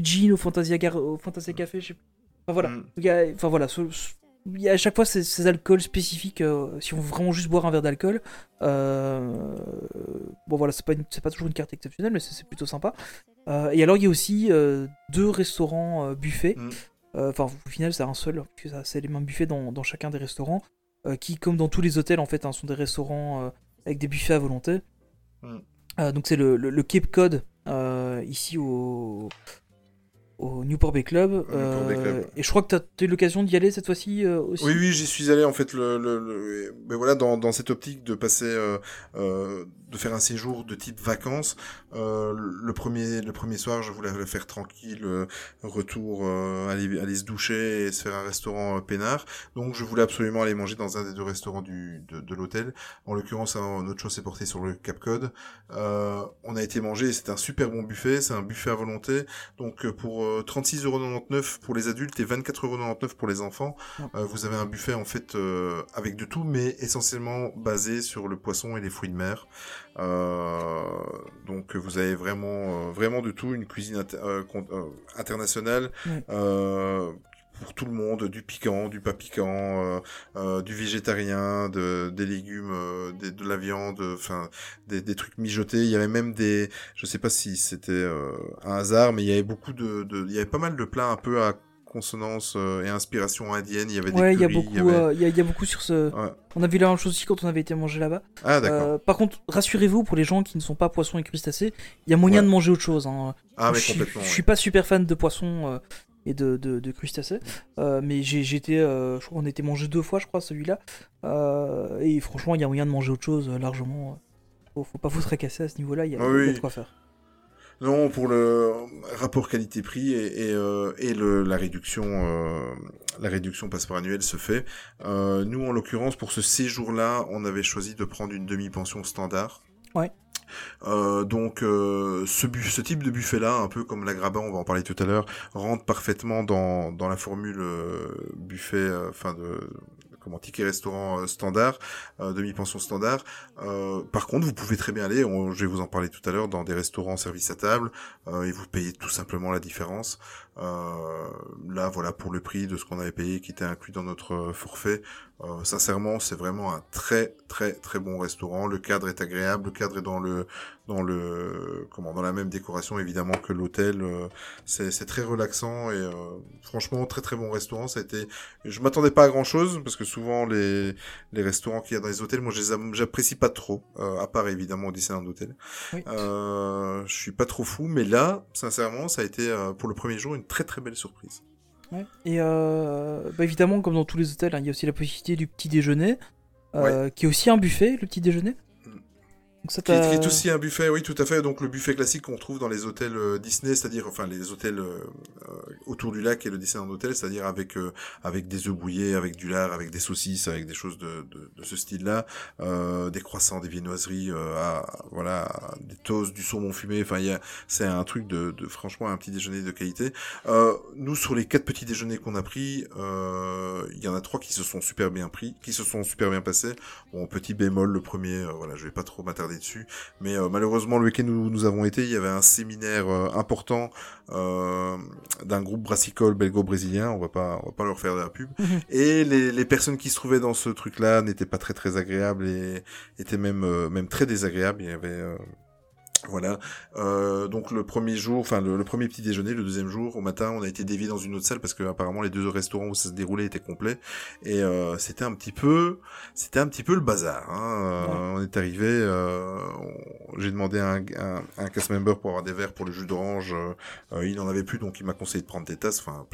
du gin au Fantasia, Gar- au Fantasia Café, je sais pas. Enfin voilà. Mm. A- enfin voilà, ce- ce- à chaque fois ces, ces alcools spécifiques. euh, si on veut vraiment juste boire un verre d'alcool, euh, bon voilà, c'est pas, une- pas toujours une carte exceptionnelle, mais c'est plutôt sympa. Euh, et alors il y a aussi deux restaurants buffets. Mm. Enfin, au final, c'est un seul, puisque ça- c'est les mêmes buffets dans, dans chacun des restaurants, qui, comme dans tous les hôtels, en fait, hein, sont des restaurants avec des buffets à volonté. Mm. Donc c'est le, le- le Cape Cod ici au, au Newport Bay Club. Newport Bay Euh, Club. Et je crois que tu as eu l'occasion d'y aller cette fois-ci euh, aussi. Oui, oui, j'y suis allé en fait. Le, le, le- mais voilà, dans, dans cette optique de passer, euh, euh, de faire un séjour de type vacances. euh, le premier, le premier soir, je voulais le faire tranquille, euh, retour, euh, aller, aller se doucher et se faire un restaurant euh, peinard. Donc, je voulais absolument aller manger dans un des deux restaurants du, de, de l'hôtel. En l'occurrence, hein, notre choix s'est porté sur le Cap Cod. Euh, on a été manger, c'est un super bon buffet, c'est un buffet à volonté. Donc, euh, pour euh, 36,99€ pour les adultes et 24,99€ pour les enfants. Euh, vous avez un buffet en fait euh, avec de tout, mais essentiellement basé sur le poisson et les fruits de mer. Euh, donc vous avez vraiment, euh, vraiment de tout, une cuisine inter- euh, internationale. Euh, pour tout le monde, du piquant, du pas piquant, euh, euh, du végétarien, de, des légumes, euh, des- de la viande, enfin des, des trucs mijotés. Il y avait même des, je sais pas si c'était un hasard, mais il y avait beaucoup de, de, il y avait pas mal de plats un peu à consonance euh, et inspiration indienne. Il y avait des il y a beaucoup, il y avait- euh, il y a- il y a beaucoup sur ce. Ouais. On a vu la même chose aussi quand on avait été manger là-bas. Ah d'accord. Euh, par contre, rassurez-vous pour les gens qui ne sont pas poissons et crustacés, il y a moyen Ouais. de manger autre chose. hein. ah mais je, suis- complètement. je suis pas super fan de poissons et de, de, de crustacés, euh, mais été, euh, je crois qu'on été mangé deux fois, je crois, celui-là. Euh, et franchement, il y a moyen de manger autre chose largement. Faut, faut pas vous tracasser à ce niveau-là, il y, a- il y a oui. de quoi faire. Non, pour le rapport qualité-prix et, et, euh, et le, la réduction, euh, la réduction passeport annuel se fait. Euh, nous, en l'occurrence, pour ce séjour-là, on avait choisi de prendre une demi-pension standard. Ouais. Euh, donc, euh, ce, ce type de buffet-là, un peu comme la Grabat, on va en parler tout à l'heure, rentre parfaitement dans, dans la formule euh, buffet, euh, enfin de ticket restaurant euh, standard, demi-pension standard. Euh, par contre, vous pouvez très bien aller, je vais vous en parler tout à l'heure, dans des restaurants service à table, euh, et vous payez tout simplement la différence. Euh, là, voilà, pour le prix de ce qu'on avait payé, qui était inclus dans notre euh, forfait, euh, sincèrement, c'est vraiment un très très très bon restaurant. Le cadre est agréable, le cadre est dans le dans le comment dans la même décoration évidemment que l'hôtel. euh, c'est très relaxant et euh, franchement très très bon restaurant. Ça a été, je m'attendais pas à grand chose parce que souvent les les restaurants qu'il y a dans les hôtels, moi je j'apprécie pas trop, euh, à part évidemment au Disneyland d'hôtel. Oui. Euh, je suis pas trop fou, mais là, sincèrement, ça a été euh, pour le premier jour une très très belle surprise. Ouais. Et euh, bah, évidemment, comme dans tous les hôtels, hein, il y a aussi la possibilité du petit déjeuner, euh, qui est aussi un buffet, le petit déjeuner. Qui qui est aussi un buffet, oui, tout à fait. Donc le buffet classique qu'on trouve dans les hôtels euh, Disney, c'est-à-dire enfin les hôtels euh, euh, autour du lac et le Disneyland Hotel, c'est-à-dire avec euh, avec des œufs brouillés, avec du lard, avec des saucisses, avec des choses de, de, de ce style-là, euh, des croissants, des viennoiseries, euh, à, voilà, à des toasts, du saumon fumé. Enfin, il y a, c'est un truc de, de franchement un petit déjeuner de qualité. Euh, nous, sur les quatre petits déjeuners qu'on a pris, euh, il y en a trois qui se sont super bien pris, qui se sont super bien passés. Bon, petit bémol, le premier, voilà, je vais pas trop m'attarder dessus, mais euh, malheureusement, le week-end où nous avons été, il y avait un séminaire euh, important euh, d'un groupe brassicole belgo-brésilien. On va pas, on va pas leur faire de la pub. Mhm. Et les, les personnes qui se trouvaient dans ce truc-là n'étaient pas très très agréables et étaient même même très désagréables. Il y avait euh, voilà. Euh, donc le premier jour, enfin le, le premier petit déjeuner, le deuxième jour, au matin, on a été dévié dans une autre salle parce que apparemment les deux restaurants où ça se déroulait étaient complets et euh, c'était un petit peu, c'était un petit peu le bazar. Hein. Euh, On est arrivé, euh, j'ai demandé à un, un, un cast member pour avoir des verres pour le jus d'orange, euh, euh, il n'en avait plus donc il m'a conseillé de prendre des tasses. Enfin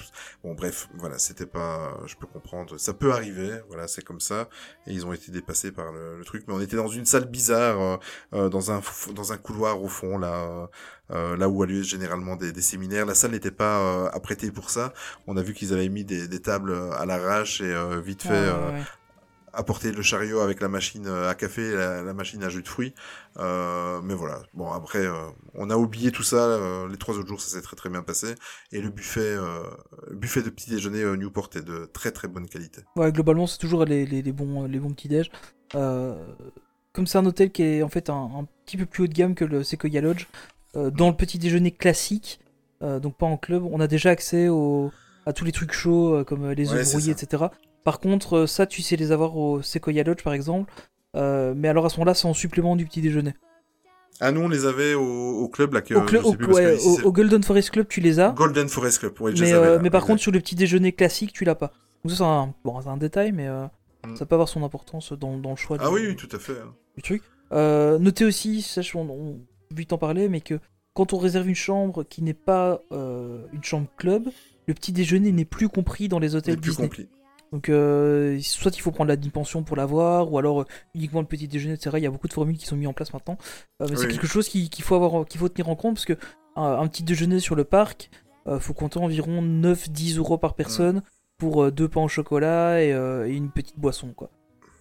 bon bref, voilà, c'était pas, je peux comprendre, ça peut arriver, voilà, c'est comme ça et ils ont été dépassés par le, le truc. Mais on était dans une salle bizarre, dans un dans un couloir au fond là. euh, là où a lieu généralement des, des séminaires. La salle n'était pas euh, apprêtée pour ça. On a vu qu'ils avaient mis des, des tables euh, à l'arrache et euh, vite fait ouais, euh, ouais. apporter le chariot avec la machine euh, à café et la, la machine à jus de fruits. Euh, mais voilà. Bon après, euh, on a oublié tout ça. euh, les trois autres jours, ça s'est très très bien passé. Et le buffet, euh, buffet de petit déjeuner euh, Newport est de très très bonne qualité. Ouais, globalement, c'est toujours les, les, les bons, les bons petits déj. Euh, comme c'est un hôtel qui est en fait un, un petit peu plus haut de gamme que le Sequoia Lodge, euh, dans le petit déjeuner classique, euh, donc pas en club, on a déjà accès au, à tous les trucs chauds euh, comme les œufs brouillés, etc. Par contre, ça, tu sais les avoir au Sequoia Lodge par exemple. Mais alors à ce moment-là, c'est en supplément du petit déjeuner. Ah nous on les avait au, au club là que au, sais au- plus que au- Golden Forest Club, tu les as. Golden Forest Club. Ouais, je mais, les avais, là, mais par exact. contre, sur le petit déjeuner classique, tu l'as pas. Donc ça, c'est un, bon, c'est un détail, mais euh, Mm. ça peut avoir son importance dans, dans le choix Ah du, oui, oui, tout à fait. hein. Du truc. Euh, notez aussi, je- on, on vite en parler, mais que quand on réserve une chambre qui n'est pas euh, une chambre club, le petit déjeuner n'est plus compris dans les hôtels plus Disney. compris. Donc, euh, soit il faut prendre la pension pour l'avoir, ou alors uniquement le petit déjeuner, etc. Il y a beaucoup de formules qui sont mises en place maintenant. Mais c'est quelque chose qui- qu'il faut avoir, qu'il faut tenir en compte parce que un, petit déjeuner sur le parc, faut compter environ 9-10 euros par personne pour euh, deux pains au chocolat et, euh, et une petite boisson, quoi.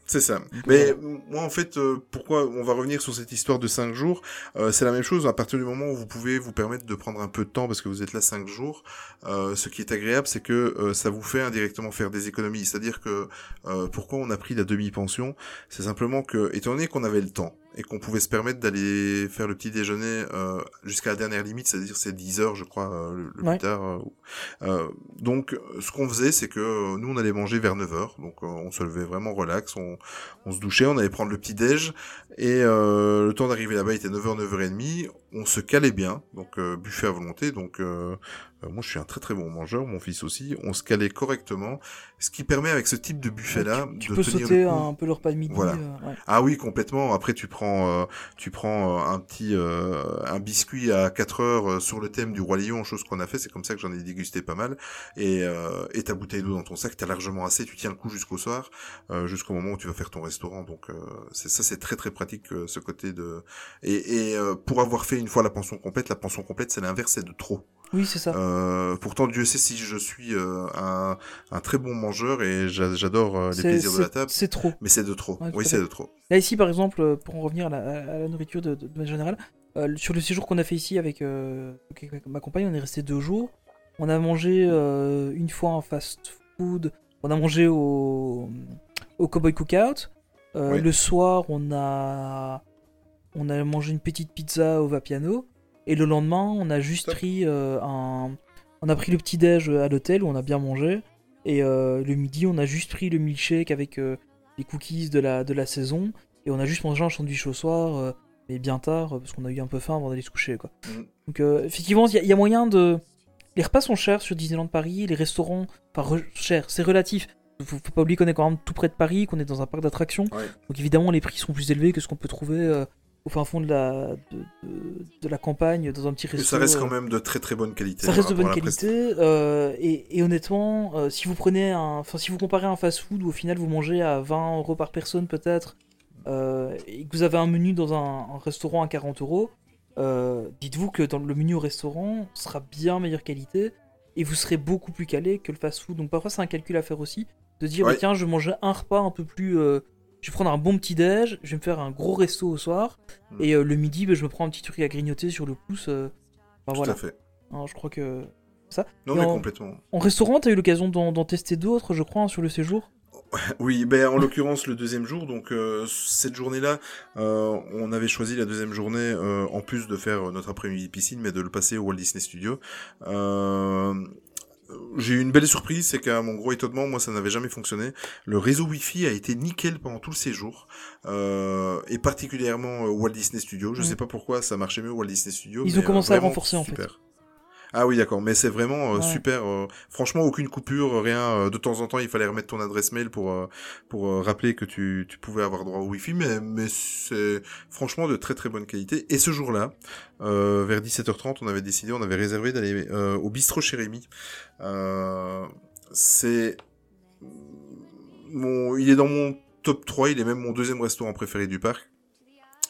C'est ça. Mais moi, en fait, euh, pourquoi on va revenir sur cette histoire de 5 jours euh, C'est la même chose. À partir du moment où vous pouvez vous permettre de prendre un peu de temps parce que vous êtes là 5 jours, euh, ce qui est agréable, c'est que euh, ça vous fait indirectement faire des économies. C'est-à-dire que euh, pourquoi on a pris la demi-pension? C'est simplement que, étant donné qu'on avait le temps et qu'on pouvait se permettre d'aller faire le petit déjeuner euh, jusqu'à la dernière limite, c'est-à-dire c'est 10 heures, je crois, euh, le, le Ouais. plus tard. euh, euh, donc, ce qu'on faisait, c'est que euh, nous, on allait manger vers 9 heures. Donc, euh, on se levait vraiment relax, on, on se douchait, on allait prendre le petit déj et euh, le temps d'arriver là-bas était 9h 9h30, on se calait bien, donc euh, buffet à volonté, donc euh, euh, moi je suis un très très bon mangeur, mon fils aussi, on se calait correctement, ce qui permet avec ce type de buffet là tu, tu de peux tenir sauter le coup. un peu le repas de midi. Voilà. euh, ouais. Ah oui, complètement. Après, tu prends, euh, tu prends un petit, euh, un biscuit à 4 heures sur le thème du roi lion, chose qu'on a fait. C'est comme ça que j'en ai dégusté pas mal. Et, euh, et ta bouteille d'eau dans ton sac, t'as largement assez. Tu tiens le coup jusqu'au soir, euh, jusqu'au moment où tu vas faire ton restaurant. Donc, euh, c'est ça, c'est très très pratique euh, ce côté de. Et, et euh, pour avoir fait une fois la pension complète, la pension complète, c'est l'inverse, c'est de trop. Oui, c'est ça. Euh, pourtant, Dieu sait si je suis euh, un, un très bon mangeur et j'a- j'adore euh, les plaisirs de la table. C'est trop. Mais c'est de trop. Ouais, oui, c'est de trop. Là, ici, par exemple, pour en revenir à la, à la nourriture de, manière générale, sur le séjour qu'on a fait ici avec, avec ma compagne, on est resté deux jours. On a mangé une fois en fast food. On a mangé au, au Cowboy Cookout. Euh, Oui. Le soir, on a, on a mangé une petite pizza au Vapiano. Et le lendemain, on a juste pris euh, un. On a pris le petit déj à l'hôtel où on a bien mangé. Et euh, le midi, on a juste pris le milkshake avec euh, les cookies de la, de la saison. Et on a juste mangé un sandwich au soir, euh, mais bien tard, euh, parce qu'on a eu un peu faim avant d'aller se coucher. Quoi. Mm. Donc, euh, effectivement, il y, a- il y a moyen de. Les repas sont chers sur Disneyland Paris, les restaurants, enfin, re- chers, c'est relatif. Faut, faut pas oublier qu'on est quand même tout près de Paris, qu'on est dans un parc d'attractions. Ouais. Donc, évidemment, les prix sont plus élevés que ce qu'on peut trouver euh, au fin fond de la, de, de- de la campagne, dans un petit Et resto. ça reste euh, quand même de très très bonne qualité. ça reste de par bonne qualité euh, et, et honnêtement, euh, si vous prenez un, enfin si vous comparez un fast-food où au final vous mangez à 20 euros par personne peut-être et que vous avez un menu dans un, un restaurant à 40 euros, dites-vous que dans le menu au restaurant sera bien meilleure qualité et vous serez beaucoup plus calé que le fast-food. Donc parfois c'est un calcul à faire aussi, de dire Ouais. bah, tiens je vais manger un repas un peu plus... euh, je vais prendre un bon petit déj, je vais me faire un gros resto au soir, Mm. et euh, le midi bah, je me prends un petit truc à grignoter sur le pouce. euh, Tout voilà, à fait. Hein, je crois que... Non, Et mais en- complètement. En restaurant, t'as eu l'occasion d'en d'en tester d'autres, je crois, hein, sur le séjour? <laughs> Oui, ben en l'occurrence le deuxième jour, donc euh, cette journée-là, euh, on avait choisi la deuxième journée, euh, en plus de faire notre après-midi piscine, mais de le passer au Walt Disney Studio. Euh, j'ai eu une belle surprise, c'est qu'à mon gros étonnement, moi ça n'avait jamais fonctionné. Le réseau Wi-Fi a été nickel pendant tout le séjour, euh, et particulièrement euh, Walt Disney Studio. Je Mm. sais pas pourquoi ça marchait mieux Walt Disney Studio. Ils mais, ont commencé à renforcer, en fait. Ah oui, d'accord, mais c'est vraiment euh, Ouais. super. euh, franchement, aucune coupure, rien. euh, de temps en temps, il fallait remettre ton adresse mail pour pour rappeler que tu, tu pouvais avoir droit au Wi-Fi, mais mais c'est franchement de très très bonne qualité. Et ce jour-là, vers 17h30, on avait décidé, on avait réservé d'aller au bistrot chez Rémi. Euh, c'est mon, il est dans mon top 3, il est même mon deuxième restaurant préféré du parc.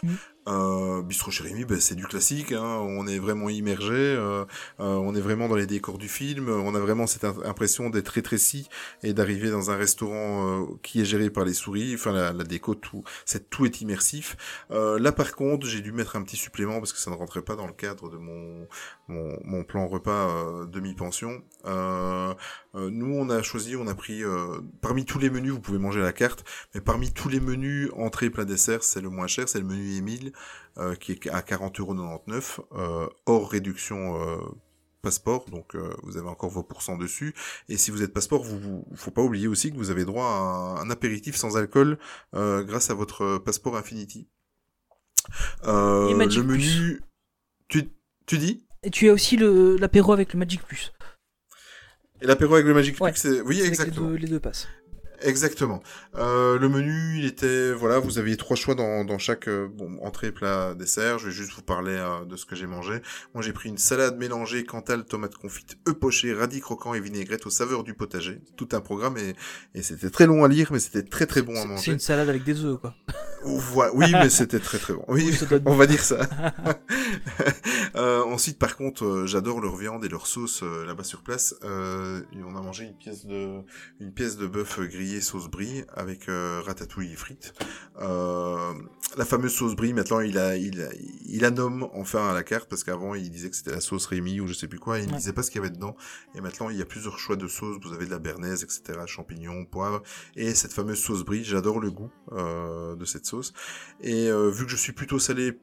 Mhm. Euh, Bistro Rémi, ben, c'est du classique, hein, on est vraiment immergé, euh, euh, on est vraiment dans les décors du film, on a vraiment cette im- impression d'être rétréci et d'arriver dans un restaurant euh, qui est géré par les souris, enfin la, la déco, tout, c'est, tout est immersif. Euh, là par contre, j'ai dû mettre un petit supplément parce que ça ne rentrait pas dans le cadre de mon, mon, mon plan repas euh, demi-pension. Nous, on a choisi, on a pris, parmi tous les menus, vous pouvez manger à la carte, mais parmi tous les menus, entrée, plat, dessert, c'est le moins cher, c'est le menu Émile, euh, qui est à 40,99€, euh, hors réduction euh, passeport, donc euh, vous avez encore vos pourcents dessus. Et si vous êtes passeport, vous, vous faut pas oublier aussi que vous avez droit à un, un apéritif sans alcool euh, grâce à votre passeport Infinity. Euh, Et Magic le menu, tu, tu dis? Et tu as aussi l'apéro avec le Magic Plus. Et l'apéro avec le Magic Ouais. Pick, c'est oui C'est avec exactement. Les deux, les deux passes. Exactement. Euh, le menu, il était, voilà, vous aviez trois choix dans, dans chaque euh, bon, entrée, plat, dessert. Je vais juste vous parler euh, de ce que j'ai mangé. Moi, j'ai pris une salade mélangée, cantal, tomate confite, œufs pochés, radis croquants et vinaigrette aux saveurs du potager. Tout un programme et, et c'était très long à lire, mais c'était très très bon à C'est- C'est manger. une salade avec des œufs, quoi. Oui, mais c'était très très bon. <laughs> Oui, on va dire ça. <laughs> Ensuite, par contre, j'adore leur viande et leur sauce là-bas sur place. On a mangé une pièce de une pièce de bœuf grillé sauce brie avec euh, ratatouille et frites. Euh, la fameuse sauce brie, maintenant, il a il a, il la nomme enfin à la carte parce qu'avant il disait que c'était la sauce Rémi ou je sais plus quoi. Et il ne Ouais. disait pas ce qu'il y avait dedans. Et maintenant, il y a plusieurs choix de sauces. Vous avez de la bernaise, etc., champignons, poivre et cette fameuse sauce brie. J'adore le goût euh, de cette sauce. Et vu que je suis plutôt salé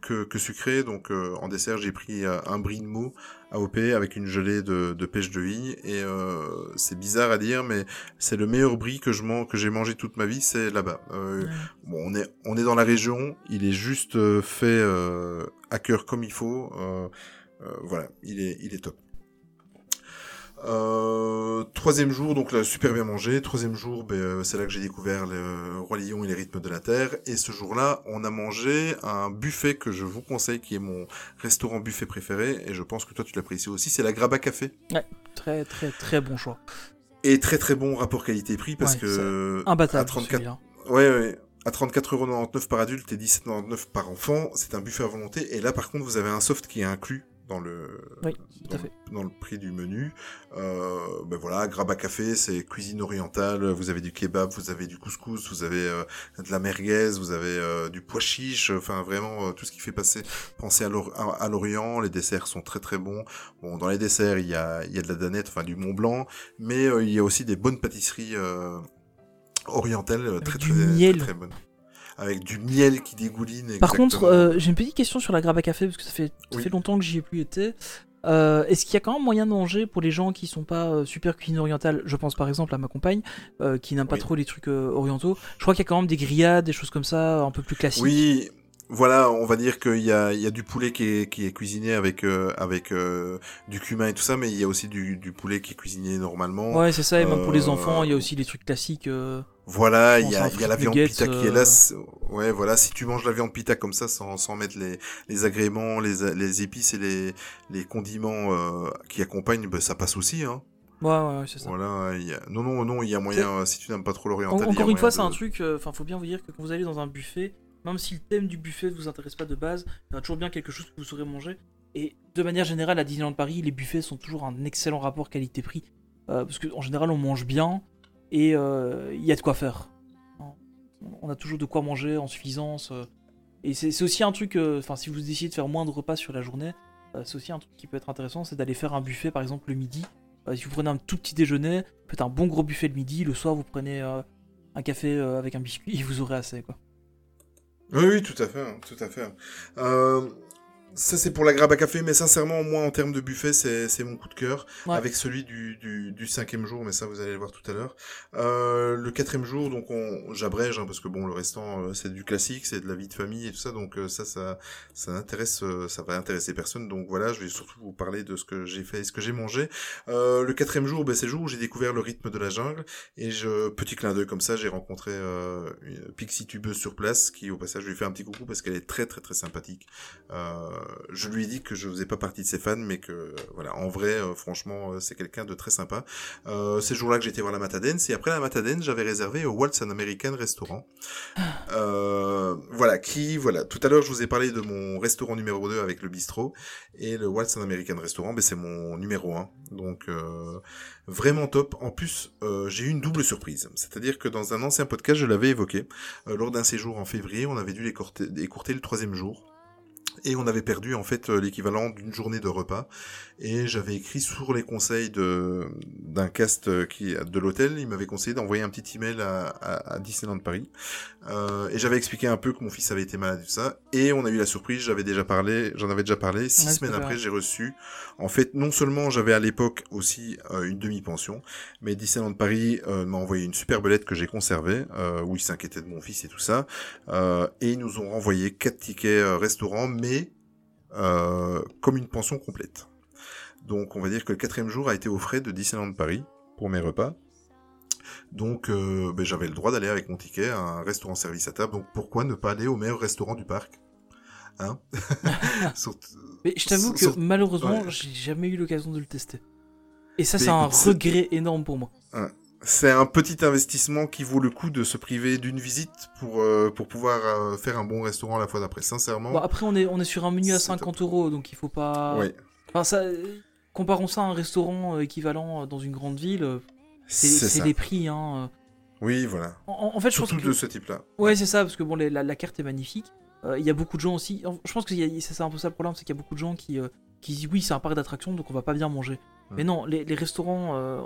que, que sucré, donc euh, en dessert j'ai pris euh, un brie de mou AOP avec une gelée de, de pêche de vigne et euh, c'est bizarre à dire mais c'est le meilleur brie que je mange que j'ai mangé toute ma vie c'est là-bas. Euh, Ouais. Bon on est on est dans la région, il est juste euh, fait euh, à cœur comme il faut. euh, euh, voilà, il est il est top. Euh, troisième jour, donc là, super bien mangé. Troisième jour, ben, euh, c'est là que j'ai découvert le Roi Lion et les rythmes de la Terre. Et ce jour-là, on a mangé un buffet que je vous conseille, qui est mon restaurant buffet préféré. Et je pense que toi, tu l'apprécies aussi. C'est la Graba Café. Très, très, très bon choix. Et très très bon rapport qualité-prix parce Ouais, que à Imbattable, 34 celui-là. Ouais, ouais. À 34,99€ par adulte et 17,99€ par enfant, c'est un buffet à volonté. Et là, par contre, vous avez un soft qui est inclus dans le, Oui, dans, fait. dans le prix du menu. Euh, ben voilà, Graba Café, c'est cuisine orientale. Vous avez du kebab, vous avez du couscous, vous avez euh, de la merguez, vous avez euh, du pois chiche. Enfin, vraiment, euh, tout ce qui fait passer, penser à l'Or- à à l'Orient. Les desserts sont très très bons. Bon, dans les desserts, il y a, il y a de la danette, enfin du Mont Blanc, mais il y a aussi des bonnes pâtisseries orientales, très très, très très bonnes. Avec du miel qui dégouline. Par contre, euh, j'ai une petite question sur la Graba Café, parce que ça fait, ça Oui. fait longtemps que j'y ai plus été. Euh, Est-ce qu'il y a quand même moyen de manger pour les gens qui sont pas euh, super cuisine orientale? Je pense par exemple à ma compagne, euh, qui n'aime pas trop les trucs orientaux. Je crois qu'il y a quand même des grillades, des choses comme ça, un peu plus classiques. Oui, voilà, on va dire qu'il y a, il y a du poulet qui est, qui est cuisiné avec, euh, avec euh, du cumin et tout ça, mais il y a aussi du, du poulet qui est cuisiné normalement. Ouais, c'est ça, et même pour les enfants, il y a aussi les trucs classiques. Euh, Voilà, il y a, y a la viande pita qui est euh, là. c'est- Ouais, voilà, si tu manges la viande pita comme ça, sans, sans mettre les, les agréments, les, les épices et les, les condiments euh, qui accompagnent, ben, ça passe aussi. Hein. Ouais, ouais, ouais, c'est ça. Voilà, y a... non, non, non, il y a moyen, euh, si tu n'aimes pas trop En- l'oriental. a encore une fois, c'est un truc. euh, Enfin, faut bien vous dire que quand vous allez dans un buffet, même si le thème du buffet ne vous intéresse pas de base, il y aura toujours bien quelque chose que vous saurez manger. Et de manière générale, à Disneyland Paris, les buffets sont toujours un excellent rapport qualité-prix. euh, parce qu'en général, on mange bien et euh, il y a de quoi faire. On a toujours de quoi manger en suffisance. euh, et c'est aussi un truc. euh, Enfin, si vous décidez de faire moins de repas sur la journée, euh, c'est aussi un truc qui peut être intéressant c'est d'aller faire un buffet, par exemple, le midi. Euh, si vous prenez un tout petit déjeuner, faites un bon gros buffet le midi, le soir, vous prenez. euh, un café euh, avec un biscuit, <laughs> vous aurez assez quoi. Oui, oui, tout à fait, tout à fait. Euh, ça, c'est pour la grappe à café, mais sincèrement, moi, en termes de buffet, c'est mon coup de cœur. Ouais. Avec celui du, du, du cinquième jour, mais ça, vous allez le voir tout à l'heure. Euh, le quatrième jour, donc, on j'abrège, hein, parce que bon, le restant, euh, c'est du classique, c'est de la vie de famille et tout ça, donc euh, ça, ça, ça intéresse, euh, ça va intéresser personne. Donc voilà, je vais surtout vous parler de ce que j'ai fait et ce que j'ai mangé. Euh, le quatrième jour, ben, c'est le jour où j'ai découvert le rythme de la jungle, et je, petit clin d'œil comme ça, j'ai rencontré euh, une Pixie tubeuse sur place, qui au passage, je lui fais un petit coucou parce qu'elle est très très très sympathique. Euh, je lui ai dit que je faisais pas partie de ses fans, mais que voilà, en vrai, euh, franchement, euh, c'est quelqu'un de très sympa. Euh, c'est ce jour-là que été voir la Matadance, et après la Matadance, j'avais réservé au Waltz and American Restaurant. Euh, voilà, qui, voilà, tout à l'heure, je vous ai parlé de mon restaurant numéro 2 avec le bistrot, et le Waltz and American Restaurant, ben, c'est mon numéro 1. Donc, euh, vraiment top. En plus, j'ai eu une double surprise. C'est-à-dire que dans un ancien podcast, je l'avais évoqué. Lors d'un séjour en février, on avait dû l'écourter écourter le troisième jour. Et on avait perdu en fait euh, l'équivalent d'une journée de repas. Et j'avais écrit sur les conseils de d'un cast euh, qui de l'hôtel, il m'avait conseillé d'envoyer un petit email à, à, à Disneyland Paris. Euh, et j'avais expliqué un peu que mon fils avait été malade et tout ça. Et on a eu la surprise, j'avais déjà parlé, j'en avais déjà parlé. Six Ouais, semaines après, j'ai reçu. En fait, non seulement j'avais à l'époque aussi euh, une demi-pension, mais Disneyland Paris euh, m'a envoyé une superbe lettre que j'ai conservée, où ils s'inquiétaient de mon fils et tout ça. Euh, et ils nous ont renvoyé quatre tickets euh, restaurants, mais euh, comme une pension complète. Donc on va dire que le quatrième jour a été aux frais de Disneyland Paris pour mes repas. Donc euh, ben, j'avais le droit d'aller avec mon ticket à un restaurant service à table. Donc pourquoi ne pas aller au meilleur restaurant du parc? Hein? <laughs> Mais je t'avoue que malheureusement, ouais. j'ai jamais eu l'occasion de le tester. Et ça, Mais c'est un écoute, regret énorme pour moi. C'est un petit investissement qui vaut le coup de se priver d'une visite pour, euh, pour pouvoir euh, faire un bon restaurant la fois d'après. Sincèrement, Bon, après, on est, on est sur un menu à C'est 50 euros, donc il faut pas. ouais. Enfin, ça. euh, Comparons ça à un restaurant euh, équivalent dans une grande ville, c'est les prix. Hein. Oui, voilà. En, en fait, je pense que. de ce type-là. Ouais, c'est ça, parce que bon, les- la, la carte est magnifique. Euh, Il y a beaucoup de gens aussi. Je pense que c'est un peu ça le problème, c'est qu'il y a beaucoup de gens qui, qui disent oui, c'est un parc d'attractions, donc on va pas bien manger. Mais non, les, les restaurants, euh,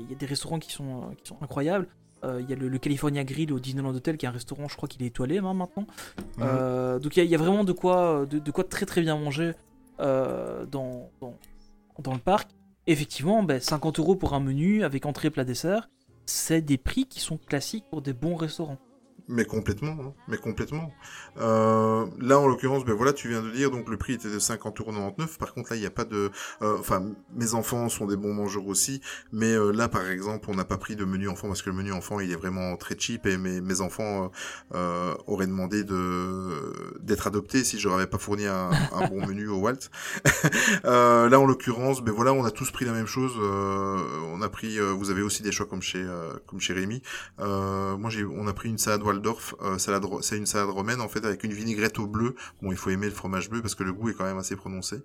il y a des restaurants qui sont, euh, qui sont incroyables. Euh, Il y a le, le California Grill au Disneyland Hotel, qui est un restaurant, je crois qu'il est étoilé hein, maintenant. Euh, donc il y, a- il y a vraiment de quoi, de, de quoi très très bien manger dans, dans, dans le parc. Effectivement, ben, 50 euros pour un menu avec entrée, plat, dessert, c'est des prix qui sont classiques pour des bons restaurants. Mais complètement, hein, mais complètement. Euh, là, en l'occurrence, ben voilà, tu viens de dire, donc le prix était de 50,99€. Par contre, là, il n'y a pas de... euh, Enfin, mes enfants sont des bons mangeurs aussi, mais euh, là, par exemple, on n'a pas pris de menu enfant, parce que le menu enfant, il est vraiment très cheap, et mes, mes enfants euh, auraient demandé de d'être adoptés si je leur avais pas fourni un, bon menu au Walt. <laughs> Là, en l'occurrence, ben voilà, on a tous pris la même chose. on a pris... vous avez aussi des choix comme chez, comme chez Rémi. Moi, j'ai, on a pris une salade Waldorf. euh, salade, c'est une salade romaine en fait avec une vinaigrette au bleu. Bon, il faut aimer le fromage bleu parce que le goût est quand même assez prononcé.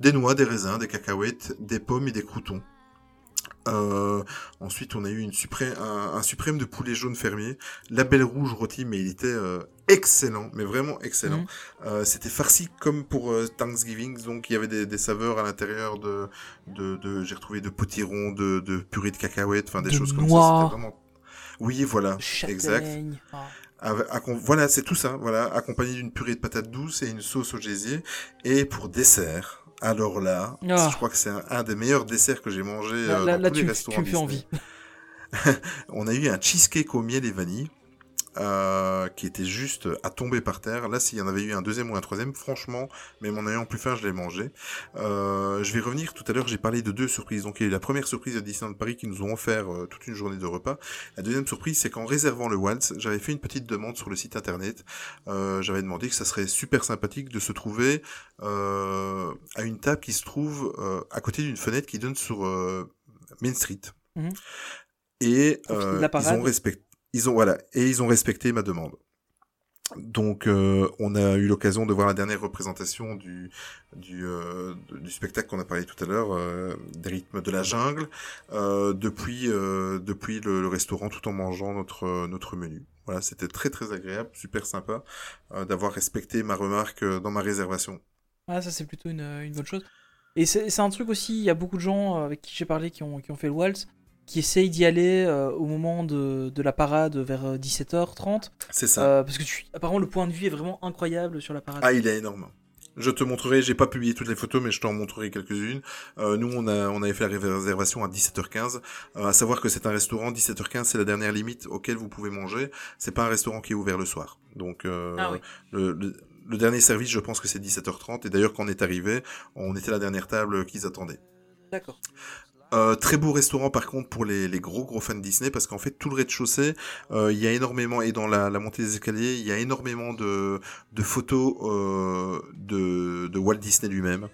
Des noix, des raisins, des cacahuètes, des pommes et des croutons. Euh, ensuite, on a eu une suprême, un, un suprême de poulet jaune fermier, label rouge rôti, mais il était euh, excellent, mais vraiment excellent. Euh, C'était farci comme pour Thanksgiving, donc il y avait des, des saveurs à l'intérieur de, de, de j'ai retrouvé de potirons, de, de purée de cacahuètes, enfin des De choses comme ça. noix. C'était vraiment. Oui, voilà, exact. Châtaigne. accom- voilà, c'est tout ça, voilà, accompagné d'une purée de patates douces et une sauce au gésier. Et pour dessert, alors là, Ah. je crois que c'est un, un des meilleurs desserts que j'ai mangé Là, euh, dans là, tous les restaurants tu me fais Disney. envie. <laughs> On a eu un cheesecake au miel et vanille. Euh, qui était juste à tomber par terre. Là, s'il y en avait eu un deuxième ou un troisième, franchement, même en ayant plus faim, je l'ai mangé. Euh, je vais revenir tout à l'heure, j'ai parlé de deux surprises. Donc, il y a eu la première surprise de Disneyland Paris qui nous ont offert euh, toute une journée de repas. La deuxième surprise, c'est qu'en réservant le Waltz, j'avais fait une petite demande sur le site internet. Euh, j'avais demandé que ça serait super sympathique de se trouver euh, à une table qui se trouve à côté d'une fenêtre qui donne sur Main Street. Mhm. Et euh, ils ont respecté, ils ont voilà, et ils ont respecté ma demande. Donc, euh, on a eu l'occasion de voir la dernière représentation du du, euh, spectacle qu'on a parlé tout à l'heure, euh, des rythmes de la jungle, depuis depuis le, restaurant, tout en mangeant notre notre menu. Voilà, c'était très très agréable, super sympa d'avoir respecté ma remarque dans ma réservation. Ah, ça c'est plutôt une, une bonne chose. Et c'est un truc aussi, il y a beaucoup de gens avec qui j'ai parlé qui ont, qui ont fait le waltz, qui essayent d'y aller euh, au moment de, de la parade vers euh, 17h30. C'est ça. euh, parce que tu, apparemment le point de vue est vraiment incroyable sur la parade. Ah, il est énorme. Je te montrerai, j'ai pas publié toutes les photos, mais je t'en montrerai quelques-unes. Euh, nous, on a, on avait fait la réservation à 17h15. Euh, à savoir que c'est un restaurant, 17h15, c'est la dernière limite auquel vous pouvez manger. C'est pas un restaurant qui est ouvert le soir. Donc, euh, Ah oui. le, le, le dernier service, je pense que c'est 17h30. Et d'ailleurs, quand on est arrivé, on était la dernière table qu'ils attendaient. D'accord. Euh, très beau restaurant par contre pour les, les gros gros fans Disney parce qu'en fait tout le rez-de-chaussée euh, il y a énormément et dans la, montée des escaliers il y a énormément de, de photos euh, de, de Walt Disney lui-même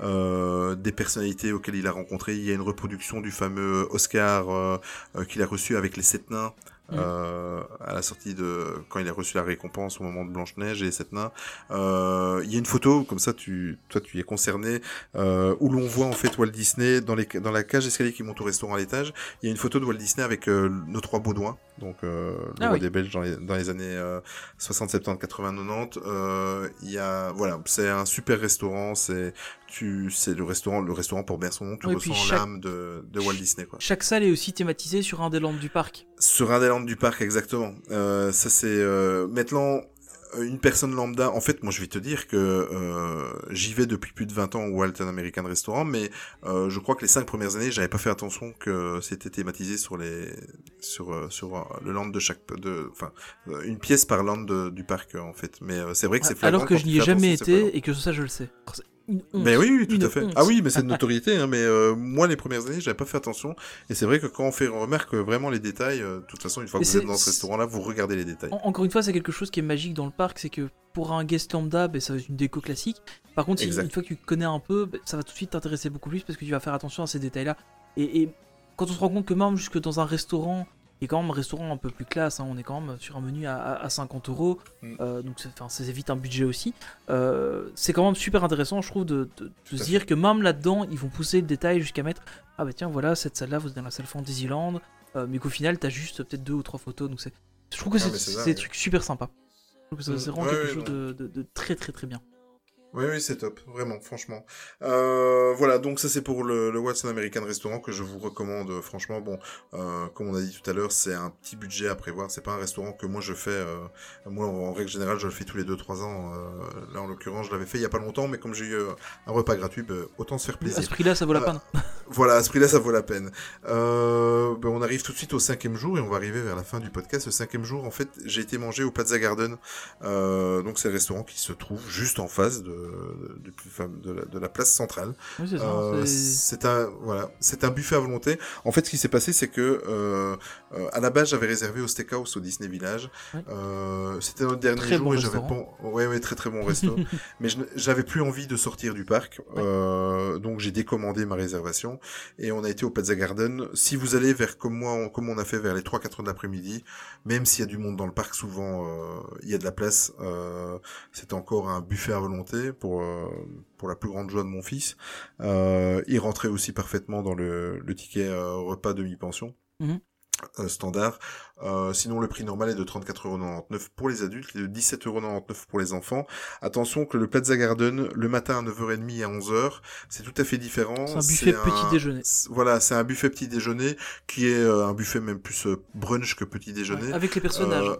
euh, des personnalités auxquelles il a rencontré. Il y a une reproduction du fameux Oscar qu'il a reçu avec les sept nains euh, à la sortie de quand il a reçu la récompense au moment de Blanche Neige et sept nains euh, il y a une photo comme ça tu toi tu y es concerné euh, où l'on voit en fait Walt Disney dans les dans la cage d'escalier qui monte au restaurant à l'étage il y a une photo de Walt Disney avec euh, nos trois Baudouins donc euh, le Ah roi oui. des Belges dans les, dans les années euh, 60 70 80 90 euh, il y a voilà c'est un super restaurant c'est tu c'est le restaurant le restaurant pour bien son nom tu Oui, ressens chaque- l'âme de, de Walt Disney quoi Chaque salle est aussi thématisée sur un des landes du parc. sur un des landes du parc, exactement. Euh, ça c'est euh, maintenant euh, une personne lambda. En fait, moi je vais te dire que euh, j'y vais depuis plus de 20 ans au Walton American Restaurant, mais euh, je crois que les cinq premières années, j'avais pas fait attention que c'était thématisé sur les sur euh, sur le land de chaque de enfin une pièce par land de- du parc en fait. Mais euh, c'est vrai que c'est Alors que je n'y ai jamais été et que ça je le sais. C'est une honte. Mais oui, oui, tout Une à fait. honte. Ah oui, mais c'est de notoriété. Hein, mais euh, moi, les premières années, j'avais pas fait attention. Et c'est vrai que quand on fait on remarque vraiment les détails, euh, de toute façon, une fois Mais que vous êtes dans ce restaurant-là, vous regardez les détails. En- Encore une fois, c'est quelque chose qui est magique dans le parc, c'est que pour un guest lambda, ben, ça va être une déco classique. Par contre, si- une fois que tu connais un peu, ben, ça va tout de suite t'intéresser beaucoup plus parce que tu vas faire attention à ces détails-là. Et, et quand on se rend compte que même jusque dans un restaurant, est quand même un restaurant un peu plus classe, hein, on est quand même sur un menu à, à- à 50 euros, Mm. euh, donc c'est- enfin, ça évite un budget aussi. Euh, c'est quand même super intéressant, je trouve, de, se dire que même là-dedans, ils vont pousser le détail jusqu'à mettre ah bah tiens, voilà, cette salle-là, vous êtes dans la salle Fantasyland, euh, mais qu'au final, t'as juste peut-être deux ou trois photos, donc c'est. Je trouve que Ah, c'est des ouais. trucs super sympas. Je trouve que c'est Mm. vraiment Ouais, quelque ouais, chose de- de très très très bien. Oui, oui, c'est top, vraiment, franchement. Euh, voilà, donc ça c'est pour le, le Watson American Restaurant que je vous recommande. euh, Franchement, bon, euh, comme on a dit tout à l'heure, c'est un petit budget à prévoir. C'est pas un restaurant que moi je fais. euh, moi, en règle générale, je le fais tous les 2-3 ans. euh, là, en l'occurrence, je l'avais fait il y a pas longtemps, mais comme j'ai eu euh, un repas gratuit, ben, autant se faire À plaisir. ce prix-là, ça vaut la peine. <laughs> Voilà, à ce prix-là, ça vaut la peine. Euh, ben, on arrive tout de suite au cinquième jour et on va arriver vers la fin du podcast. Le cinquième jour, en fait, j'ai été manger au Plaza Garden. Euh, donc, c'est le restaurant qui se trouve juste en face de, de, de- de la, de la place centrale. Oui, c'est ça. Euh, c'est- un voilà, c'est un buffet à volonté. En fait, ce qui s'est passé, c'est que euh, euh, à la base, j'avais réservé au Steakhouse au Disney Village. Euh, C'était notre dernier Très jour bon et j'avais pas, ouais, ouais, très très bon resto. <laughs> mais j'avais plus envie de sortir du parc, euh, donc j'ai décommandé ma réservation et on a été au Plaza Garden. Si vous allez vers comme moi, on- comme on a fait vers les 3-4 heures de l'après-midi, même s'il y a du monde dans le parc, souvent euh, il y a de la place. Euh, c'est encore un buffet à volonté pour euh, pour la plus grande joie de mon fils. Euh, il rentrait aussi parfaitement dans le, le ticket euh, repas demi-pension. Mhm. standard. Sinon, le prix normal est de 34,99€ pour les adultes et de 17,99€ pour les enfants. Attention que le Plaza Garden, le matin à 9h30 et à 11h, c'est tout à fait différent. C'est un buffet petit un- déjeuner. Voilà, c'est un buffet petit déjeuner qui est un buffet même plus brunch que petit déjeuner. Ouais, avec les personnages.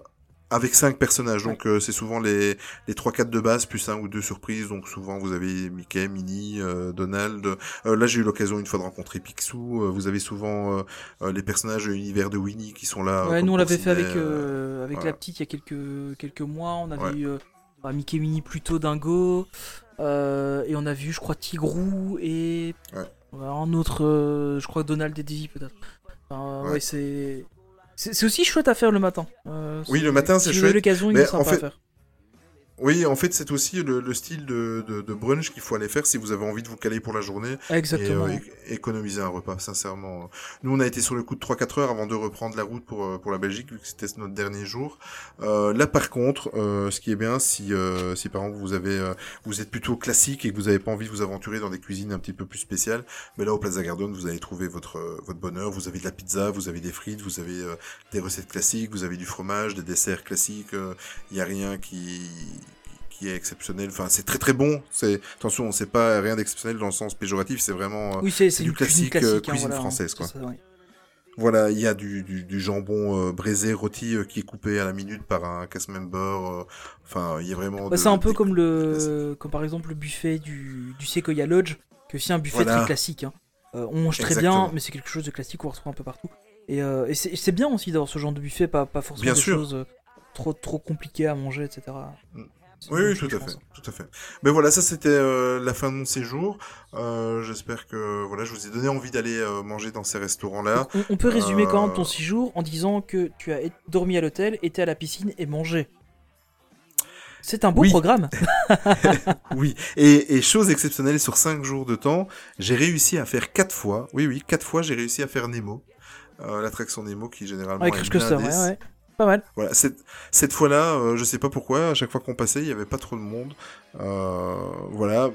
Avec cinq personnages, donc euh, c'est souvent les les trois quatre de base plus un ou deux surprises. Donc souvent vous avez Mickey, Minnie, euh, Donald. Euh, là j'ai eu l'occasion une fois de rencontrer Picsou. Vous avez souvent les personnages de l'univers de Winnie qui sont là. ouais, nous on l'avait fait avec, avec voilà. la petite il y a quelques, quelques mois. On avait Ouais. eu bah, Mickey Minnie plutôt Dingo. et on a vu, je crois, Tigrou et Ouais. un autre, je crois, Donald et Daisy peut-être. Enfin, Ouais. c'est. C'est aussi chouette à faire le matin. Euh, Oui, le matin, c'est chouette. l'occasion, il Mais est en sympa fait, à faire. Oui, en fait, c'est aussi le, le style de, de, de brunch qu'il faut aller faire si vous avez envie de vous caler pour la journée Exactement. et euh, économiser un repas, sincèrement. Nous, on a été sur le coup de 3-4 heures avant de reprendre la route pour, euh, pour la Belgique, vu que c'était notre dernier jour. Euh, là, par contre, euh, ce qui est bien, si, euh, si par exemple vous avez, euh, vous êtes plutôt classique et que vous n'avez pas envie de vous aventurer dans des cuisines un petit peu plus spéciales, mais là, au Plaza Garden, vous allez trouver votre, votre bonheur. Vous avez de la pizza, vous avez des frites, vous avez euh, des recettes classiques, vous avez du fromage, des desserts classiques. Il n'y a rien qui qui est exceptionnel. Enfin, c'est très très bon. C'est attention, on sait pas rien d'exceptionnel dans le sens péjoratif. C'est vraiment euh, Oui, c'est c'est c'est du classique, euh, classique. hein, cuisine voilà, française, c'est quoi. ça, ouais. voilà. Il y a du, du, du jambon euh, braisé rôti euh, qui est coupé à la minute par un cast member. euh, Enfin, il y a vraiment. Bah, c'est un peu des- comme le, comme par exemple le buffet du, du Sequoia Lodge, qui est aussi un buffet Voilà. très classique. hein. On mange très Exactement. bien, mais c'est quelque chose de classique qu'on retrouve un peu partout. Et, et c'est c'est bien aussi d'avoir ce genre de buffet, pas, pas forcément Bien des sûr. choses trop, trop compliquées à manger, etc. Oui, oui, tout à fait, tout à fait. Mais voilà, ça c'était euh, la fin de mon séjour. Euh, J'espère que voilà, je vous ai donné envie d'aller euh, manger dans ces restaurants-là. On, on peut résumer quand même ton séjour en disant que tu as dormi à l'hôtel, été à la piscine et mangé. C'est un beau Oui. programme. <laughs> Oui, et, et chose exceptionnelle, sur 5 jours de temps, j'ai réussi à faire 4 fois, oui, oui, 4 fois, j'ai réussi à faire Nemo, l'attraction Nemo qui généralement est Coaster, blindée. ouais, ouais. Pas mal. Voilà, cette, cette fois-là, euh, je sais pas pourquoi, à chaque fois qu'on passait, il y avait pas trop de monde. Euh, voilà,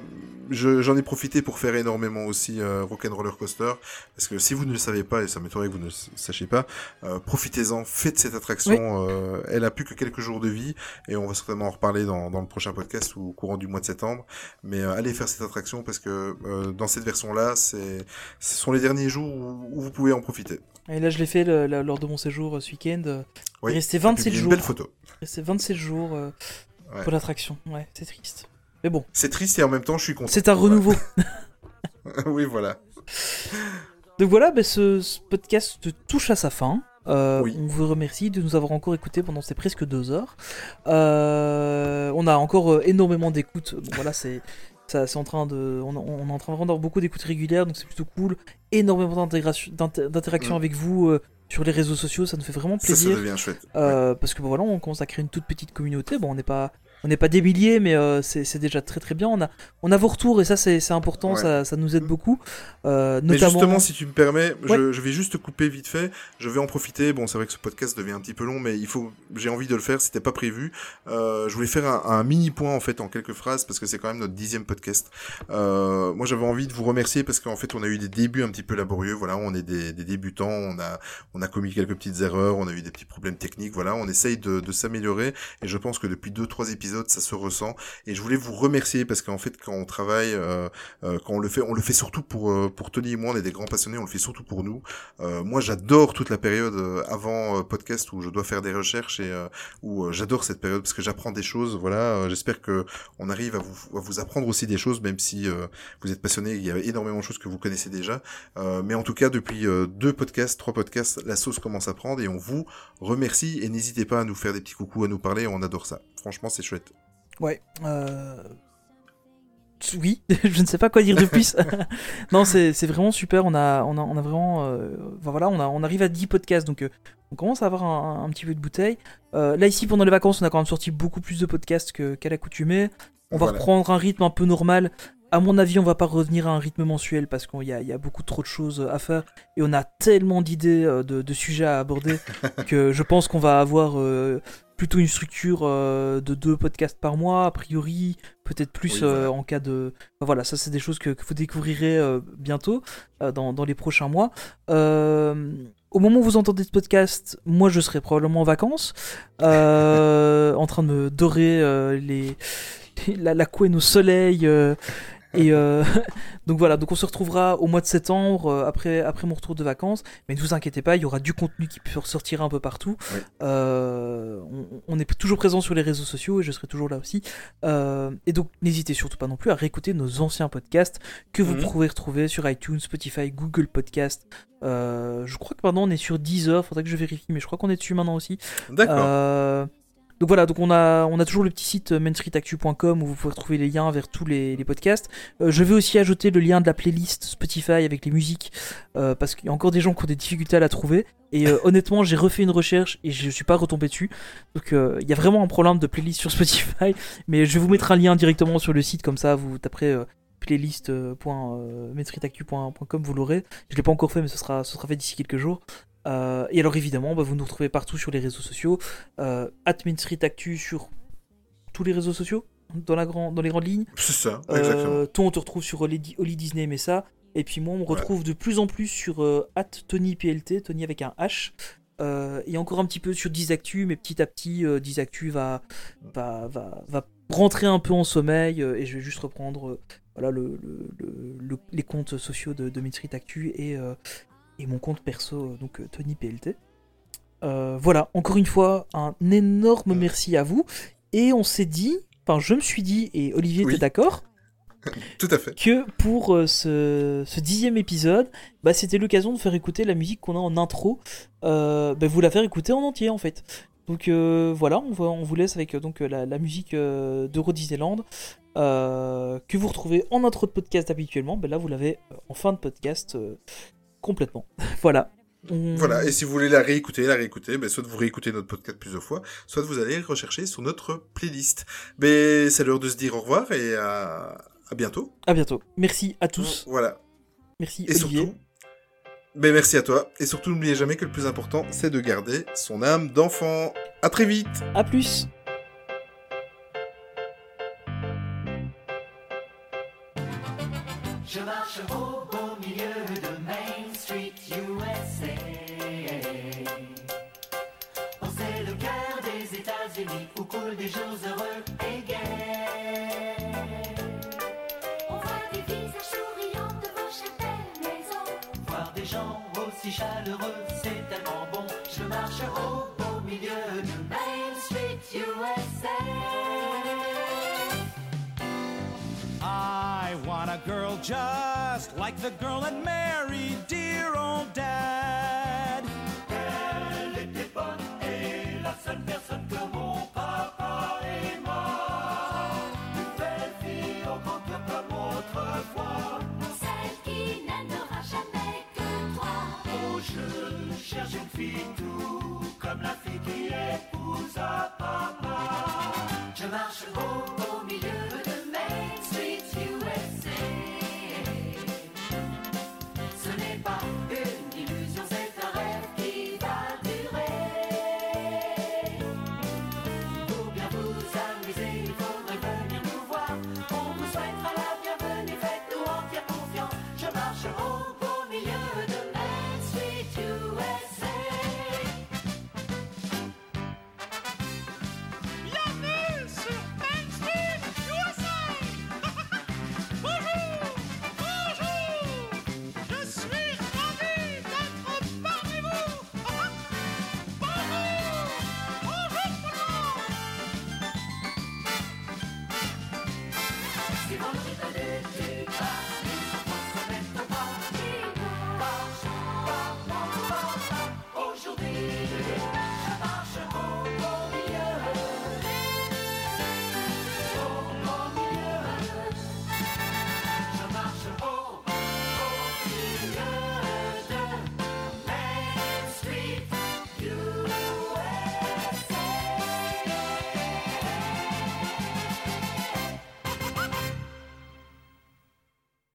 Je- j'en ai profité pour faire énormément aussi euh, Rock'n'Roller Coaster, parce que si vous ne le savez pas, et ça m'étonnerait que vous ne le sachiez pas, euh, profitez-en, faites cette attraction. euh, elle a plus que quelques jours de vie, et on va certainement en reparler dans, dans le prochain podcast ou au courant du mois de septembre. Mais euh, allez faire cette attraction parce que euh, dans cette version-là, c'est, ce sont les derniers jours où, où vous pouvez en profiter. Et là, je l'ai fait le- la- lors de mon séjour euh, ce week-end. Oui, Il restait ça publie 27 une jours. belle photo. C'est 27 jours euh, Ouais. pour l'attraction. Ouais, c'est triste. Mais bon, C'est triste et en même temps, je suis content. c'est un renouveau. <laughs> <laughs> oui, voilà. Donc voilà, bah, ce, ce podcast touche à sa fin. Euh, Oui. On vous remercie de nous avoir encore écoutés pendant ces presque deux heures. Euh, on a encore énormément d'écoutes. Bon, voilà, c'est ça, c'est en train de, on, on est en train vraiment d'avoir beaucoup d'écoutes régulières, donc c'est plutôt cool. Énormément d'interaction Mm. avec vous euh, sur les réseaux sociaux, ça nous fait vraiment Ça, ça plaisir. devient chouette. Euh, Parce que bon, voilà, on commence à créer une toute petite communauté. Bon, on n'est pas, on n'est pas des milliers, mais euh, c'est déjà très très bien. On a, on a vos retours et ça c'est important, Ouais. ça, ça nous aide beaucoup. Euh, Mais notamment. justement, si tu me permets, je, Ouais. je vais juste te couper vite fait. Je vais en profiter. Bon, c'est vrai que ce podcast devient un petit peu long, mais il faut, j'ai envie de le faire. C'était pas prévu. Euh, je voulais faire un, un mini point en fait en quelques phrases parce que c'est quand même notre dixième podcast. Moi, j'avais envie de vous remercier parce qu'en fait, on a eu des débuts un petit peu laborieux. Voilà, on est des, des débutants. On a, on a commis quelques petites erreurs. On a eu des petits problèmes techniques. Voilà, on essaye de, de s'améliorer et je pense que depuis deux, trois épisodes, ça se ressent. Et je voulais vous remercier parce qu'en fait, quand on travaille, euh, euh, quand on le fait, on le fait surtout pour euh, pour Tony et moi, on est des grands passionnés, on le fait surtout pour nous. Moi, j'adore toute la période avant podcast où je dois faire des recherches et où j'adore cette période parce que j'apprends des choses. Voilà, j'espère que on arrive à vous à vous apprendre aussi des choses, même si vous êtes passionné, il y a énormément de choses que vous connaissez déjà. Mais en tout cas, depuis deux podcasts, trois podcasts, la sauce commence à prendre et on vous remercie et n'hésitez pas à nous faire des petits coucous, à nous parler, on adore ça. Franchement, c'est chouette. Ouais. Euh... Oui, <laughs> je ne sais pas quoi dire de plus. <laughs> non, c'est vraiment super. On a, on a, on a vraiment. euh, enfin, voilà, on, a, on arrive à 10 podcasts, donc euh, on commence à avoir un, un petit peu de bouteille. Là, ici, pendant les vacances, on a quand même sorti beaucoup plus de podcasts qu'à l'accoutumée. On va reprendre un rythme un peu normal. À mon avis, on va pas revenir à un rythme mensuel parce qu'il y a, il y a beaucoup trop de choses à faire et on a tellement d'idées, de, de sujets à aborder <laughs> que je pense qu'on va avoir plutôt une structure euh, de deux podcasts par mois, a priori, peut-être plus Oui, voilà. euh, en cas de. Enfin, voilà, ça c'est des choses que, que vous découvrirez euh, bientôt dans, dans les prochains mois. Au moment où vous entendez ce podcast, moi je serai probablement en vacances, <laughs> en train de me dorer les, les- <laughs> la, la couenne au soleil. Euh, et euh, <laughs> donc voilà, donc on se retrouvera au mois de septembre euh, après, après mon retour de vacances. Mais ne vous inquiétez pas, il y aura du contenu qui peut ressortir un peu partout. Oui. Euh, on, on est toujours présent sur les réseaux sociaux et je serai toujours là aussi. Euh, et donc n'hésitez surtout pas non plus à réécouter nos anciens podcasts que vous Mhm. pourrez retrouver sur iTunes, Spotify, Google Podcast. Euh, je crois que maintenant on est sur Deezer, faudrait que je vérifie, mais je crois qu'on est dessus maintenant aussi. D'accord. Donc voilà, donc on a, toujours le petit site euh, mainstreetactu.com où vous pouvez retrouver les liens vers tous les, podcasts. Euh, je vais aussi ajouter le lien de la playlist Spotify avec les musiques euh, parce qu'il y a encore des gens qui ont des difficultés à la trouver. Et <laughs> honnêtement, j'ai refait une recherche et je suis pas retombé dessus. Donc il y a vraiment un problème de playlist sur <laughs> Spotify. Mais je vais vous mettre un lien directement sur le site comme ça, vous taperez playlist.mainstreetactu.com, vous l'aurez. Je l'ai pas encore fait, mais ce sera fait d'ici quelques jours. Euh, et alors évidemment, bah, vous nous retrouvez partout sur les réseaux sociaux. Euh, @mainstreetactu sur tous les réseaux sociaux dans, la grand, dans les grandes lignes. C'est ça, Euh, exactement. toi, on te retrouve sur Oli, Oli Disney, mais ça. Et puis moi, on me retrouve de plus en plus sur euh, @TonyPLT, Tony avec un H. Euh, et encore un petit peu sur Dizactu, mais petit à petit, Dizactu va, va, va, va rentrer un peu en sommeil. et je vais juste reprendre voilà, le, le- le- le- les comptes sociaux de, de Actu et, euh, et mon compte perso, euh, donc euh, Tony PLT. Euh, voilà, encore une fois, un énorme merci à vous. Et on s'est dit, enfin, je me suis dit, et Olivier Oui. était d'accord, <laughs> Tout à fait. que pour euh, ce, ce dixième épisode, bah, c'était l'occasion de faire écouter la musique qu'on a en intro, euh, bah, vous la faire écouter en entier en fait. Donc voilà, on, va- on vous laisse avec donc la, la musique d'Euro Disneyland que vous retrouvez en intro de podcast habituellement. Bah, là, vous l'avez en fin de podcast complètement. <laughs> voilà. Voilà, et si vous voulez la réécouter, la réécouter, ben, soit vous réécoutez notre podcast plusieurs fois, soit vous allez le rechercher sur notre playlist. Mais c'est l'heure de se dire au revoir et à, à bientôt. À bientôt. Merci à tous. Voilà. Merci Et Olivier. surtout, ben, merci à toi. Et surtout, n'oubliez jamais que le plus important, c'est de garder son âme d'enfant. À très vite! À plus. Des jours heureux et gais. On voit des visages souriants devant chaque belle maison. Voir des gens aussi chaleureux, c'est tellement bon. Je marche au beau milieu de Main Street, USA. I want a girl just like the girl that married dear old dad. Je marche au.